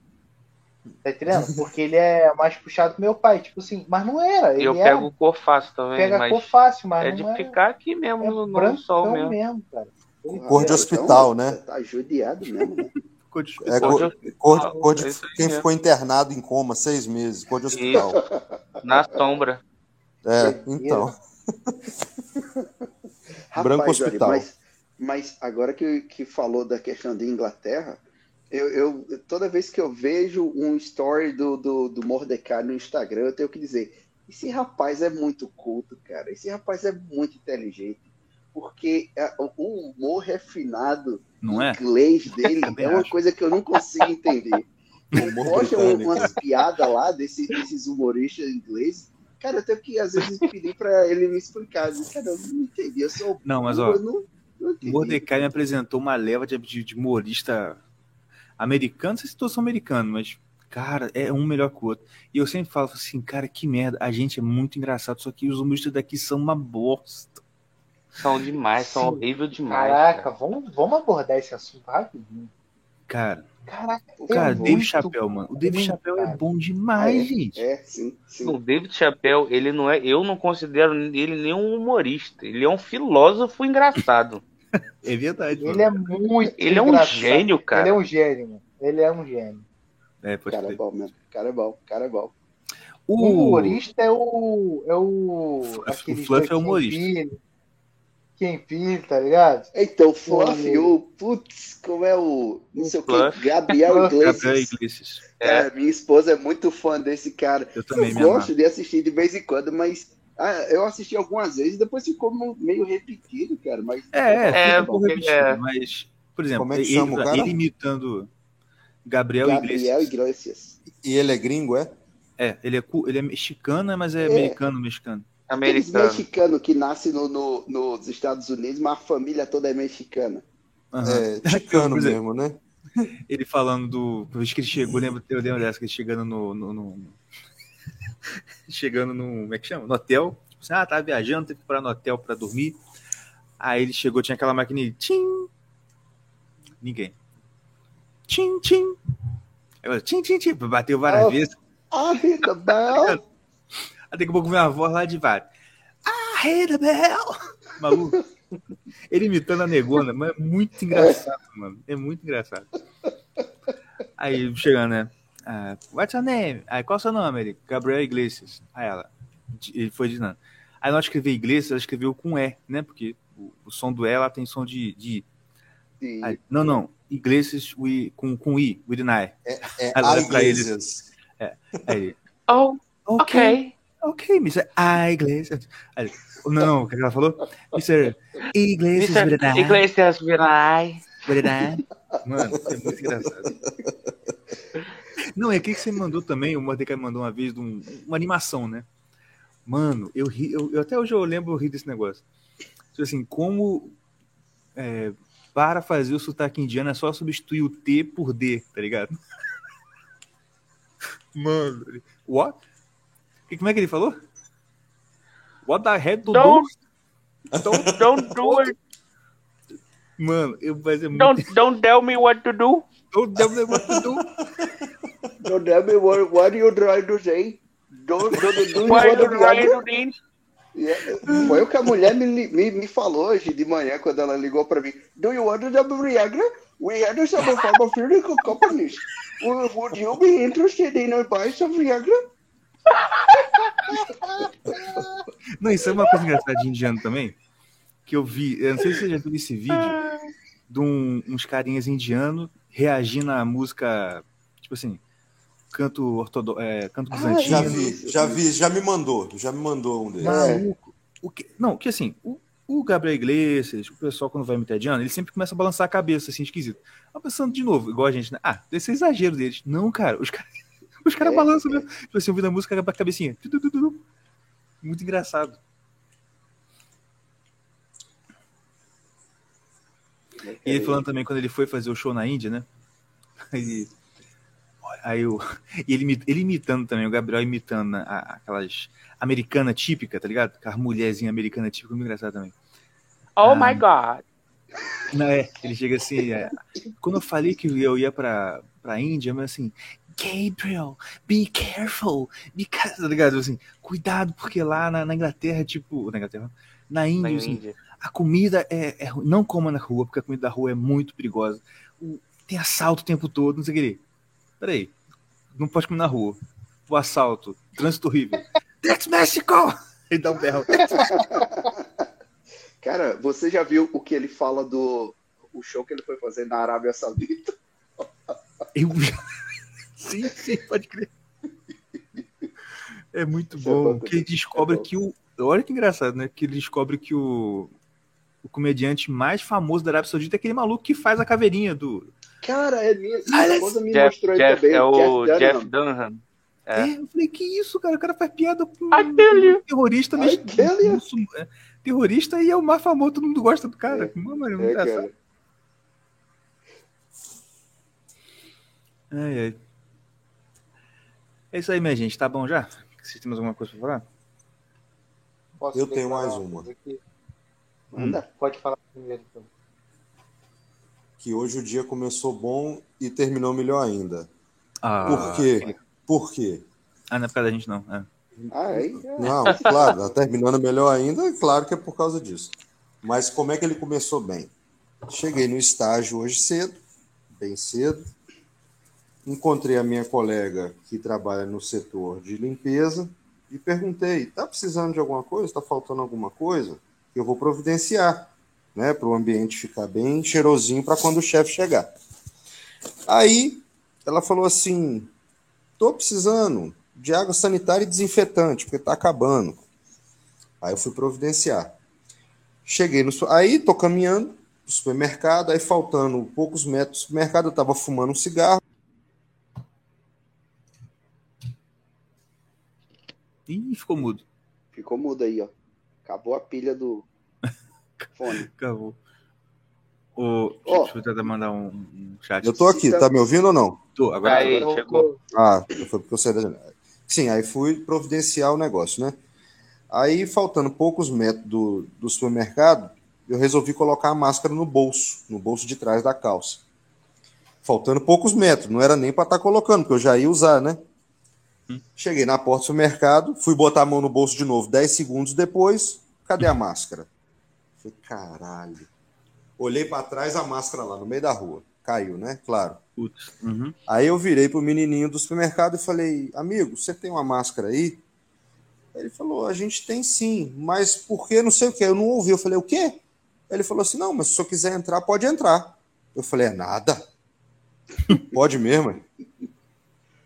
Tá entendendo? Porque ele é mais puxado que meu pai, tipo assim, mas não era. eu era, pego cor fácil também. Pega cor fácil, mas. É de era, ficar aqui mesmo é no, no sol mesmo. mesmo cara. Cor de hospital, então, né? Tá judiado mesmo, né? Cor de, é, cor, cor, cor de quem ficou internado em coma seis meses, cor de hospital. Na sombra. É, então. Rapaz, Branco Hospital. Olha, mas, mas, agora que, que falou da questão de Inglaterra, eu, eu, toda vez que eu vejo um story do, do, do Mordecai no Instagram, eu tenho que dizer: esse rapaz é muito culto, cara. Esse rapaz é muito inteligente. Porque é, o humor refinado não é? inglês dele é uma acho. coisa que eu não consigo entender. Poxa, umas piadas lá desse, desses humoristas ingleses Cara, tenho que às vezes pedir pra ele me explicar. Cara, eu não entendi. Eu sou não, mas ó, eu não, Mordecai me apresentou uma leva de, de, de humorista americano, não sei se todos são americanos, mas, cara, é um melhor que o outro. E eu sempre falo assim, cara, que merda, a gente é muito engraçado, só que os humoristas daqui são uma bosta. São demais, são horríveis demais. Caraca, vamos, vamos abordar esse assunto rapidinho. Cara, Caraca, o cara, é muito Chappelle, mano. O bom, Chappelle é cara. bom demais, É, gente. É, sim, sim. O David Chappelle, ele não é. Eu não considero ele nem um humorista. Ele é um filósofo engraçado. É verdade. Ele é mano. muito Ele é um engraçado. gênio, cara. Ele é um gênio, mano. Ele é um gênio. É, O pode cara é crer. bom mesmo. O cara é bom, o cara é bom. O O humorista é o. É o. Fluff- aquele o Fluff é humorista. Filho, Quem filho, tá ligado? Então, Fluff, O- o. Putz, como é o. Não sei o que. Gabriel Fluff. Gabriel Iglesias. Iglesias. É, minha esposa é muito fã desse cara. Eu também eu me gosto amarro. de assistir de vez em quando, mas ah, eu assisti algumas vezes e depois ficou meio repetido, cara. Mas É, é, É, repetido, é- mas, por exemplo, Como é que ele, chama o cara? ele imitando Gabriel, Gabriel Iglesias. Iglesias. E ele é gringo, é? É, ele é, ele é mexicano, mas é, É. americano, mexicano. Aqueles Americano. mexicanos que nascem no, no- nos Estados Unidos, mas a família toda é mexicana. Aham. É, chicano mesmo, né? Ele falando do. Por que ele chegou, lembro, eu lembro dessa, que ele chegando no. no- no- chegando no. Como é que chama? No hotel. Tipo assim, ah, tava viajando, teve que parar no hotel pra dormir. Aí ele chegou, tinha aquela maquininha. Tchim! Ninguém. Tchim, tchim! Aí eu, tchim, tchim, tchim. Bateu várias Oh. vezes. Ah, Rita Bell! Aí daqui a pouco veio uma voz lá de vários. Ah, the bell! Maluco. Ele imitando a negona, mas é muito engraçado, mano. É muito engraçado. Aí chegando, né? Ah, What's your name? Aí, qual é o seu nome? Ele, Gabriel Iglesias. Aí ela, ele foi dizendo. Aí de escrever Iglesias, ela escreveu com E, né? Porque o, o som do E ela tem som de. de Sim. aí, não, não. Iglesias we, com, com I, with an I. É Ela a olha pra ele. Iglesias. Aí Oh, ok. ok. Ok, Mr. A Iglesias. Não, não, o que ela falou? Mr. Iglesias Mr. I. Iglesias an I. Mano, é muito engraçado. Não, é aquele que você me mandou também, o Mordecai me mandou uma vez de um- uma animação, né? Mano, eu ri, eu, eu- até hoje eu lembro, eu ri desse negócio. Tipo assim, como é, para fazer o sotaque indiano é só substituir o T por D, tá ligado? Mano, what? Que- Como é que ele falou? What the heck do Don't, don't, don't do it. Mano, eu mas é muito. Don't, don't tell me what to do. Don't tell me what to do. Don't tell me what, what you trying to say. Don't, don't do Why what you want. to this? Yeah. Foi o que a mulher me, me, me falou hoje de manhã, quando ela ligou para mim. Do you want to have Viagra? We had some pharmaceutical companies. Would you be interested in buying some Viagra? Não, isso é uma coisa engraçada de indiano também. Que eu vi, eu não sei se você já viu esse vídeo de um- uns carinhas indianos reagindo à música, tipo assim, canto ortodoxo, é, canto Ah, bizantino. Já vi, já vi, já me mandou, já me mandou um deles. Maluco. O que, não, que assim, o, o Gabriel Iglesias, o pessoal quando vai imitar indiano, ele sempre começa a balançar a cabeça, assim, esquisito. Mas pensando de novo, igual a gente, né? Ah, desse é exagero deles. Não, cara, os caras os cara É, balançam mesmo. Tipo assim, ouvindo a música, a cabecinha. Muito engraçado. E ele falando também quando ele foi fazer o show na Índia, né? Aí, aí o, e ele, ele imitando também, o Gabriel imitando né, a- aquelas americana típica, tá ligado? Aquelas mulherzinha americana típica, muito engraçado também. Oh Ah. my God. Não, é, ele chega assim, é, quando eu falei que eu ia pra, pra Índia, mas assim, Gabriel, be careful, because, tá ligado? Assim, cuidado, porque lá na, na Inglaterra, tipo, na Inglaterra, na Índia, Na assim, Índia. a comida é, é não coma na rua, porque a comida da rua é muito perigosa. O- tem assalto o tempo todo, não sei o que. Peraí, não pode comer na rua. O assalto, trânsito horrível. That's Mexico! Ele dá um berro. Cara, você já viu o que ele fala do o show que ele foi fazer na Arábia Saudita? Eu... sim, sim, pode crer. É muito Isso é bom. Que ele descobre é que o. Olha que engraçado, né? Que ele descobre que o. O comediante mais famoso da Arábia Saudita é aquele maluco que faz a caveirinha do. Cara, é minha, Ah, esposa me Jeff, mostrou Jeff, também. é o Jeff Jeff Dunham. Dunham. É. É, eu falei, que isso, cara? O cara faz piada com you. terrorista muçul- é, terrorista e é o mais famoso, todo mundo gosta do cara. É, Mano, é, cara. Ai, ai. É isso aí, minha gente. Tá bom já? Vocês têm mais alguma coisa pra falar? Posso eu tenho mais uma. Manda, hum. pode falar primeiro então. Que hoje o dia começou bom e terminou melhor ainda. Ah, Por quê? Por quê? Ah, não é por causa da gente, não. É. Ah, é? Não, claro, tá terminando melhor ainda, claro que é por causa disso. Mas como é que ele começou bem? Cheguei no estágio hoje cedo, bem cedo. Encontrei a minha colega que trabalha no setor de limpeza e perguntei: tá precisando de alguma coisa? Está faltando alguma coisa? Eu vou providenciar, né, para o ambiente ficar bem cheirosinho para quando o chefe chegar. Aí ela falou assim: tô precisando de água sanitária e desinfetante, porque está acabando. Aí eu fui providenciar. Cheguei no. Aí tô caminhando supermercado, aí faltando poucos metros do supermercado, eu estava fumando um cigarro. Ih, ficou mudo. Ficou mudo aí, ó. Acabou a pilha do fone. Acabou. O... Oh. Deixa eu tentar mandar um, um chat. Eu tô aqui, tá me ouvindo ou não? Tô, agora aí, chegou. Ah, foi porque eu saí da janela. Sim, aí fui providenciar o negócio, né? Aí, faltando poucos metros do, do supermercado, eu resolvi colocar a máscara no bolso, no bolso de trás da calça. Faltando poucos metros, não era nem para estar tá colocando, porque eu já ia usar, né? Cheguei na porta do supermercado, fui botar a mão no bolso de novo 10 segundos depois, cadê a máscara? Falei, caralho. Olhei para trás, a máscara lá no meio da rua. Caiu, né? Claro. Uhum. Aí eu virei pro menininho do supermercado e falei, amigo, você tem uma máscara aí? Ele falou, a gente tem sim, mas por que não sei o que? Eu não ouvi. Eu falei, o quê? Ele falou assim, não, mas se você quiser entrar, pode entrar. Eu falei, é nada. pode mesmo.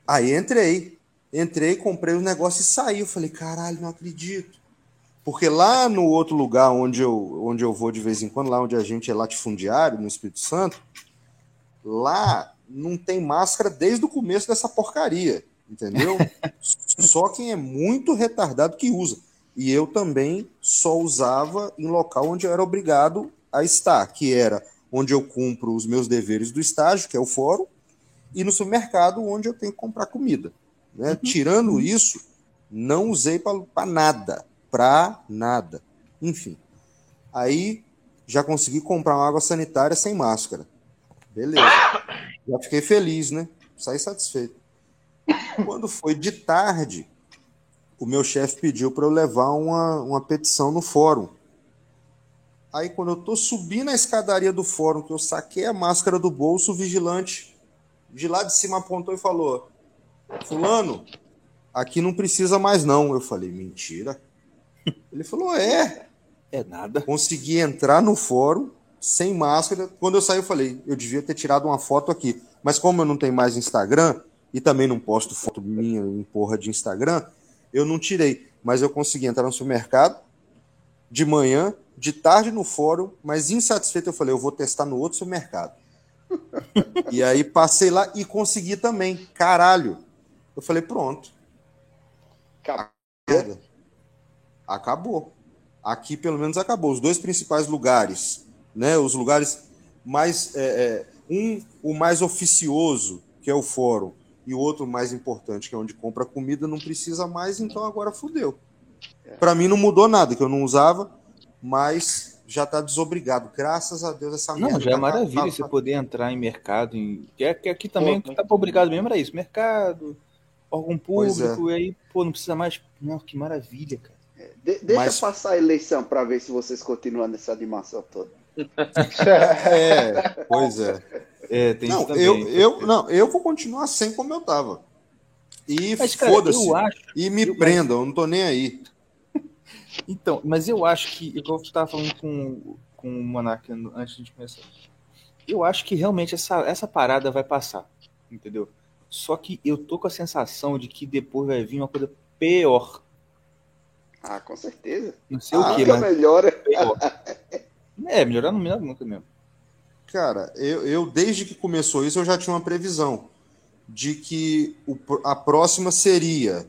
Aí entrei. Entrei, comprei o negócio e saí. Eu falei, caralho, não acredito. Porque lá no outro lugar onde eu, onde eu vou de vez em quando, lá onde a gente é latifundiário, no Espírito Santo, lá não tem máscara desde o começo dessa porcaria, entendeu? só quem é muito retardado que usa. E eu também só usava em local onde eu era obrigado a estar, que era onde eu cumpro os meus deveres do estágio, que é o fórum, e no supermercado, onde eu tenho que comprar comida. Né? Uhum. Tirando isso, não usei para nada. Para nada. Enfim. Aí já consegui comprar uma água sanitária sem máscara. Beleza. Já fiquei feliz, né? Saí satisfeito. Quando foi de tarde, o meu chefe pediu para eu levar uma, uma petição no fórum. Aí, quando eu tô subindo a escadaria do fórum, que eu saquei a máscara do bolso, o vigilante de lá de cima apontou e falou: Fulano, aqui não precisa mais não. Eu falei: Mentira. Ele falou: É. É nada. Consegui entrar no fórum, sem máscara. Quando eu saí, eu falei, eu devia ter tirado uma foto aqui. Mas como eu não tenho mais Instagram, e também não posto foto minha em porra de Instagram, eu não tirei. Mas eu consegui entrar no supermercado de manhã, de tarde no fórum, mas insatisfeito eu falei, eu vou testar no outro supermercado. e aí passei lá e consegui também. Caralho. Eu falei, pronto. Acabou. Acabou. Aqui pelo menos acabou. Os dois principais lugares né? Os lugares mais é, é, um o mais oficioso que é o fórum e o outro mais importante que é onde compra comida não precisa mais, então agora fudeu. Para mim não mudou nada que eu não usava, mas já está desobrigado. Graças a Deus essa Não, já é tá maravilha tá, você tá... poder entrar em mercado, em... que, é, que aqui também pô, tá obrigado mesmo era isso, mercado, órgão público, é. e aí pô não precisa mais. Não, que maravilha, cara. É, de, deixa mas... passar a eleição para ver se vocês continuam nessa animação toda. é, pois é. é tem não, também, eu, eu, não, eu vou continuar sem como eu tava. E foda-se. E me eu, prendam, eu não tô nem aí. Então, mas eu acho que, igual você estava falando com, com o Monark antes de começar, eu acho que realmente essa, essa parada vai passar, entendeu? Só que eu tô com a sensação de que depois vai vir uma coisa pior. Ah, com certeza. Não sei ah, o que, mas melhora. Pior. É, melhorar não melhora nunca mesmo. Cara, eu, eu desde que começou isso eu já tinha uma previsão de que o, a próxima seria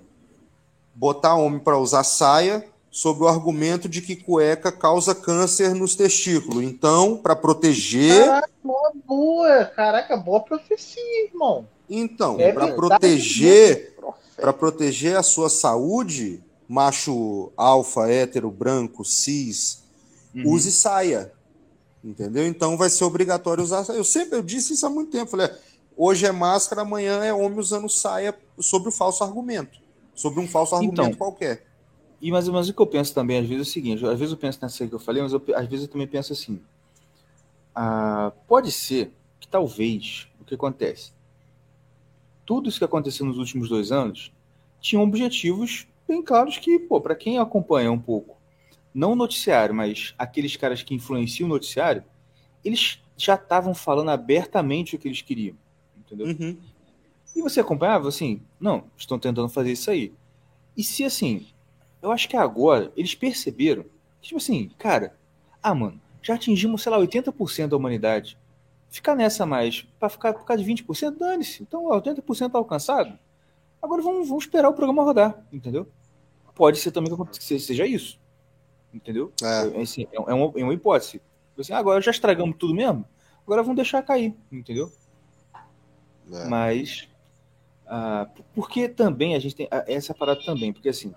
botar homem para usar saia, sob o argumento de que cueca causa câncer nos testículos. Então, para proteger. Caraca, boa, boa. Caraca, boa profecia, irmão. Então, é para proteger, para proteger a sua saúde, macho alfa, hétero, branco, cis, uhum. use saia. Entendeu? Então vai ser obrigatório usar saia. Eu sempre eu disse isso há muito tempo. Falei, hoje é máscara, amanhã é homem usando saia sobre o falso argumento. Sobre um falso argumento então, qualquer. E mas, mas o que eu penso também, às vezes, é o seguinte: às vezes eu penso nessa que eu falei, mas eu, às vezes eu também penso assim. Ah, pode ser que talvez o que acontece. Tudo isso que aconteceu nos últimos dois anos tinha objetivos bem claros que, pô, para quem acompanha um pouco, não o noticiário, mas aqueles caras que influenciam o noticiário, eles já estavam falando abertamente o que eles queriam, entendeu? Uhum. E você acompanhava assim, não, estão tentando fazer isso aí. E se assim, eu acho que agora eles perceberam que, tipo assim, cara, ah, mano, já atingimos, sei lá, 80% da humanidade. Ficar nessa mais, para ficar por causa de 20%, dane-se. Então, 80% tá alcançado. Agora vamos, vamos esperar o programa rodar, entendeu? Pode ser também que seja isso. Entendeu? É. Assim, é, é, uma, é uma hipótese. Tipo assim, agora já estragamos tudo mesmo, agora vamos deixar cair, entendeu? É. Mas. Ah, porque também a gente tem ah, essa parada também, porque assim,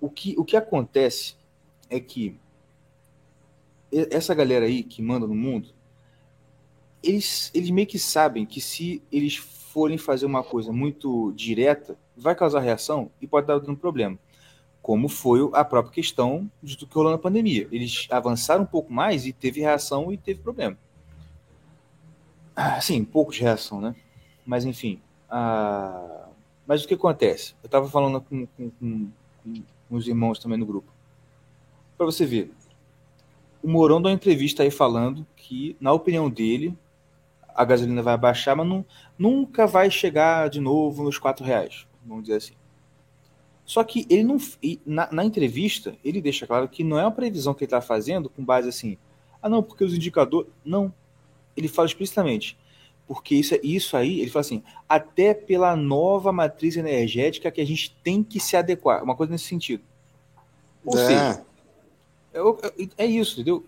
o que, o que acontece é que essa galera aí que manda no mundo, eles, eles meio que sabem que se eles forem fazer uma coisa muito direta, vai causar reação e pode dar um problema. Como foi a própria questão de do que rolou na pandemia. Eles avançaram um pouco mais e teve reação e teve problema. Ah, sim, pouco de reação, né? Mas enfim. Ah, mas o que acontece? Eu estava falando com, com, com, com os irmãos também no grupo. Para você ver, o Mourão dá uma entrevista aí falando que, na opinião dele, a gasolina vai baixar, mas não, nunca vai chegar de novo nos quatro reais, vamos dizer assim. Só que ele não. Na, na entrevista, ele deixa claro que não é uma previsão que ele está fazendo com base assim. Ah, não, porque os indicadores. Não. Ele fala explicitamente. Porque isso, isso aí, ele fala assim, até pela nova matriz energética que a gente tem que se adequar. Uma coisa nesse sentido. Ou é. seja, é, é, é isso, entendeu?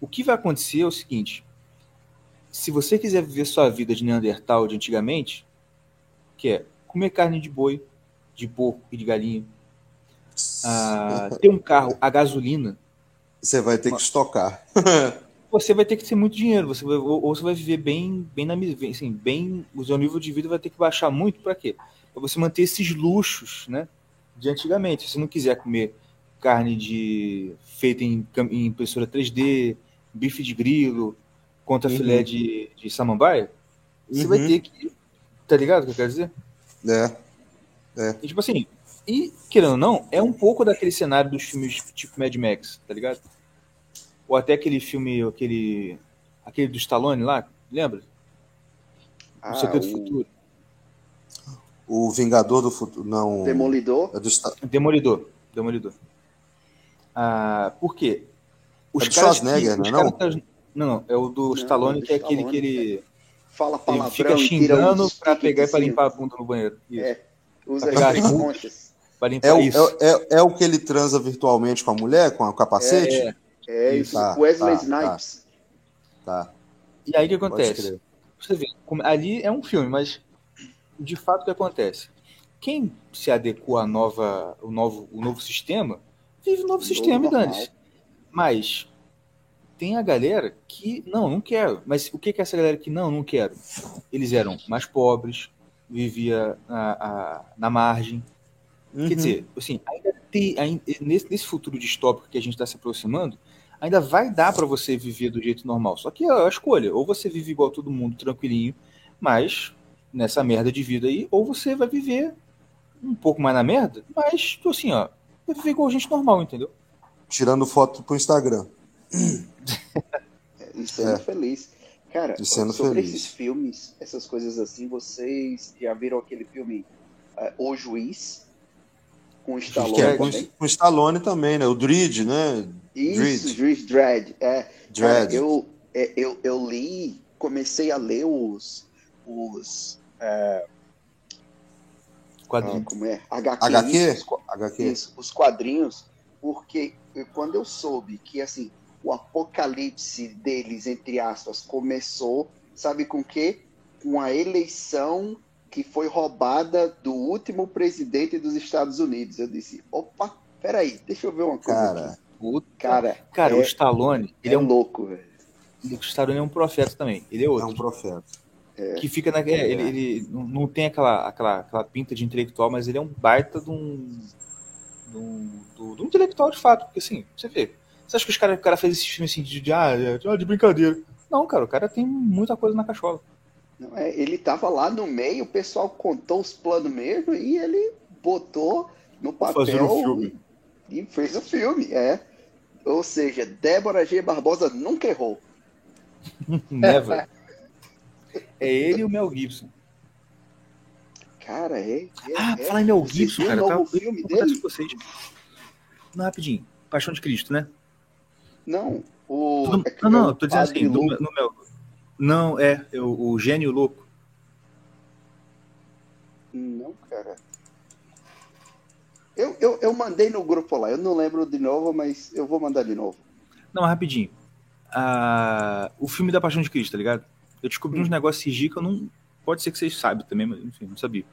O que vai acontecer é o seguinte: se você quiser viver sua vida de Neandertal de antigamente, que é comer carne de boi, de porco e de galinha, ah, ter um carro a gasolina. Você vai ter que estocar. você vai ter que ter muito dinheiro, você vai, ou, ou, você vai viver bem, bem na assim, bem, o seu nível de vida vai ter que baixar muito para quê? Para você manter esses luxos, né? De antigamente. Se você não quiser comer carne de feita em, em impressora 3D, bife de grilo, contra uhum. filé de, de samambaia, você vai uhum. ter que, tá ligado o que eu quero dizer? É. é. E, tipo assim, e querendo ou não, é um pouco daquele cenário dos filmes tipo Mad Max, tá ligado? Ou até aquele filme, aquele. aquele do Stallone lá, lembra? Ah, o Segredo do Futuro. O Vingador do Futuro. Não. Demolidor? É do Demolidor. Demolidor. Ah, por quê? Os é do Schwarzenegger, que, não, é não? não, não, é o do não, Stallone, é que é aquele que ele. Fala palavrão, fica xingando pra pegar e pra limpar a bunda no banheiro. Isso. É, usa as conchas. É o, é, é, é, o que ele transa virtualmente com a mulher, com o capacete? É, é isso, tá, Wesley tá, tá. Snipes. Tá, tá. E aí o que acontece? Você vê, ali é um filme, mas de fato o que acontece? Quem se adequa à nova, o novo, o novo sistema, vive o novo sistema e dane-se. Mas tem a galera que, não, não quero. Mas o que é essa galera que, não, não quero? Eles eram mais pobres, vivia na, a, na margem. Uhum. Quer dizer, assim, ainda tem, ainda, nesse, nesse futuro distópico que a gente está se aproximando, ainda vai dar para você viver do jeito normal. Só que é a escolha, ou você vive igual todo mundo, tranquilinho, mas nessa merda de vida aí, ou você vai viver um pouco mais na merda, mas tipo assim, ó, vai viver igual gente normal, entendeu? Tirando foto pro Instagram. E sendo é. feliz. Cara, sendo sobre feliz. esses filmes, essas coisas assim, vocês já viram aquele filme uh, O Juiz? Com o Stallone é, com, com Stallone também, né? O Dredd, né? Isso, Juiz Dredd. É, Dredd. eu, é, eu, eu li, comecei a ler os. os é, quadrinhos. Ah, como é? HQ. HQ? Os, HQ. Isso, os quadrinhos. porque quando eu soube que assim o apocalipse deles, entre aspas, começou, sabe com que? Com a eleição que foi roubada do último presidente dos Estados Unidos. Eu disse, opa, peraí, deixa eu ver uma coisa Cara, aqui. Puta. Cara, Cara, é- o Stallone, ele é, um louco, velho. O Stallone é um profeta também. Ele é É outro. um profeta. que fica na. é, ele, ele não tem aquela, aquela, aquela pinta de intelectual, mas ele é um baita de um. de um, do- de um intelectual de fato. Porque assim, você vê. Você acha que os cara, o cara fez esse filme assim de, de, ah, é, de brincadeira? Não, cara, o cara tem muita coisa na cachola. Não, é, ele tava lá no meio, o pessoal contou os planos mesmo e ele botou no papel Fazer um filme. e fez o filme, é. Ou seja, Débora G. Barbosa nunca errou. Never. É ele e o Mel Gibson. Cara, é. é Ah, é. falar em Mel Gibson, cara, o tá, eu filme dele? vocês. Não, rapidinho. Paixão de Cristo, né? Não, o. É não, não, é o eu tô dizendo assim, Lu- no Mel. Não, é, é o, gênio louco. Não, cara. Eu, eu, eu mandei no grupo lá, eu não lembro de novo, mas eu vou mandar de novo. Não, mas rapidinho. Ah, o filme da Paixão de Cristo, tá ligado? Eu descobri Hum. uns negócios CG que eu não. Pode ser que vocês saibam também, mas enfim, não sabia.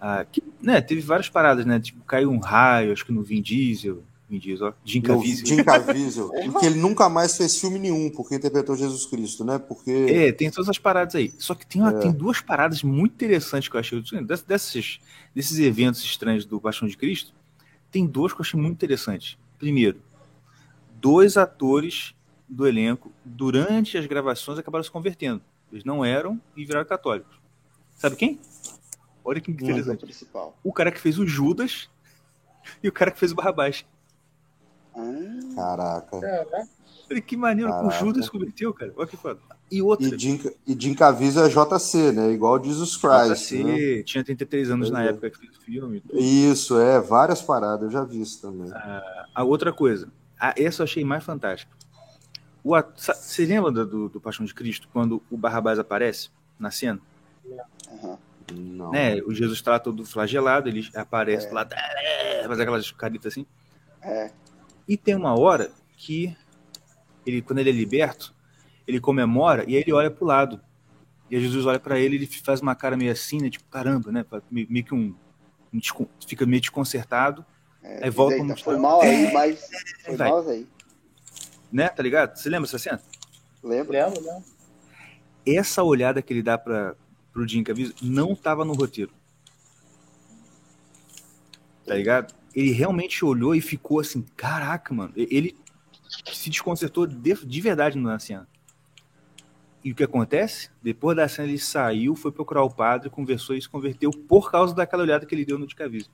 Ah, que, né, teve várias paradas, né? Tipo, caiu um raio, acho que no Vin Diesel. Vin Diesel, ó. Jim Caviezel. Jim Caviezel. que ele nunca mais fez filme nenhum, porque interpretou Jesus Cristo, né? Porque. É, tem todas as paradas aí. Só que tem, uma- É. tem duas paradas muito interessantes que eu achei. Dess- Desses, desses eventos estranhos do Paixão de Cristo, tem dois que eu achei muito interessantes. Primeiro, dois atores do elenco, durante as gravações, acabaram se convertendo. Eles não eram e viraram católicos. Sabe quem? Olha que Mas é o interessante. principal. O cara que fez o Judas e o cara que fez o Barrabás. Ah, Caraca. Olha que maneiro, o Caraca. Judas se converteu, cara. Olha que foda. E outra, E Jim, e Jim Caviezel é JC, né? Igual Jesus Christ. JC, Né? tinha 33 anos Pois na é. época que fez o filme. Isso, é, várias paradas, eu já vi isso também. A outra coisa, a, essa eu achei mais fantástica. O at- sa- Você lembra do, do, Paixão de Cristo, quando o Barrabás aparece na cena? aham. Não. Né? O Jesus está todo flagelado, ele aparece lá, "É", faz aquelas caritas assim. É. E tem uma hora que, ele, quando ele é liberto, ele comemora e aí ele olha pro lado. E aí Jesus olha para ele e ele faz uma cara meio assim, né? Tipo, caramba, né? Meio, meio que um. um Fica meio desconcertado, é. Aí volta Eita, no- Foi mal aí, mas. Foi Vai. mal aí. né? Tá ligado? Você lembra essa cena? Lembra? Lembra, né? essa olhada que ele dá para pro Jim Caviezel não tava no roteiro. Tá ligado? Ele realmente olhou e ficou assim, caraca, mano. Ele se desconcertou de, de verdade na cena. E o que acontece? Depois da cena ele saiu, foi procurar o padre, conversou e se converteu por causa daquela olhada que ele deu no Jim Caviezel.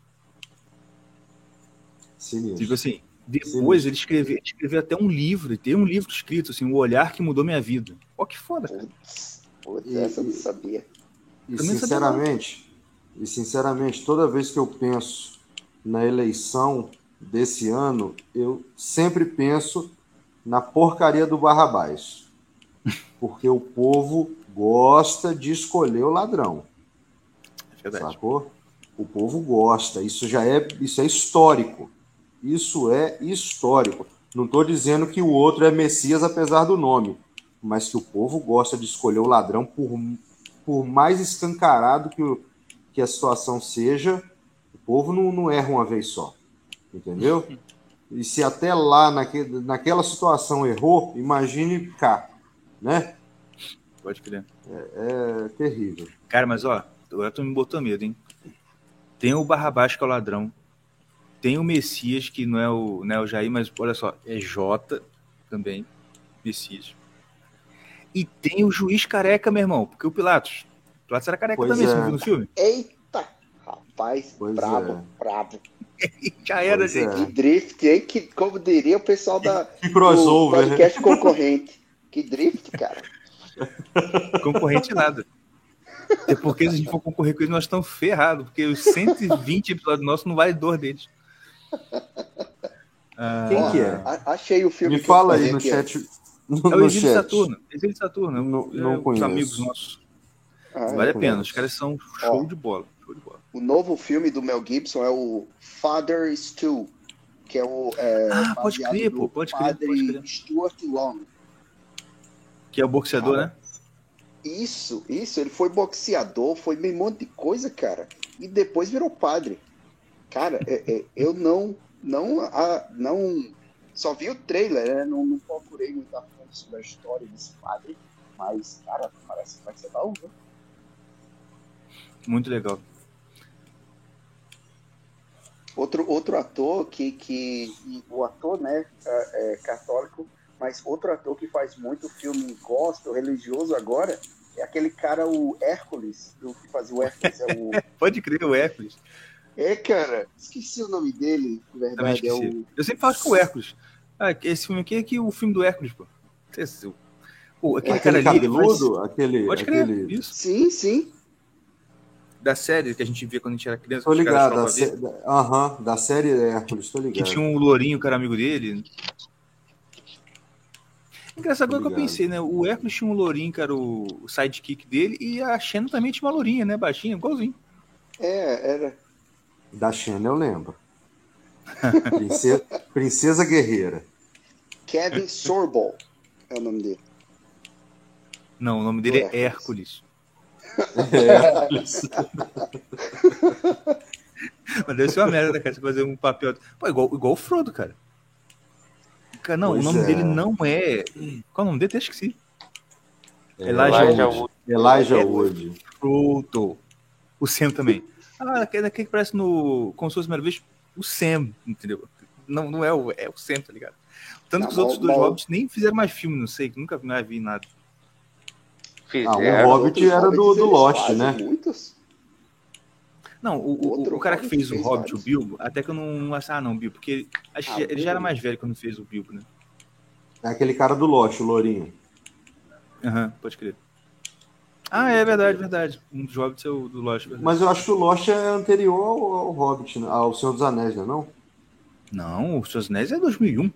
Sinistro. Tipo assim, depois ele escreveu, escreveu até um livro, tem um livro escrito assim, O Olhar que Mudou Minha Vida. Ó que foda, cara. Putz, essa eu não sabia. E Também sabia sinceramente, e sinceramente, toda vez que eu penso na eleição desse ano, eu sempre penso na porcaria do Barrabás. Porque o povo gosta de escolher o ladrão, É verdade. sacou? O povo gosta, isso já é, isso é histórico. Isso é histórico. Não estou dizendo que o outro é Messias apesar do nome, mas que o povo gosta de escolher o ladrão por, por mais escancarado que, o- que a situação seja, povo não, não erra uma vez só. Entendeu? E se até lá, naque, naquela situação, errou, imagine cá. Né? Pode crer. É terrível. Cara, mas ó, agora tu me botou medo, hein? Tem o Barrabás, que é o ladrão. Tem o Messias, que não é o, não é o Jair, mas olha só, é Jota também. Messias. E tem o juiz careca, meu irmão, porque o Pilatos. O Pilatos era careca Pois também, é. você não viu no filme? Eita! Rapaz, Pois brabo, é. brabo. Já era, Pois gente. é. Que drift, hein? Que, como diria o pessoal da, Que do crossover, né? podcast concorrente. Que drift, cara. Concorrente nada. É porque se a gente for concorrer com eles, nós estamos ferrados, porque os 120 episódios nossos não vale dor deles. Ah, Quem Ó, que é? Achei o filme. Me fala aí no aqui chat. No, é o Exílio chat. Saturno. Exílio Saturno. Não- é, não os conheço. amigos nossos. Ah, Vale a conheço. pena. Os caras são show Ó. de bola. Show de bola. O novo filme do Mel Gibson é o Father Stu, que é o. É, ah, pode crer, pô, pode crer, pode crer. Stuart Long. Que é o boxeador, cara, né? Isso, isso. Ele foi boxeador, foi meio monte de coisa, cara. E depois virou padre. Cara, é, é, eu não. Não, a, não. Só vi o trailer, né? Não, não procurei muita fonte sobre a história desse padre. Mas, cara, parece que vai ser bom, né? Muito legal. Outro, outro ator que, que o ator, né, é, é, católico, mas outro ator que faz muito filme gospel, religioso agora, é aquele cara, o Hércules, do que fazia o Hércules. É o... Pode crer, o Hércules. É, cara, esqueci o nome dele, na verdade. É o... Eu sempre falo com o Hércules. Ah, esse filme aqui é que o filme do Hércules, pô. Pô, aquele, aquele cara cabeludo, faz... aquele. Pode crer, aquele... isso. Sim, sim da série que a gente via quando a gente era criança. Tô ligado, da, sé... uhum, da série Hércules, tô ligado. Que tinha um lourinho que era amigo dele. Engraçado agora que eu pensei, né? O Hércules tinha um lourinho que era o sidekick dele e a Xena também tinha uma lourinha, né? Baixinha, igualzinho. É, era. Da Xena eu lembro. princesa, princesa Guerreira. Kevin Sorbol é o nome dele. Não, o nome dele é Hércules. É. Mas deve ser uma merda, né, cara? Você fazer um papel. Pô, igual, igual o Frodo, cara. Não, pois o nome é. dele não é. Qual é o nome dele? Até esqueci. É, Elijah, Wood. Elijah Wood. Frodo. O Sam também. Ah, aquele que parece no. Como se fosse primeira vez, o Sam, entendeu? Não, não é o, é o Sam, tá ligado? Tanto não, que os outros dois Hobbits nem fizeram mais filme, não sei, nunca mais vi nada. Fizeram, ah, o Hobbit era do, do Lost, né? Muitos. Não, o, o, o cara que fez, fez o Hobbit, vários. o Bilbo, até que eu não achava, ah, não, Bilbo, porque acho ah, que ele já era mais velho quando fez o Bilbo, né? É aquele cara do Lost, o Lourinho. Aham, uhum, pode crer. Ah, é verdade, verdade. Um dos Hobbits é o do Lost. Verdade. Mas eu acho que o Lost é anterior ao, ao Hobbit, né? ao Senhor dos Anéis, né? Não? Não, o Senhor dos Anéis é 2001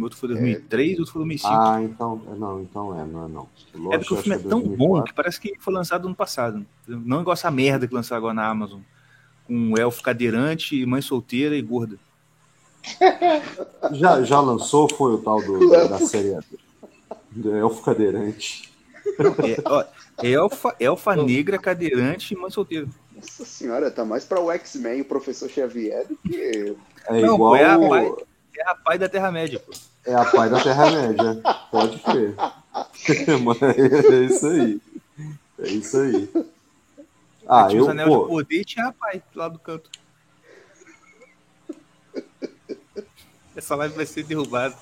outro foi 2003, é. outro foi 2005. Ah, então, não, então é, não é não. Lost, é porque o filme é tão 2004. bom que parece que foi lançado ano passado. Não igual essa merda que lançaram agora na Amazon. Com um elfo cadeirante, mãe solteira e gorda. Já, já lançou, foi o tal do, da série do elfo cadeirante. É, ó, elfa, elfa negra, cadeirante e mãe solteira. Nossa senhora, tá mais pra o X-Men e o professor Xavier do que. É não, igual. É a, é a pai da Terra-média, pô. É a pai da Terra-média. Pode crer. é isso aí. É isso aí. Ah, eu, anel pô... de poder tinha a pai lá do canto. Essa live vai ser derrubada.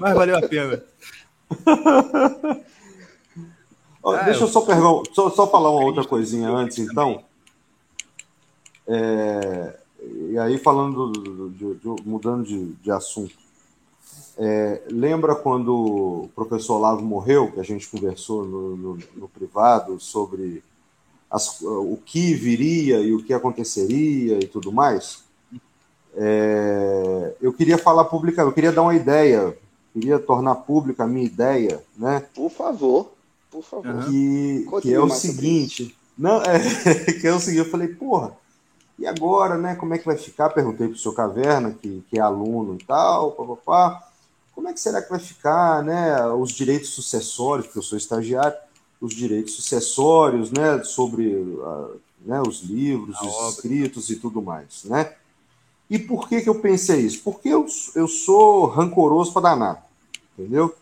Mas valeu a pena. ah, deixa eu só, perguntar, só, só falar uma outra coisinha antes, então. É, e aí, falando, de, mudando de, de assunto, é, lembra quando o professor Olavo morreu, que a gente conversou no, no, no privado sobre as, o que viria e o que aconteceria e tudo mais? É, eu queria falar publicamente, eu queria dar uma ideia, queria tornar pública a minha ideia, né? Por favor, por favor. Que, que é o seguinte, não, é, que é o seguinte, eu falei, porra, e agora, né, como é que vai ficar? Perguntei para o seu Caverna, que, que é aluno e tal, papapá. Como é que será que vai ficar, né, os direitos sucessórios, porque eu sou estagiário, os direitos sucessórios, né, sobre uh, né, os livros, A os obra. escritos e tudo mais, né? E por que que eu pensei isso? Porque eu, eu sou rancoroso para danar, entendeu?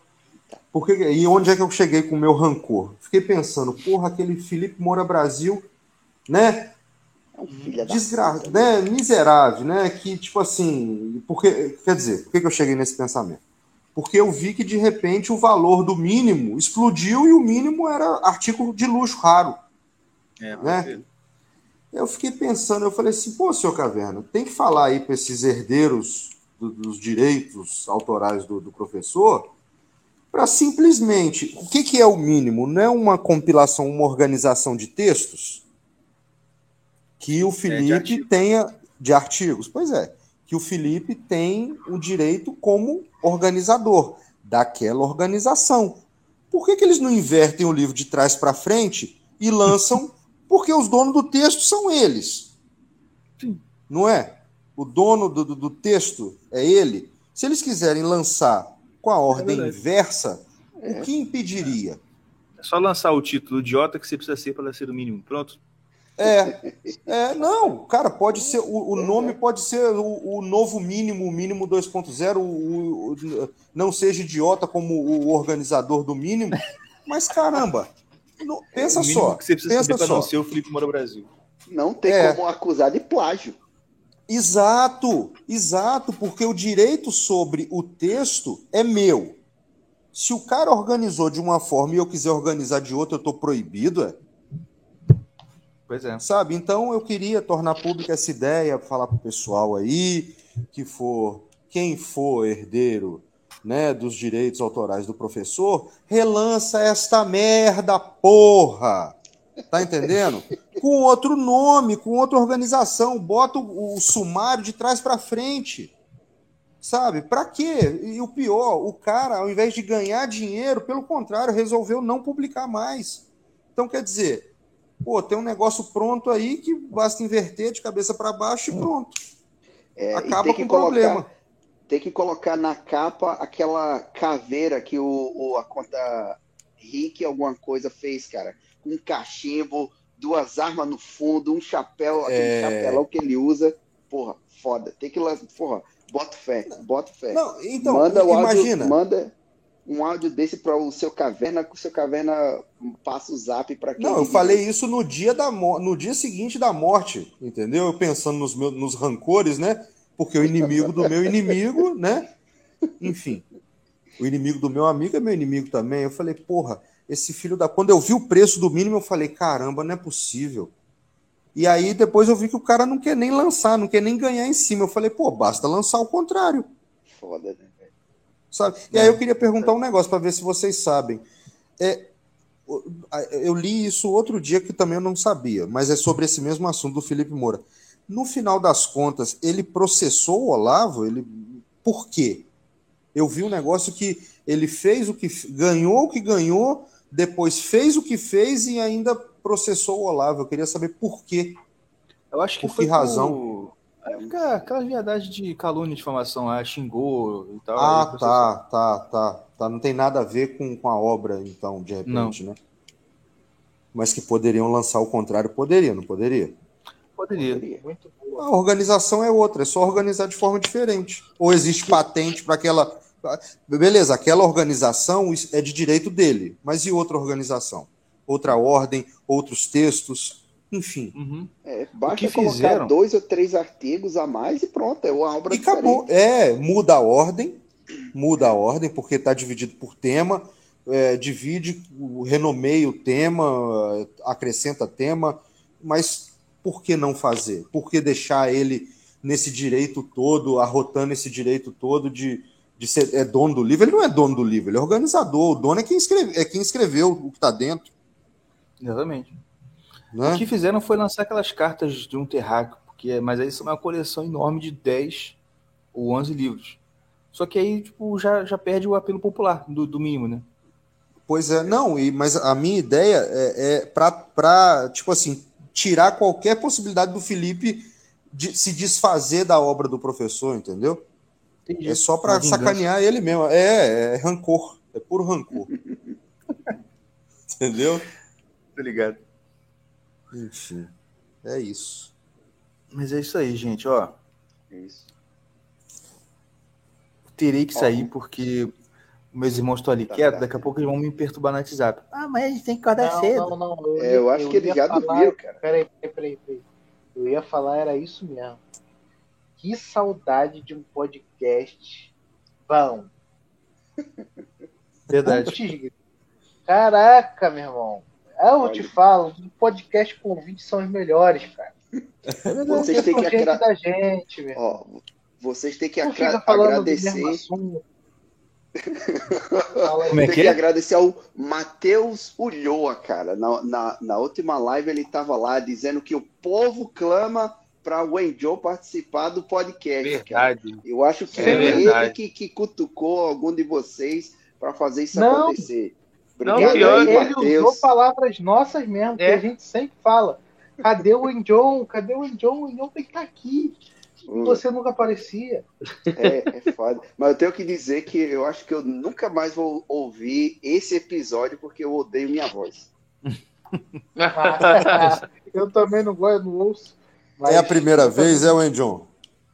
Porque, e onde é que eu cheguei com o meu rancor? Fiquei pensando, porra, aquele Felipe Moura Brasil, né? É um filho Desgraça, né? Miserável, né? Que, tipo assim, porque, quer dizer, por que eu cheguei nesse pensamento? Porque eu vi que, de repente, o valor do mínimo explodiu e o mínimo era artigo de luxo raro. É, né? Eu fiquei pensando, eu falei assim, pô, senhor Caverna, tem que falar aí para esses herdeiros do, dos direitos autorais do, do professor para simplesmente, o que, que é o mínimo? Não é uma compilação, uma organização de textos? Que o Felipe é, tenha de artigos. Pois é, que o Felipe tem o direito como organizador daquela organização. Por que, que eles não invertem o livro de trás para frente e lançam? Porque os donos do texto são eles. Sim. Não é? O dono do, do, do, texto é ele. Se eles quiserem lançar com a ordem é inversa, é. o que impediria? É só lançar o título idiota que você precisa ser para ser o mínimo. Pronto. É, é, não, cara, pode ser, o, o nome pode ser o, o, novo mínimo, o mínimo 2.0, o, o, não seja idiota como o organizador do mínimo, mas caramba, não, pensa só, que você precisa pensa saber só. não ser o Felipe Moura Brasil. Não tem é. como acusar de plágio. Exato, exato, porque o direito sobre o texto é meu. Se o cara organizou de uma forma e eu quiser organizar de outra, eu estou proibido, é? Pois é. Sabe? Então eu queria tornar pública essa ideia, falar pro pessoal aí que for quem for herdeiro, né, dos direitos autorais do professor, relança esta merda, porra. Tá entendendo? com outro nome, com outra organização, bota o, o sumário de trás para frente. Sabe? Para quê? E o pior, o cara, ao invés de ganhar dinheiro, pelo contrário, resolveu não publicar mais. Então, quer dizer, Pô, tem um negócio pronto aí que basta inverter de cabeça para baixo e pronto. É, Acaba com o problema. Tem que colocar na capa aquela caveira que o, o a conta Rick alguma coisa fez, cara. Um cachimbo, duas armas no fundo, um chapéu, aquele é... chapelão que ele usa. Porra, foda. Tem que lançar. Porra, bota fé, bota fé. Não, então, manda imagina. Áudio, manda um áudio desse para o seu caverna, que o seu caverna passa o zap para quem. Não, eu falei isso no dia da no dia seguinte da morte, entendeu? Eu pensando nos meus nos rancores, né? Porque o inimigo do meu inimigo, né? Enfim, o inimigo do meu amigo é meu inimigo também. Eu falei, porra, esse filho da. Quando eu vi o preço do mínimo, eu falei, caramba, não é possível. E aí depois eu vi que o cara não quer nem lançar, não quer nem ganhar em cima. Eu falei, pô, basta lançar o contrário. Foda, né? Sabe? E aí eu queria perguntar um negócio para ver se vocês sabem. É, eu li isso outro dia que também eu não sabia, mas é sobre esse mesmo assunto do Felipe Moura. No final das contas, ele processou o Olavo? Ele, por quê? Eu vi um negócio que ele fez o que ganhou o que ganhou, depois fez o que fez e ainda processou o Olavo. Eu queria saber por quê. Eu acho que por foi que razão. Por Aquela, aquela verdade de calúnia e difamação lá, xingou e tal. Ah, tá, tá, tá, tá. Não tem nada a ver com, com a obra, então, de repente, não. né? Mas que poderiam lançar o contrário, poderia, não poderia? Poderia. poderia. Muito boa. A organização é outra, é só organizar de forma diferente. Ou existe patente para aquela. Beleza, aquela organização é de direito dele, mas e outra organização? Outra ordem, outros textos enfim. Uhum. É, basta colocar fizeram... dois ou três artigos a mais e pronto, é uma obra e acabou. É, muda a ordem, muda a ordem, porque está dividido por tema, é, divide, renomeia o tema, acrescenta tema, mas por que não fazer? Por que deixar ele nesse direito todo, arrotando esse direito todo de, de ser é dono do livro? Ele não é dono do livro, ele é organizador, o dono é quem, escreve, é quem escreveu o que está dentro. Exatamente. Né? O que fizeram foi lançar aquelas cartas de um terráqueo, porque, mas aí são uma coleção enorme de 10 ou 11 livros. Só que aí tipo, já, já perde o apelo popular do, do mínimo, né? Pois é, não, e, mas a minha ideia é, é para, tipo assim, tirar qualquer possibilidade do Felipe de se desfazer da obra do professor, entendeu? Entendi. É só para sacanear ele mesmo. É, é rancor. É puro rancor. entendeu? Tô ligado. Enfim, é isso. Mas é isso aí, gente, ó. É isso. Terei que sair porque meus irmãos estão ali tá quietos, daqui a pouco eles vão me perturbar no WhatsApp. Ah, mas a gente tem que acordar não, cedo. Não, não, eu, é, eu acho eu que eles já falar... dormiram, cara. Peraí, peraí, peraí. Eu ia falar, era isso mesmo. Que saudade de um podcast bom. Verdade. Caraca, meu irmão. Eu te falo, um podcast com vídeo são os melhores, cara. Vocês têm que agra... da gente, Ó, vocês têm que agra... agradecer. Como é que, Tem que é? agradecer ao Matheus Ulloa, cara. Na, na, na, última live ele estava lá dizendo que o povo clama para o Joe participar do podcast. Verdade. Cara. Eu acho que é ele que, que cutucou algum de vocês para fazer isso Não. acontecer. Obrigado, não, pior, ele, ele usou palavras nossas mesmo, é. que a gente sempre fala. Cadê o Enjon? Cadê o Enjon? O Enjon tem que estar tá aqui. Hum. Você nunca aparecia. É, é foda. Mas eu tenho que dizer que eu acho que eu nunca mais vou ouvir esse episódio porque eu odeio minha voz. eu também não gosto, não ouço. Mas... É a primeira vez, é o Enjon?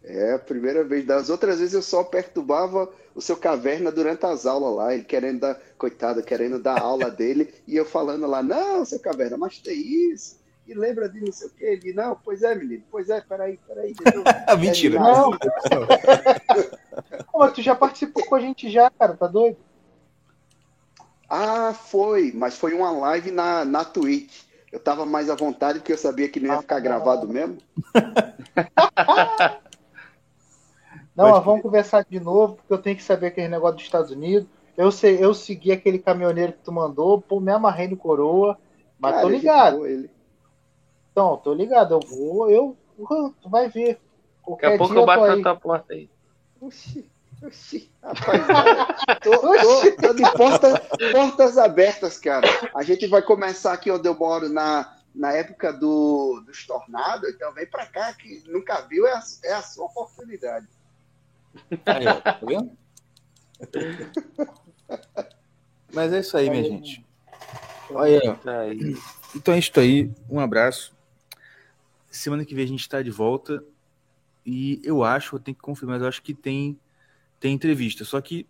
É a primeira vez. Das outras vezes eu só perturbava o seu caverna durante as aulas lá, ele querendo dar, coitado, querendo dar aula dele, e eu falando lá, não, seu caverna, mas tem isso. E lembra de não sei o quê? Ele, não, pois é, menino, pois é, peraí, peraí. Mentira. Não. Pô, tu já participou com a gente já, cara, tá doido? Ah, foi, mas foi uma live na, na Twitch. Eu tava mais à vontade porque eu sabia que não ia ficar gravado mesmo. Não, mas vamos conversar de novo, porque eu tenho que saber aquele negócio dos Estados Unidos. Eu sei, eu segui aquele caminhoneiro que tu mandou, pô, me amarrei no coroa, mas Cara, tô ligado. Ele. Então, tô ligado, eu vou, eu. Tu vai ver. Qualquer Daqui a pouco eu bato na tua porta aí. Oxi, oxi, rapaz, tô, tô, tô de porta, portas abertas, cara. A gente vai começar aqui onde eu moro na, na época do, dos tornados, então vem pra cá que nunca viu, é a, é a sua oportunidade. Aí, ó, tá vendo? Mas é isso aí, minha gente. Olha, aí. então é isso aí. Um abraço. Semana que vem a gente está de volta. E eu acho, eu tenho que confirmar, mas eu acho que tem, tem entrevista. Só que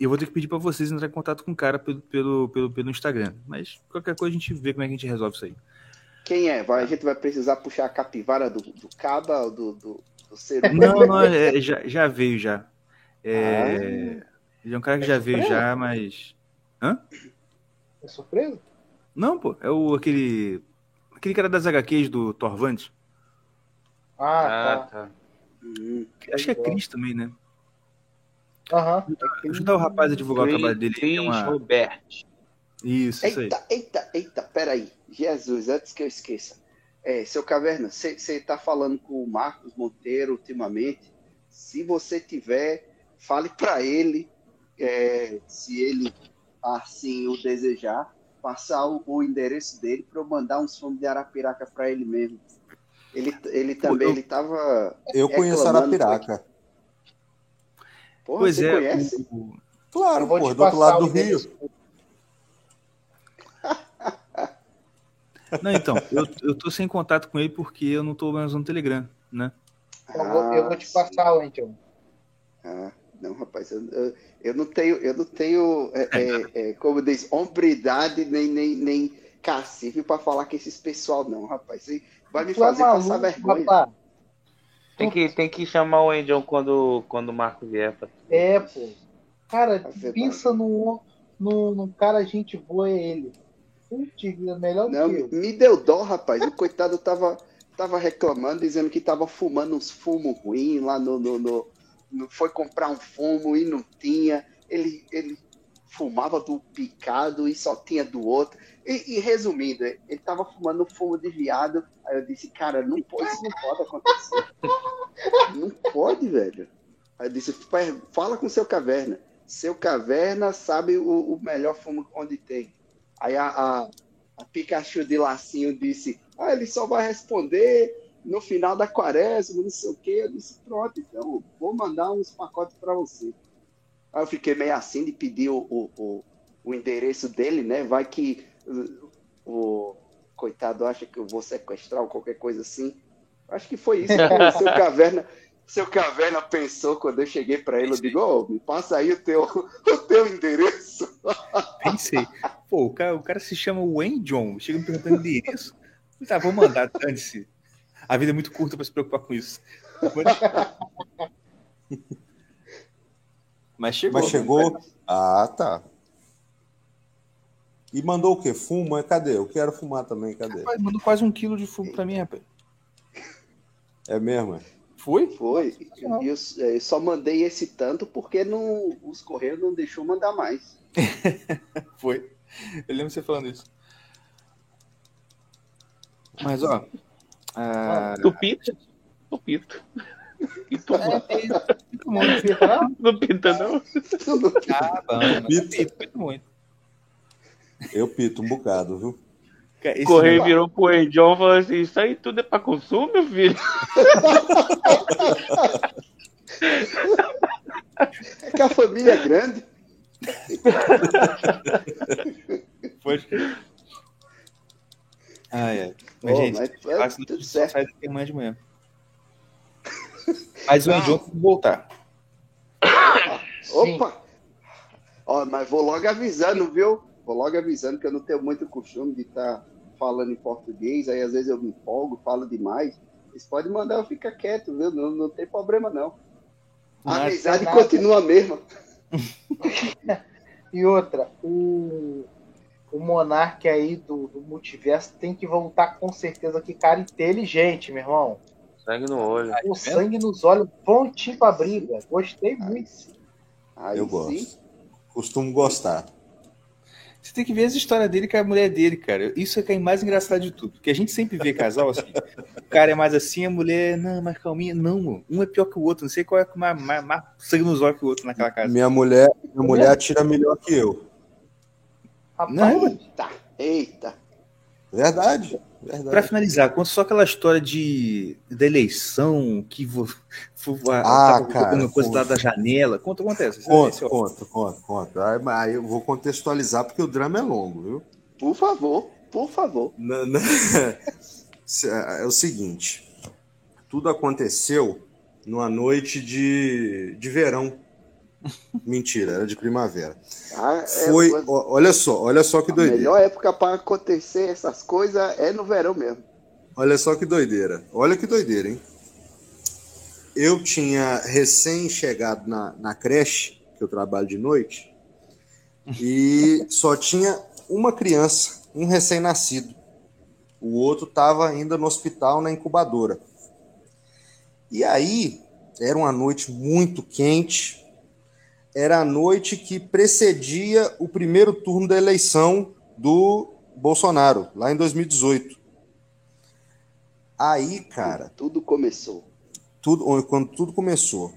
eu vou ter que pedir para vocês entrar em contato com o cara pelo, pelo, pelo, pelo Instagram. Mas qualquer coisa a gente vê como é que a gente resolve isso aí. Quem é? A gente vai precisar puxar a capivara do, do Caba, do, do, não, não, é, já, já veio já. É, ah. Ele é um cara que é já surpresa? veio já, mas. Hã? É surpresa? Não, pô. É o aquele. Aquele cara das HQs do Torvante. Ah, ah, tá. tá. Hum, Acho que é Cris também, né? Aham. Uhum. Ajudar o rapaz a divulgar Chris, o trabalho dele. Cris uma... Robert. Isso, eita, isso aí. Eita, eita, peraí. Jesus, antes que eu esqueça. É, seu Caverna, você está falando com o Marcos Monteiro ultimamente. Se você tiver, fale para ele, é, se ele assim o desejar, passar o, o endereço dele para eu mandar uns fomos de Arapiraca para ele mesmo. Ele, ele também, eu, ele tava. Eu conheço Arapiraca. Porra, pois você é. Conhece? O... Claro, pô, do outro lado do Rio. Não, então, eu, eu tô sem contato com ele porque eu não tô mais no Telegram, né? Eu vou, eu vou te passar, então. Ah, não, rapaz, eu, eu, eu, não tenho, eu não tenho, é, é, é, como diz, hombridade nem, nem, nem cacife para falar com esses pessoal, não, rapaz. Vai me tu é fazer é maluco, passar vergonha. Rapaz. Tem que, tem que chamar o Angel quando, quando o Marco vier. Pra... É, pô. Cara, pensa no, no, no cara gente boa é ele. Putz, melhor Não, que eu. me deu dó, rapaz. O coitado tava, tava reclamando, dizendo que tava fumando uns fumos ruins lá no, no, no, no, Foi comprar um fumo e não tinha. Ele, ele fumava do picado e só tinha do outro. E, e resumindo, ele tava fumando um fumo de viado. Aí eu disse, cara, não pode, isso não pode acontecer. não pode, velho. Aí eu disse, fala com seu caverna. Seu caverna sabe o, o melhor fumo onde tem. Aí a, a, a Pikachu de lacinho disse: Ah, ele só vai responder no final da quaresma, não sei o quê. Eu disse: Pronto, então vou mandar uns pacotes para você. Aí eu fiquei meio assim de pedir o, o, o, o endereço dele, né? Vai que o, o, coitado acha que eu vou sequestrar ou qualquer coisa assim. Acho que foi isso que seu caverna seu Caverna pensou quando eu cheguei para ele, eu digo, oh, me passa aí o teu, o teu endereço. Pensei, pô, o cara, o cara se chama Wayne John, chega me perguntando endereço. Tá, vou mandar, dane-se. A vida é muito curta para se preocupar com isso. Mas chegou. Mas chegou. Ah, tá. E mandou o quê? Fumo? Cadê? Eu quero fumar também, cadê? Rapaz, mandou quase um quilo de fumo para mim, rapaz. É mesmo, é? Foi? Foi. Eu, eu, eu, só mandei esse tanto porque não, os Correios não deixou mandar mais. Foi. Eu lembro você falando isso. Mas, ó. Uh... Tupito. Tupito. E tu é, pito muito. Não pita, não? Ah, bom. Pito. Pito, pito muito. Eu pito um bocado, viu? Correio não... virou pro John e falou assim: Isso aí tudo é pra consumo, meu filho? É que a família é grande. Ah, é. Mas, oh, gente, mas, é, tudo certo. sai daqui amanhã de manhã. Mas o John tem que voltar. Opa! Ó, mas vou logo avisando, viu? Vou logo avisando que eu não tenho muito costume de estar tá falando em português, aí às vezes eu me empolgo, falo demais. Vocês podem mandar eu ficar quieto, viu? Não, não tem problema, não. A é amizade continua a mesma. e outra, o, o monarca aí do, do, multiverso tem que voltar com certeza que cara inteligente, meu irmão. Sangue no olho. O sangue nos olhos, pontinho pra briga. Gostei muito. Aí eu gosto. Costumo gostar. Você tem que ver as histórias dele com a mulher dele, cara. Isso é que é mais engraçado de tudo. Porque a gente sempre vê casal assim. o cara é mais assim, a mulher, não, mais calminha. Não, um é pior que o outro. Não sei qual é mais, mais, mais sangue nos olhos que o outro naquela casa. Minha mulher, minha mulher atira melhor que eu. Rapaz, não. Eita, eita. Verdade. Para finalizar, conta só aquela história de da eleição que ah, cara, uma coisa lá da janela. Conta, acontece. Conta, conta, conta, conta. Aí eu vou contextualizar porque o drama é longo, viu? Por favor, por favor. é o seguinte, tudo aconteceu numa noite de, de verão. Mentira, era de primavera. Ah, é, Foi, olha só, olha só que doideira. A melhor época para acontecer essas coisas é no verão mesmo. Olha só que doideira. Olha que doideira, hein? Eu tinha recém chegado na, na creche, que eu trabalho de noite, e só tinha uma criança, um recém-nascido. O outro estava ainda no hospital, na incubadora. E aí, era uma noite muito quente, era a noite que precedia o primeiro turno da eleição do Bolsonaro, lá em 2018. Aí, cara. Tudo começou. Tudo, quando tudo começou.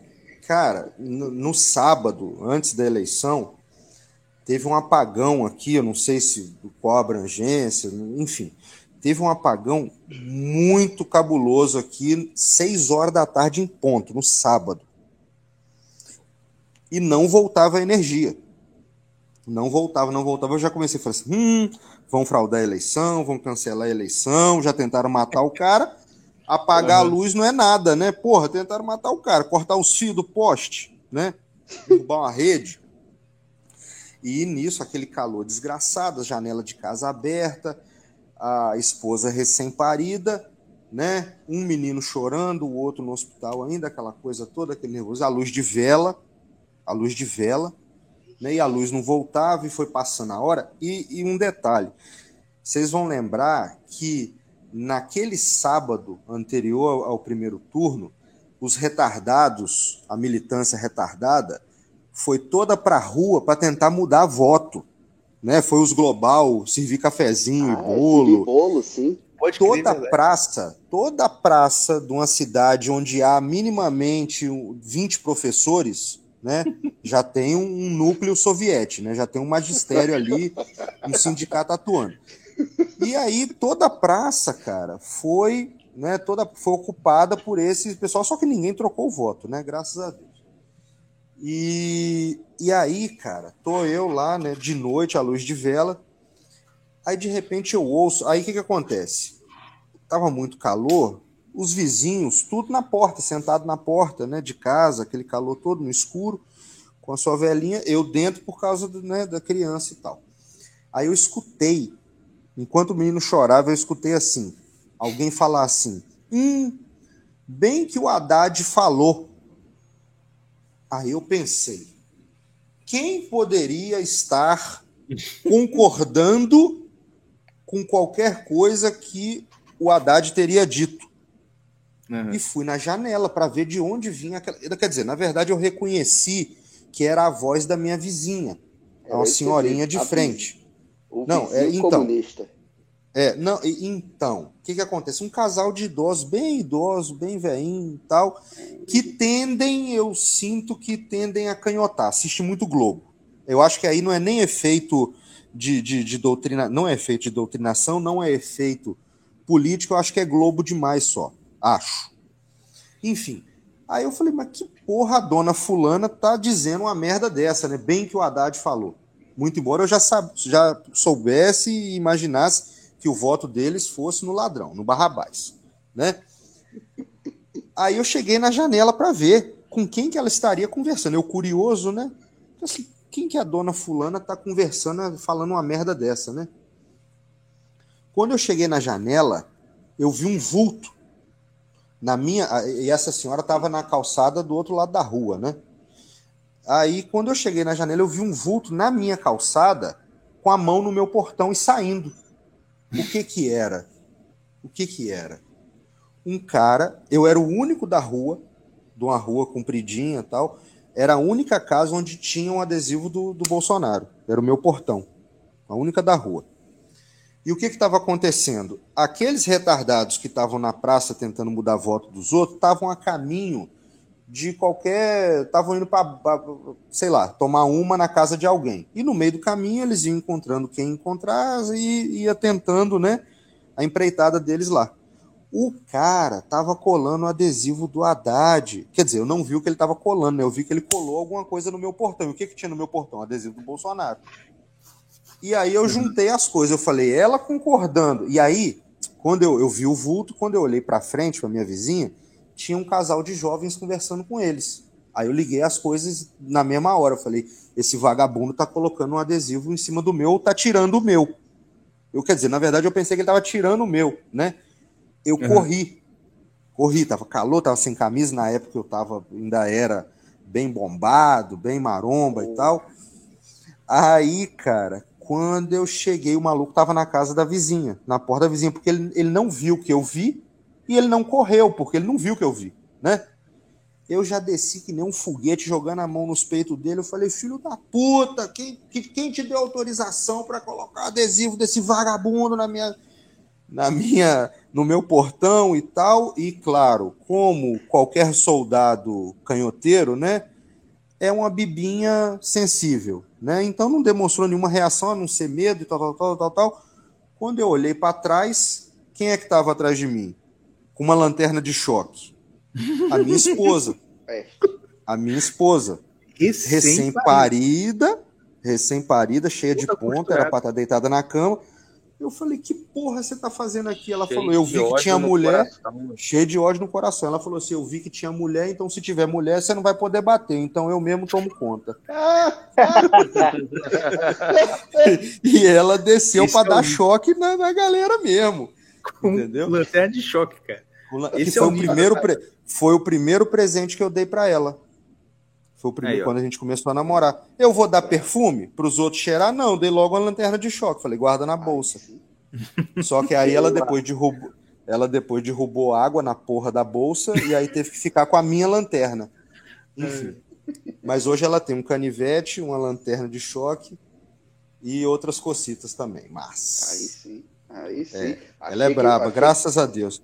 Cara, no, no sábado, antes da eleição, teve um apagão aqui, eu não sei se qual abrangência, enfim. Teve um apagão muito cabuloso aqui, seis horas da tarde em ponto, no sábado e não voltava a energia. Não voltava, não voltava. Eu já comecei a falar assim: hum, vão fraudar a eleição, vão cancelar a eleição, já tentaram matar o cara. Apagar uhum. a luz não é nada, né? Porra, tentaram matar o cara, cortar os fios do poste, né? Derrubar uma rede. E nisso, aquele calor desgraçado, a janela de casa aberta, a esposa recém-parida, né? Um menino chorando, o outro no hospital ainda, aquela coisa toda, aquele nervoso, a luz de vela a luz de vela, né, e a luz não voltava e foi passando a hora. E, e um detalhe: vocês vão lembrar que naquele sábado anterior ao primeiro turno, os retardados, a militância retardada, foi toda para a rua para tentar mudar voto. Né? Foi os global, servir cafezinho ah, e bolo. bolo, sim. Pode toda crer, praça, toda praça de uma cidade onde há minimamente 20 professores, né, já tem um núcleo soviético, né, já tem um magistério ali, um sindicato atuando. E aí toda a praça, cara, foi, né, toda foi ocupada por esse pessoal, só que ninguém trocou o voto, né, graças a Deus. E, e aí, cara, tô eu lá, né, de noite à luz de vela. Aí de repente eu ouço, aí o que que acontece? Tava muito calor, os vizinhos, tudo na porta, sentado na porta né, de casa, aquele calor todo no escuro, com a sua velhinha, eu dentro por causa do, né, da criança e tal. Aí eu escutei, enquanto o menino chorava, eu escutei assim, alguém falar assim, hum, bem que o Haddad falou. Aí eu pensei, quem poderia estar concordando com qualquer coisa que o Haddad teria dito? Uhum. E fui na janela para ver de onde vinha aquela. Quer dizer, na verdade, eu reconheci que era a voz da minha vizinha. É uma senhorinha de frente. O não, é então. Comunista. É, não, então, o que, que acontece? Um casal de idosos, bem idosos, bem velhinho e tal, que tendem, eu sinto que tendem a canhotar, assiste muito Globo. Eu acho que aí não é nem efeito de, de, de doutrina, não é efeito de doutrinação, não é efeito político, eu acho que é Globo demais só. Acho. Enfim. Aí eu falei, mas que porra a dona fulana tá dizendo uma merda dessa, né? Bem que o Haddad falou. Muito embora eu já, já soubesse e imaginasse que o voto deles fosse no ladrão, no Barrabás, né? Aí eu cheguei na janela para ver com quem que ela estaria conversando. Eu curioso, né? Assim, quem que a dona fulana tá conversando, falando uma merda dessa, né? Quando eu cheguei na janela, eu vi um vulto na minha e essa senhora estava na calçada do outro lado da rua, né? Aí quando eu cheguei na janela, eu vi um vulto na minha calçada com a mão no meu portão e saindo. O que que era? O que que era? Um cara, eu era o único da rua, de uma rua compridinha, tal. Era a única casa onde tinha um adesivo do, do Bolsonaro. Era o meu portão, a única da rua. E o que estava acontecendo? Aqueles retardados que estavam na praça tentando mudar voto dos outros estavam a caminho de qualquer. estavam indo para, sei lá, tomar uma na casa de alguém. E no meio do caminho eles iam encontrando quem encontrar e ia tentando, né, a empreitada deles lá. O cara tava colando o adesivo do Haddad. Quer dizer, eu não vi o que ele tava colando, né? Eu vi que ele colou alguma coisa no meu portão. E o que, que tinha no meu portão? Adesivo do Bolsonaro. E aí eu juntei as coisas, eu falei, ela concordando. E aí, quando eu, eu vi o vulto, quando eu olhei para frente, para minha vizinha, tinha um casal de jovens conversando com eles. Aí eu liguei as coisas na mesma hora. Eu falei, esse vagabundo tá colocando um adesivo em cima do meu, tá tirando o meu. Eu quer dizer, na verdade eu pensei que ele tava tirando o meu, né? Eu uhum. corri. Corri, tava calor, tava sem camisa na época eu tava ainda era bem bombado, bem maromba e tal. Aí, cara, quando eu cheguei, o maluco tava na casa da vizinha, na porta da vizinha, porque ele, ele não viu o que eu vi e ele não correu, porque ele não viu o que eu vi, né? Eu já desci que nem um foguete jogando a mão nos peitos dele. Eu falei, filho da puta, quem, quem te deu autorização para colocar adesivo desse vagabundo na minha, na minha, no meu portão e tal? E claro, como qualquer soldado canhoteiro, né? É uma bibinha sensível. Né? Então não demonstrou nenhuma reação, a não ser medo e tal, tal, tal, tal, tal. Quando eu olhei para trás, quem é que estava atrás de mim? Com uma lanterna de choque. A minha esposa. É. A minha esposa. Recém-parida, recém-parida, cheia de ponta, era para estar tá deitada na cama. Eu falei, que porra você tá fazendo aqui? Ela cheio falou, eu vi que tinha mulher, coração. cheio de ódio no coração. Ela falou assim, eu vi que tinha mulher, então se tiver mulher, você não vai poder bater, então eu mesmo tomo conta. e ela desceu para é dar choque na, na, galera mesmo. Com entendeu? Lanterna de choque, cara. Esse foi, é o primeiro pre... foi o primeiro presente que eu dei para ela. Foi o primeiro Aí, quando a gente começou a namorar. Eu vou dar perfume para os outros cheirar? Não, dei logo uma lanterna de choque. Falei, guarda na bolsa. Só que aí ela depois derrubou, ela depois derrubou água na porra da bolsa e aí teve que ficar com a minha lanterna. Enfim. Mas hoje ela tem um canivete, uma lanterna de choque e outras cocitas também. Mas. Aí sim. Aí sim. É, ela é braba, graças a Deus.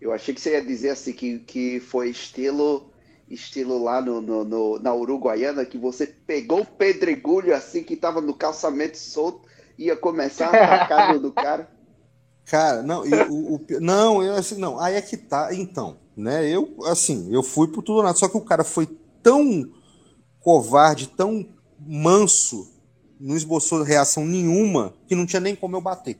Eu achei que você ia dizer assim que, que foi estilo estilo lá no, no, no, na Uruguaiana, que você pegou o pedregulho assim que tava no calçamento solto, ia começar a atacar no do cara. Cara, não, eu, o, o, não, eu assim, não, aí é que tá, então, né? Eu, assim, eu fui por tudo nada, só que o cara foi tão covarde, tão manso, não esboçou reação nenhuma, que não tinha nem como eu bater.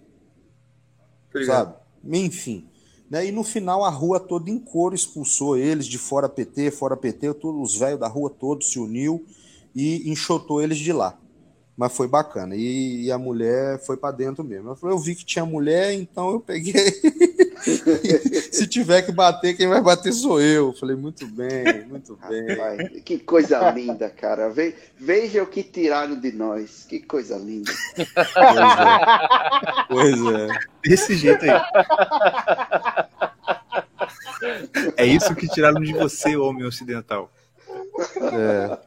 Obrigado. Sabe? Enfim. Né? E no final a rua toda em coro expulsou eles de fora PT, fora PT, todos os velhos da rua todos se uniu e enxotou eles de lá. Mas foi bacana. E, e a mulher foi para dentro mesmo. Eu, falei, eu vi que tinha mulher, então eu peguei. Se tiver que bater, quem vai bater sou eu. Eu falei, muito bem, muito bem. que coisa linda, cara. Ve, veja o que tiraram de nós. Que coisa linda. Pois é. Pois é. Desse jeito aí. É isso que tiraram de você, homem ocidental. É.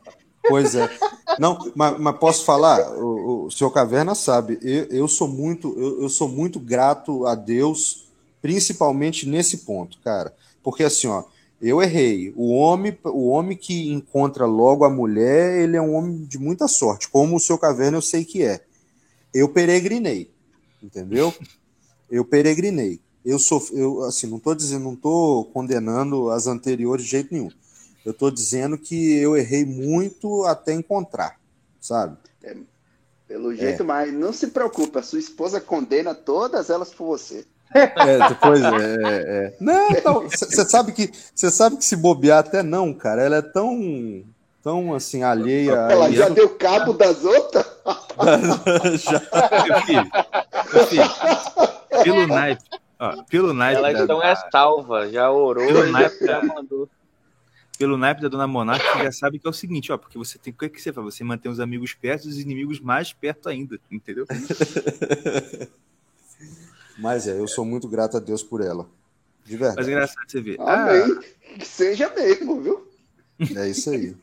Pois é. Não, mas, mas posso falar, o, o senhor Caverna sabe, eu, eu sou muito, eu, eu, sou muito grato a Deus, principalmente nesse ponto, cara. Porque assim, ó, eu errei. O homem, o homem que encontra logo a mulher, ele é um homem de muita sorte, como o seu Caverna eu sei que é. Eu peregrinei, entendeu? Eu peregrinei. Eu sou, eu assim, não estou dizendo, não tô condenando as anteriores de jeito nenhum. Eu estou dizendo que eu errei muito até encontrar, sabe? É, pelo jeito, é. mas não se preocupe, a sua esposa condena todas elas por você. É, depois é, é, é. Não, você sabe que você sabe que se bobear até não, cara. Ela é tão tão assim alheia. Ela já deu cabo das outras? já. Meu filho, meu filho, pelo naipe, ó, pelo naipe. Ela da, então é salva, já orou, pelo naipe já mandou. Pelo naipe da Dona Monarca, você já sabe que é o seguinte, ó, porque você tem o que, é que você faz? Você mantém os amigos perto e os inimigos mais perto ainda, entendeu? Mas é, eu sou muito grato a Deus por ela. De verdade. Mas é engraçado você ver. Amém. Ah, que seja mesmo, viu? É isso aí.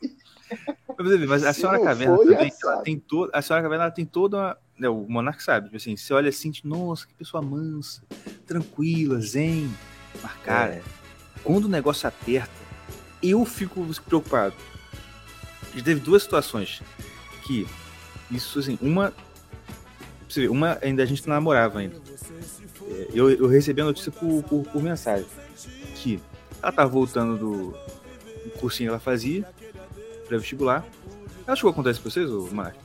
Mas a senhora Caverna também, ela tem toda. A senhora Caverna ela tem toda uma. Né, o Monark sabe, tipo assim, você olha assim, nossa, que pessoa mansa, tranquila, zen. Mas, cara, é. quando o negócio aperta, eu fico preocupado. Já teve duas situações que. Isso, assim, uma. Você vê, uma ainda a gente namorava ainda. É, eu, eu recebi a notícia por, por, por mensagem. Que ela tava voltando do, do cursinho que ela fazia pré-vestibular. Ela chegou a acontecer pra vocês, ô Marco?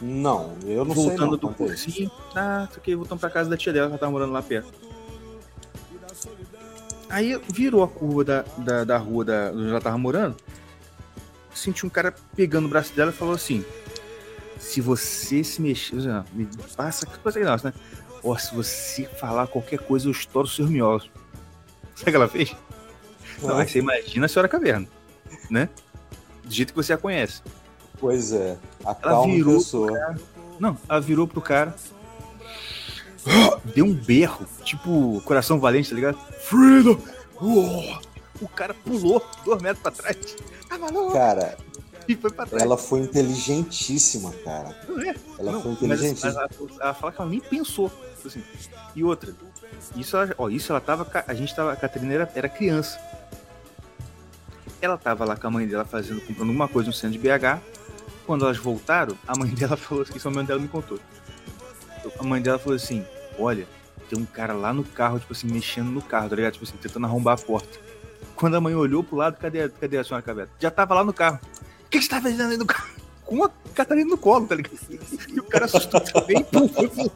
Não, eu não Voltando sei não, do cursinho, ah, isso aqui, voltando pra casa da tia dela, ela tava morando lá perto. Aí virou a curva da, da, da rua da, onde ela tava morando, senti um cara pegando o braço dela e falou assim, se você se mexer, não, me passa, que coisa nossa, né? Ó, se você falar qualquer coisa, eu estouro seus miolos. Sabe o que ela fez? Não, você imagina a senhora caverna né? Do jeito que você a conhece. Pois é. A ela virou pessoa. Não, ela virou pro cara. Deu um berro, tipo coração valente, tá ligado? Freedom! o cara pulou dois metros pra trás. Ah, maluco! Cara, e foi pra trás. Ela foi inteligentíssima, cara. É? Ela não, foi inteligentíssima. Mas, mas ela, ela, fala que ela nem pensou. Tipo assim. E outra, isso ela, ó, isso ela tava. A gente tava. A Catarina era, era criança. Ela tava lá com a mãe dela fazendo, comprando alguma coisa no centro de BH. Quando elas voltaram, a mãe dela falou assim, isso a mãe dela me contou. A mãe dela falou assim, olha, tem um cara lá no carro, tipo assim, mexendo no carro, tá ligado? Tipo assim, tentando arrombar a porta. Quando a mãe olhou pro lado, cadê, cadê a senhora Caveira? Já tava lá no carro. O que, que você tá fazendo aí no carro? Com a Catarina no colo, tá ligado? E o cara assustou também, pum, foi pro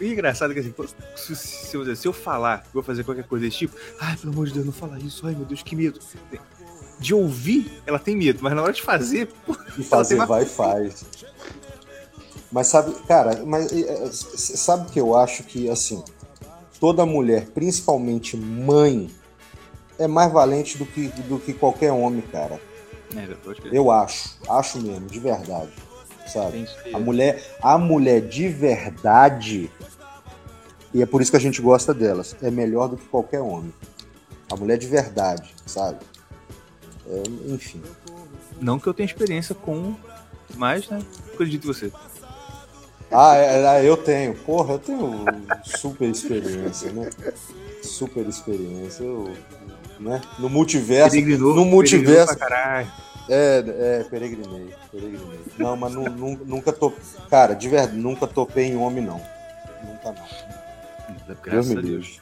e engraçado que assim, se, se, se, eu falar, vou fazer qualquer coisa desse tipo, ai, pelo amor de Deus, não fala isso, ai meu Deus, que medo. De ouvir, ela tem medo, mas na hora de fazer. E fazer, vai e faz. Mas sabe, cara, mas sabe que eu acho que assim, toda mulher, principalmente mãe, é mais valente do que, do que qualquer homem, cara. É, eu acho, acho mesmo, de verdade sabe? A mulher, a mulher de verdade, e é por isso que a gente gosta delas, é melhor do que qualquer homem. A mulher de verdade, sabe? É, enfim. Não que eu tenha experiência com, mas, né? Acredito em você. Ah, é, é, eu tenho. Porra, eu tenho super experiência, né? Super experiência. Eu, né? No multiverso. Peregrinou, no multiverso. Pra caralho é, é, peregrinei, peregrinei. Não, mas nu, nu, nunca tô. Cara, de verdade, nunca topei em homem, não. Nunca não. Graças Deus me Deus.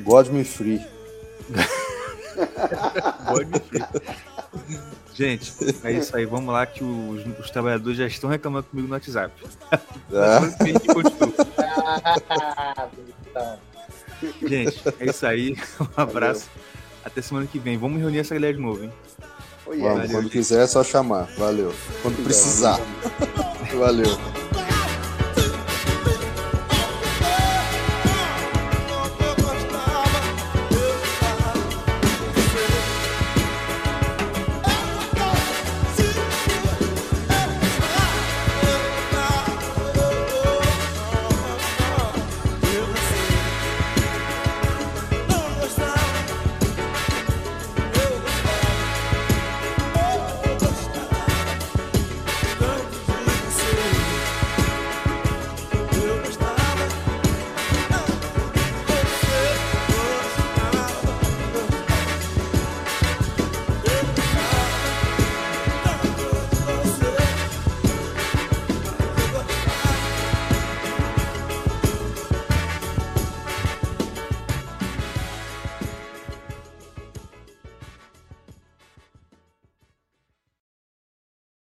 God me free. God me free. Gente, é isso aí. Vamos lá que os, os trabalhadores já estão reclamando comigo no WhatsApp. Ah. Gente, é isso aí. Um abraço. Valeu. Até semana que vem. Vamos reunir essa galera de novo, hein? Vamos, quando quiser é só chamar. Valeu. Quando precisar. Valeu.